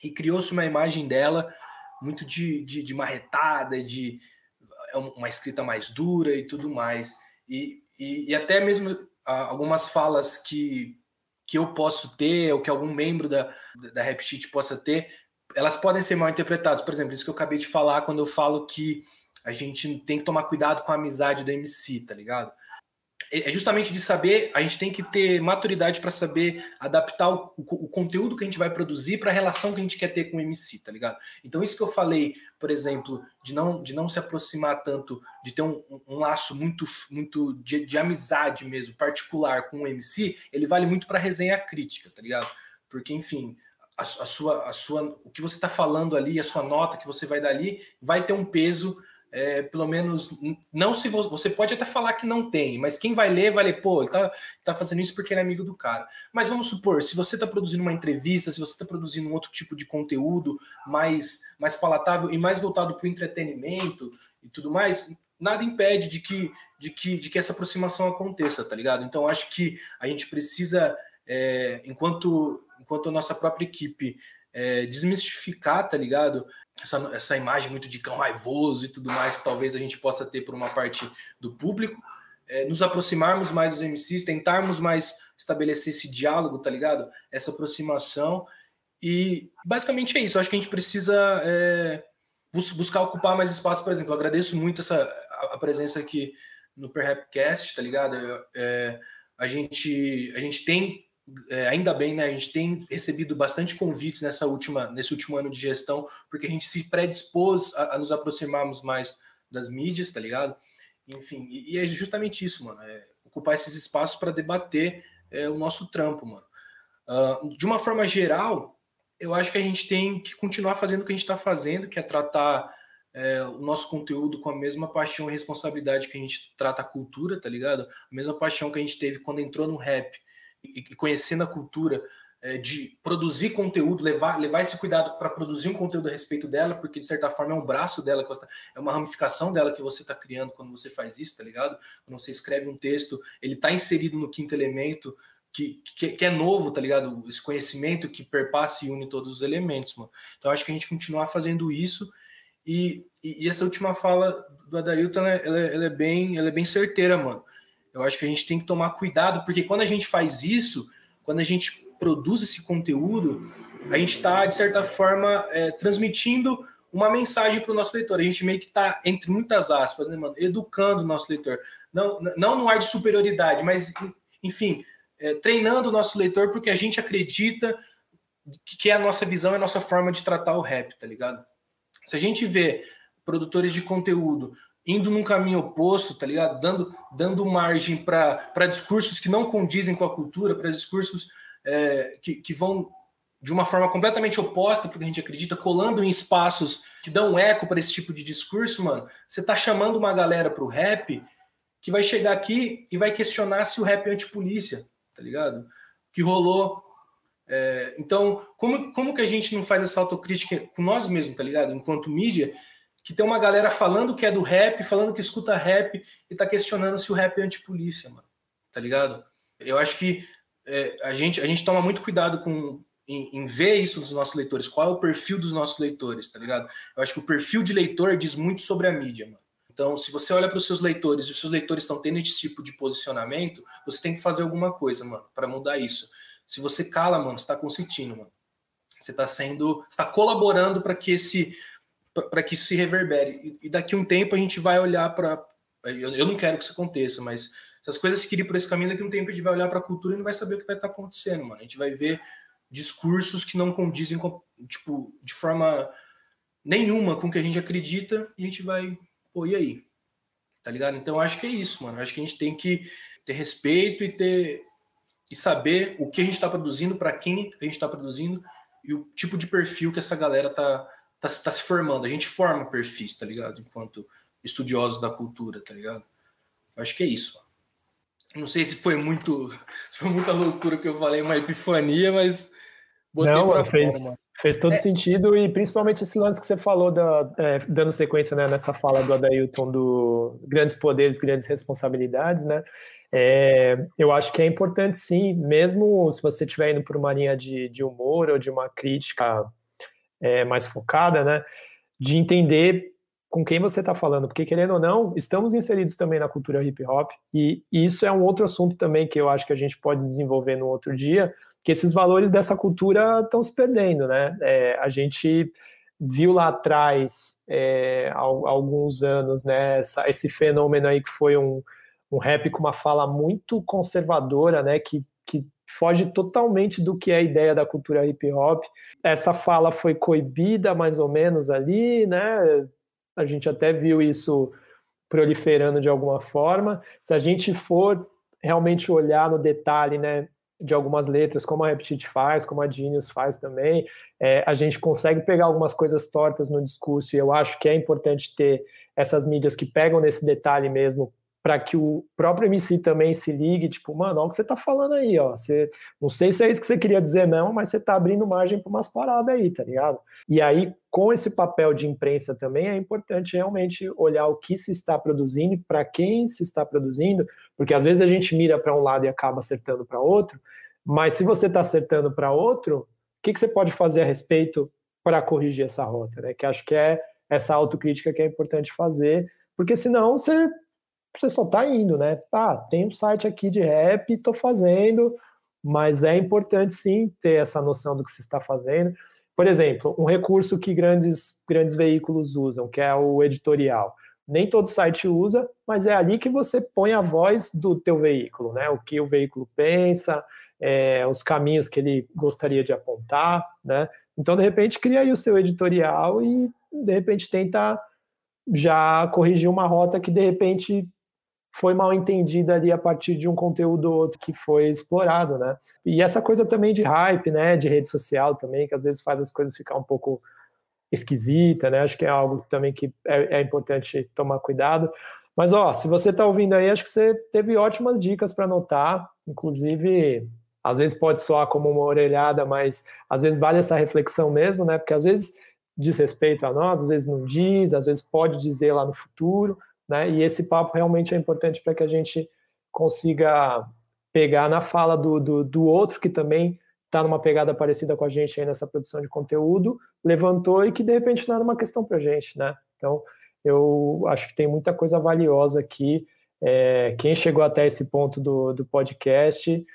e criou-se uma imagem dela muito de, de, de marretada, de é uma escrita mais dura e tudo mais. E, e, e até mesmo algumas falas que, que eu posso ter, ou que algum membro da, da RapSheet possa ter, elas podem ser mal interpretadas. Por exemplo, isso que eu acabei de falar quando eu falo que a gente tem que tomar cuidado com a amizade do MC, tá ligado? É, é justamente de saber, a gente tem que ter maturidade para saber adaptar o, o, o, conteúdo que a gente vai produzir para a relação que a gente quer ter com o MC, tá ligado? Então, isso que eu falei, por exemplo, de não, de não se aproximar tanto, de ter um, um laço muito, muito de, de, amizade mesmo, particular com o MC, ele vale muito para resenha crítica, tá ligado? Porque, enfim, a, a, sua, a sua, o que você está falando ali, a sua nota que você vai dar ali, vai ter um peso é, pelo menos, não se você, pode até falar que não tem, mas quem vai ler vai ler, pô, ele tá, tá fazendo isso porque ele é amigo do cara. Mas vamos supor, se você está produzindo uma entrevista, se você está produzindo um outro tipo de conteúdo mais, mais palatável e mais voltado para o entretenimento e tudo mais, nada impede de que, de, que, de que essa aproximação aconteça, tá ligado? Então, acho que a gente precisa, é, enquanto, enquanto a nossa própria equipe é, desmistificar, tá ligado? essa, essa imagem muito de cão raivoso e tudo mais que talvez a gente possa ter por uma parte do público, é, nos aproximarmos mais dos MCs, tentarmos mais estabelecer esse diálogo, tá ligado? Essa aproximação. E basicamente é isso. Acho que a gente precisa é, bus buscar ocupar mais espaço, por exemplo. Eu agradeço muito essa, a, a presença aqui no Perhapcast, tá ligado? É, a, gente, a gente tem é, ainda bem, né? A gente tem recebido bastante convites nessa última, nesse último ano de gestão, porque a gente se predispôs a, a nos aproximarmos mais das mídias, tá ligado? Enfim, e, e é justamente isso, mano. É, ocupar esses espaços para debater é, o nosso trampo, mano. Uh, de uma forma geral, eu acho que a gente tem que continuar fazendo o que a gente está fazendo, que é tratar é, o nosso conteúdo com a mesma paixão e responsabilidade que a gente trata a cultura, tá ligado? A mesma paixão que a gente teve quando entrou no rap e, conhecendo a cultura, é, de produzir conteúdo, levar, levar esse cuidado para produzir um conteúdo a respeito dela, porque de certa forma é um braço dela, tá, é uma ramificação dela que você está criando quando você faz isso, tá ligado? Quando você escreve um texto, ele está inserido no quinto elemento, que, que, que, é novo, tá ligado? Esse conhecimento que perpassa e une todos os elementos, mano. Então acho que a gente continuar fazendo isso e, e, e essa última fala do Adailton, ela, ela, é bem, ela é bem certeira, mano. Eu acho que a gente tem que tomar cuidado, porque quando a gente faz isso, quando a gente produz esse conteúdo, a gente está, de certa forma, é, transmitindo uma mensagem para o nosso leitor. A gente meio que está, entre muitas aspas, né, mano, educando o nosso leitor. Não, não no ar de superioridade, mas, enfim, é, treinando o nosso leitor porque a gente acredita que é a nossa visão, é a nossa forma de tratar o rap, tá ligado? Se a gente vê produtores de conteúdo indo num caminho oposto, tá ligado? Dando, dando margem para discursos que não condizem com a cultura, para discursos é, que, que vão de uma forma completamente oposta porque a gente acredita, colando em espaços que dão eco para esse tipo de discurso, mano, você tá chamando uma galera pro rap que vai chegar aqui e vai questionar se o rap é antipolícia, tá ligado? Que rolou é, então, como, como que a gente não faz essa autocrítica com nós mesmos, tá ligado? Enquanto mídia, que tem uma galera falando que é do rap, falando que escuta rap e tá questionando se o rap é antipolícia, mano. Tá ligado? Eu acho que é, a, gente, a gente toma muito cuidado com em, em, ver isso dos nossos leitores, qual é o perfil dos nossos leitores, tá ligado? Eu acho que o perfil de leitor diz muito sobre a mídia, mano. Então, se você olha para os seus leitores e os seus leitores estão tendo esse tipo de posicionamento, você tem que fazer alguma coisa, mano, para mudar isso. Se você cala, mano, você está consentindo, mano. Você está sendo, está colaborando para que esse para que isso se reverbere. E, daqui um tempo a gente vai olhar para eu, eu, não quero que isso aconteça, mas se as coisas seguirem por esse caminho, daqui um tempo a gente vai olhar para a cultura e não vai saber o que vai estar tá acontecendo, mano. A gente vai ver discursos que não condizem com, tipo, de forma nenhuma com o que a gente acredita e a gente vai, pô, e aí? Tá ligado? Então acho que é isso, mano. Acho que a gente tem que ter respeito e ter e saber o que a gente está produzindo, para quem a gente está produzindo e o tipo de perfil que essa galera tá, tá, tá, se formando. A gente forma perfis, tá ligado? Enquanto estudiosos da cultura, tá ligado? Eu acho que é isso. Não sei se foi muito, *laughs* se foi muita loucura que eu falei, uma epifania, mas botei Não, pra fez, fora, fez todo é. sentido e principalmente esse lance que você falou da, é, dando sequência né, nessa fala do Adailton do grandes poderes, grandes responsabilidades, né? É, eu acho que é importante sim, mesmo se você estiver indo por uma linha de, de humor ou de uma crítica é, mais focada, né, de entender com quem você está falando, porque querendo ou não, estamos inseridos também na cultura hip hop, e, isso é um outro assunto também que eu acho que a gente pode desenvolver no outro dia, que esses valores dessa cultura estão se perdendo, né? É, a gente viu lá atrás, é, há, há, alguns anos, né, essa, esse fenômeno aí que foi um, um rap com uma fala muito conservadora, né, que, que foge totalmente do que é a ideia da cultura hip hop. Essa fala foi coibida mais ou menos ali, né? A gente até viu isso proliferando de alguma forma. Se a gente for realmente olhar no detalhe, né, de algumas letras, como a Reptit faz, como a Genius faz também, é, a gente consegue pegar algumas coisas tortas no discurso, e eu acho que é importante ter essas mídias que pegam nesse detalhe mesmo para que o próprio MC também se ligue, tipo, mano, olha o que você tá falando aí, ó. Você, não sei se é isso que você queria dizer, não, mas você tá abrindo margem para umas paradas aí, tá ligado? E aí, com esse papel de imprensa também, é importante realmente olhar o que se está produzindo, para quem se está produzindo, porque às vezes a gente mira para um lado e acaba acertando para outro, mas se você está acertando para outro, o que, que você pode fazer a respeito para corrigir essa rota, né? Que acho que é essa autocrítica que é importante fazer, porque senão você você só está indo, né? Ah, tem um site aqui de rap, estou fazendo, mas é importante sim ter essa noção do que se está fazendo. Por exemplo, um recurso que grandes, grandes veículos usam, que é o editorial. Nem todo site usa, mas é ali que você põe a voz do teu veículo, né? O que o veículo pensa, é, os caminhos que ele gostaria de apontar, né? Então, de repente, cria aí o seu editorial e, de repente, tenta já corrigir uma rota que, de repente, foi mal entendida ali a partir de um conteúdo ou outro que foi explorado, né? E essa coisa também de hype, né, de rede social também, que às vezes faz as coisas ficar um pouco esquisita, né? Acho que é algo também que é, é importante tomar cuidado. Mas ó, se você está ouvindo aí, acho que você teve ótimas dicas para anotar, inclusive às vezes pode soar como uma orelhada, mas às vezes vale essa reflexão mesmo, né? Porque às vezes diz respeito a nós, às vezes não diz, às vezes pode dizer lá no futuro, né? E esse papo realmente é importante para que a gente consiga pegar na fala do, do, do outro que também está numa pegada parecida com a gente aí nessa produção de conteúdo, levantou e que de repente não era uma questão para a gente, né? Então, eu acho que tem muita coisa valiosa aqui. É, quem chegou até esse ponto do, do podcast,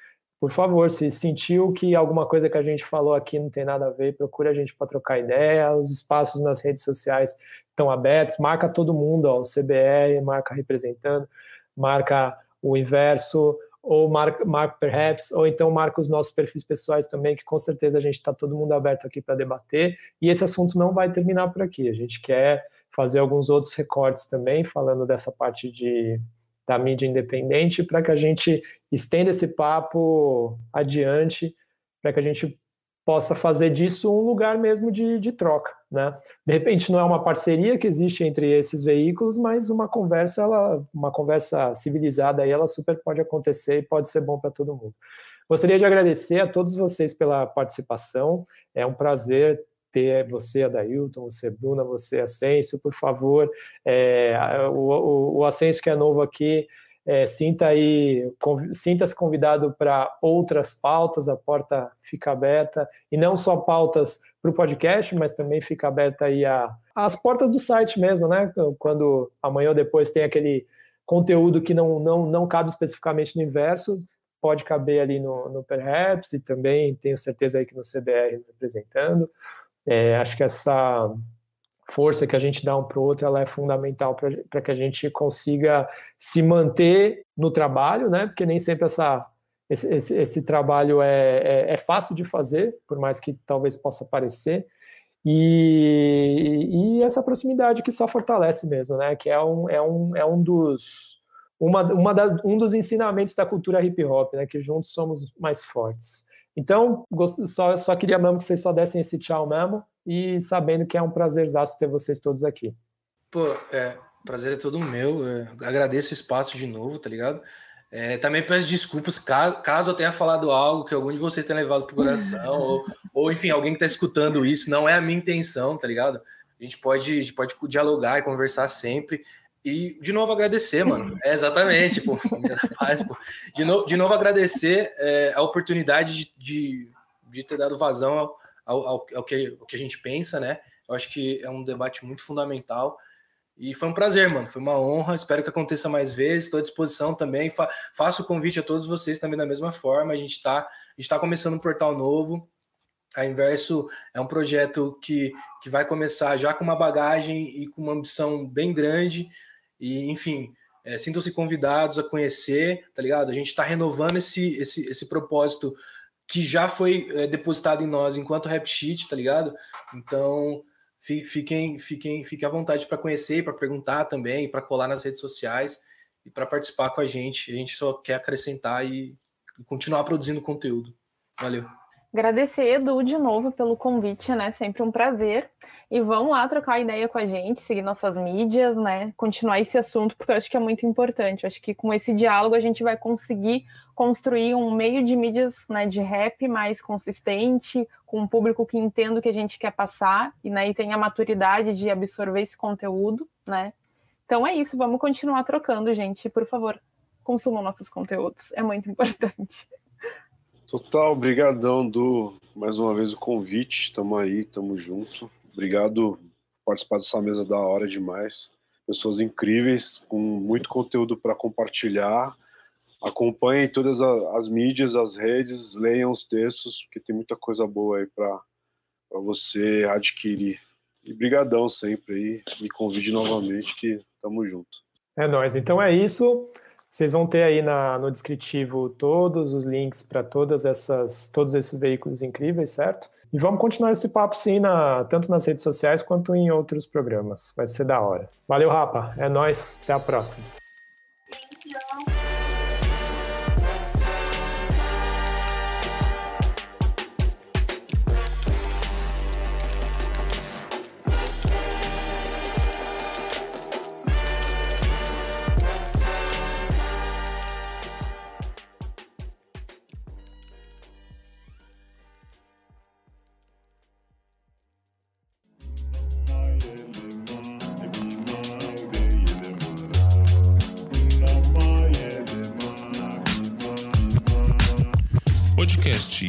por favor, se sentiu que alguma coisa que a gente falou aqui não tem nada a ver, procure a gente para trocar ideia. Os espaços nas redes sociais estão abertos. Marca todo mundo, ó, o CBR, marca representando, marca o inverso, ou marca, marca perhaps, ou então marca os nossos perfis pessoais também, que com certeza a gente está todo mundo aberto aqui para debater. E esse assunto não vai terminar por aqui. A gente quer fazer alguns outros recortes também, falando dessa parte de da mídia independente, para que a gente estenda esse papo adiante, para que a gente possa fazer disso um lugar mesmo de, de, troca, né? De repente não é uma parceria que existe entre esses veículos, mas uma conversa, ela, uma conversa civilizada aí, ela super pode acontecer e pode ser bom para todo mundo. Gostaria de agradecer a todos vocês pela participação. É um prazer ter você, Adailton, você, Bruna, você, Ascenso, por favor. É, o, o, o Ascenso que é novo aqui, é, sinta aí, sinta-se convidado para outras pautas, a porta fica aberta, e não só pautas para o podcast, mas também fica aberta aí a, as portas do site mesmo, né? Quando amanhã ou depois tem aquele conteúdo que não, não, não cabe especificamente no inverso, pode caber ali no, no Perhaps e também tenho certeza aí que no CBR representando. É, acho que essa força que a gente dá um para o outro, ela é fundamental para que a gente consiga se manter no trabalho, né? Porque nem sempre essa, esse, esse, esse trabalho é, é, é, fácil de fazer, por mais que talvez possa parecer. E, e essa proximidade que só fortalece mesmo, né? Que é um, é um, é um dos uma, uma das, um dos ensinamentos da cultura hip hop, né? Que juntos somos mais fortes. Então, só, só queria mesmo que vocês só dessem esse tchau mesmo e sabendo que é um prazerzaço ter vocês todos aqui. Pô, é, prazer é todo meu. É, agradeço o espaço de novo, tá ligado? É, também peço desculpas caso, caso eu tenha falado algo que algum de vocês tenha levado pro coração, *laughs* ou, ou enfim, alguém que tá escutando isso, não é a minha intenção, tá ligado? A gente pode, a gente pode dialogar e conversar sempre. E de novo agradecer, mano. É, exatamente, pô. *laughs* Paz, pô. De, no, de novo agradecer é, a oportunidade de, de, de ter dado vazão ao, ao, ao, que, ao que a gente pensa, né? Eu acho que é um debate muito fundamental. E foi um prazer, mano. Foi uma honra. Espero que aconteça mais vezes. Estou à disposição também. Fa faço o convite a todos vocês também da mesma forma. A gente está tá começando um portal novo. A Inverso é um projeto que, que vai começar já com uma bagagem e com uma ambição bem grande. E, enfim, é, sintam-se convidados a conhecer, tá ligado? A gente está renovando esse, esse, esse propósito que já foi é, depositado em nós enquanto rap sheet, tá ligado? Então, fiquem, fiquem, fiquem à vontade para conhecer, para perguntar também, para colar nas redes sociais e para participar com a gente. A gente só quer acrescentar e, e continuar produzindo conteúdo. Valeu. Agradecer, Edu, de novo pelo convite, né? Sempre um prazer. E vão lá trocar ideia com a gente, seguir nossas mídias, né? Continuar esse assunto, porque eu acho que é muito importante. Eu acho que com esse diálogo a gente vai conseguir construir um meio de mídias né, de rap mais consistente, com um público que entenda o que a gente quer passar e, né, e tenha a maturidade de absorver esse conteúdo, né? Então é isso, vamos continuar trocando, gente. Por favor, consumam nossos conteúdos, é muito importante. Total, obrigadão do mais uma vez o convite. Estamos aí, estamos junto. Obrigado por participar dessa mesa da hora demais. Pessoas incríveis, com muito conteúdo para compartilhar. Acompanhem todas as mídias, as redes, leiam os textos, porque tem muita coisa boa aí para você adquirir. E brigadão sempre aí. Me convide novamente que estamos junto. É nóis. Então é isso. Vocês vão ter aí na, no descritivo todos os links para todas essas, todos esses veículos incríveis, certo? E vamos continuar esse papo sim, na, tanto nas redes sociais quanto em outros programas. Vai ser da hora. Valeu, Rapa. É nós. Até a próxima.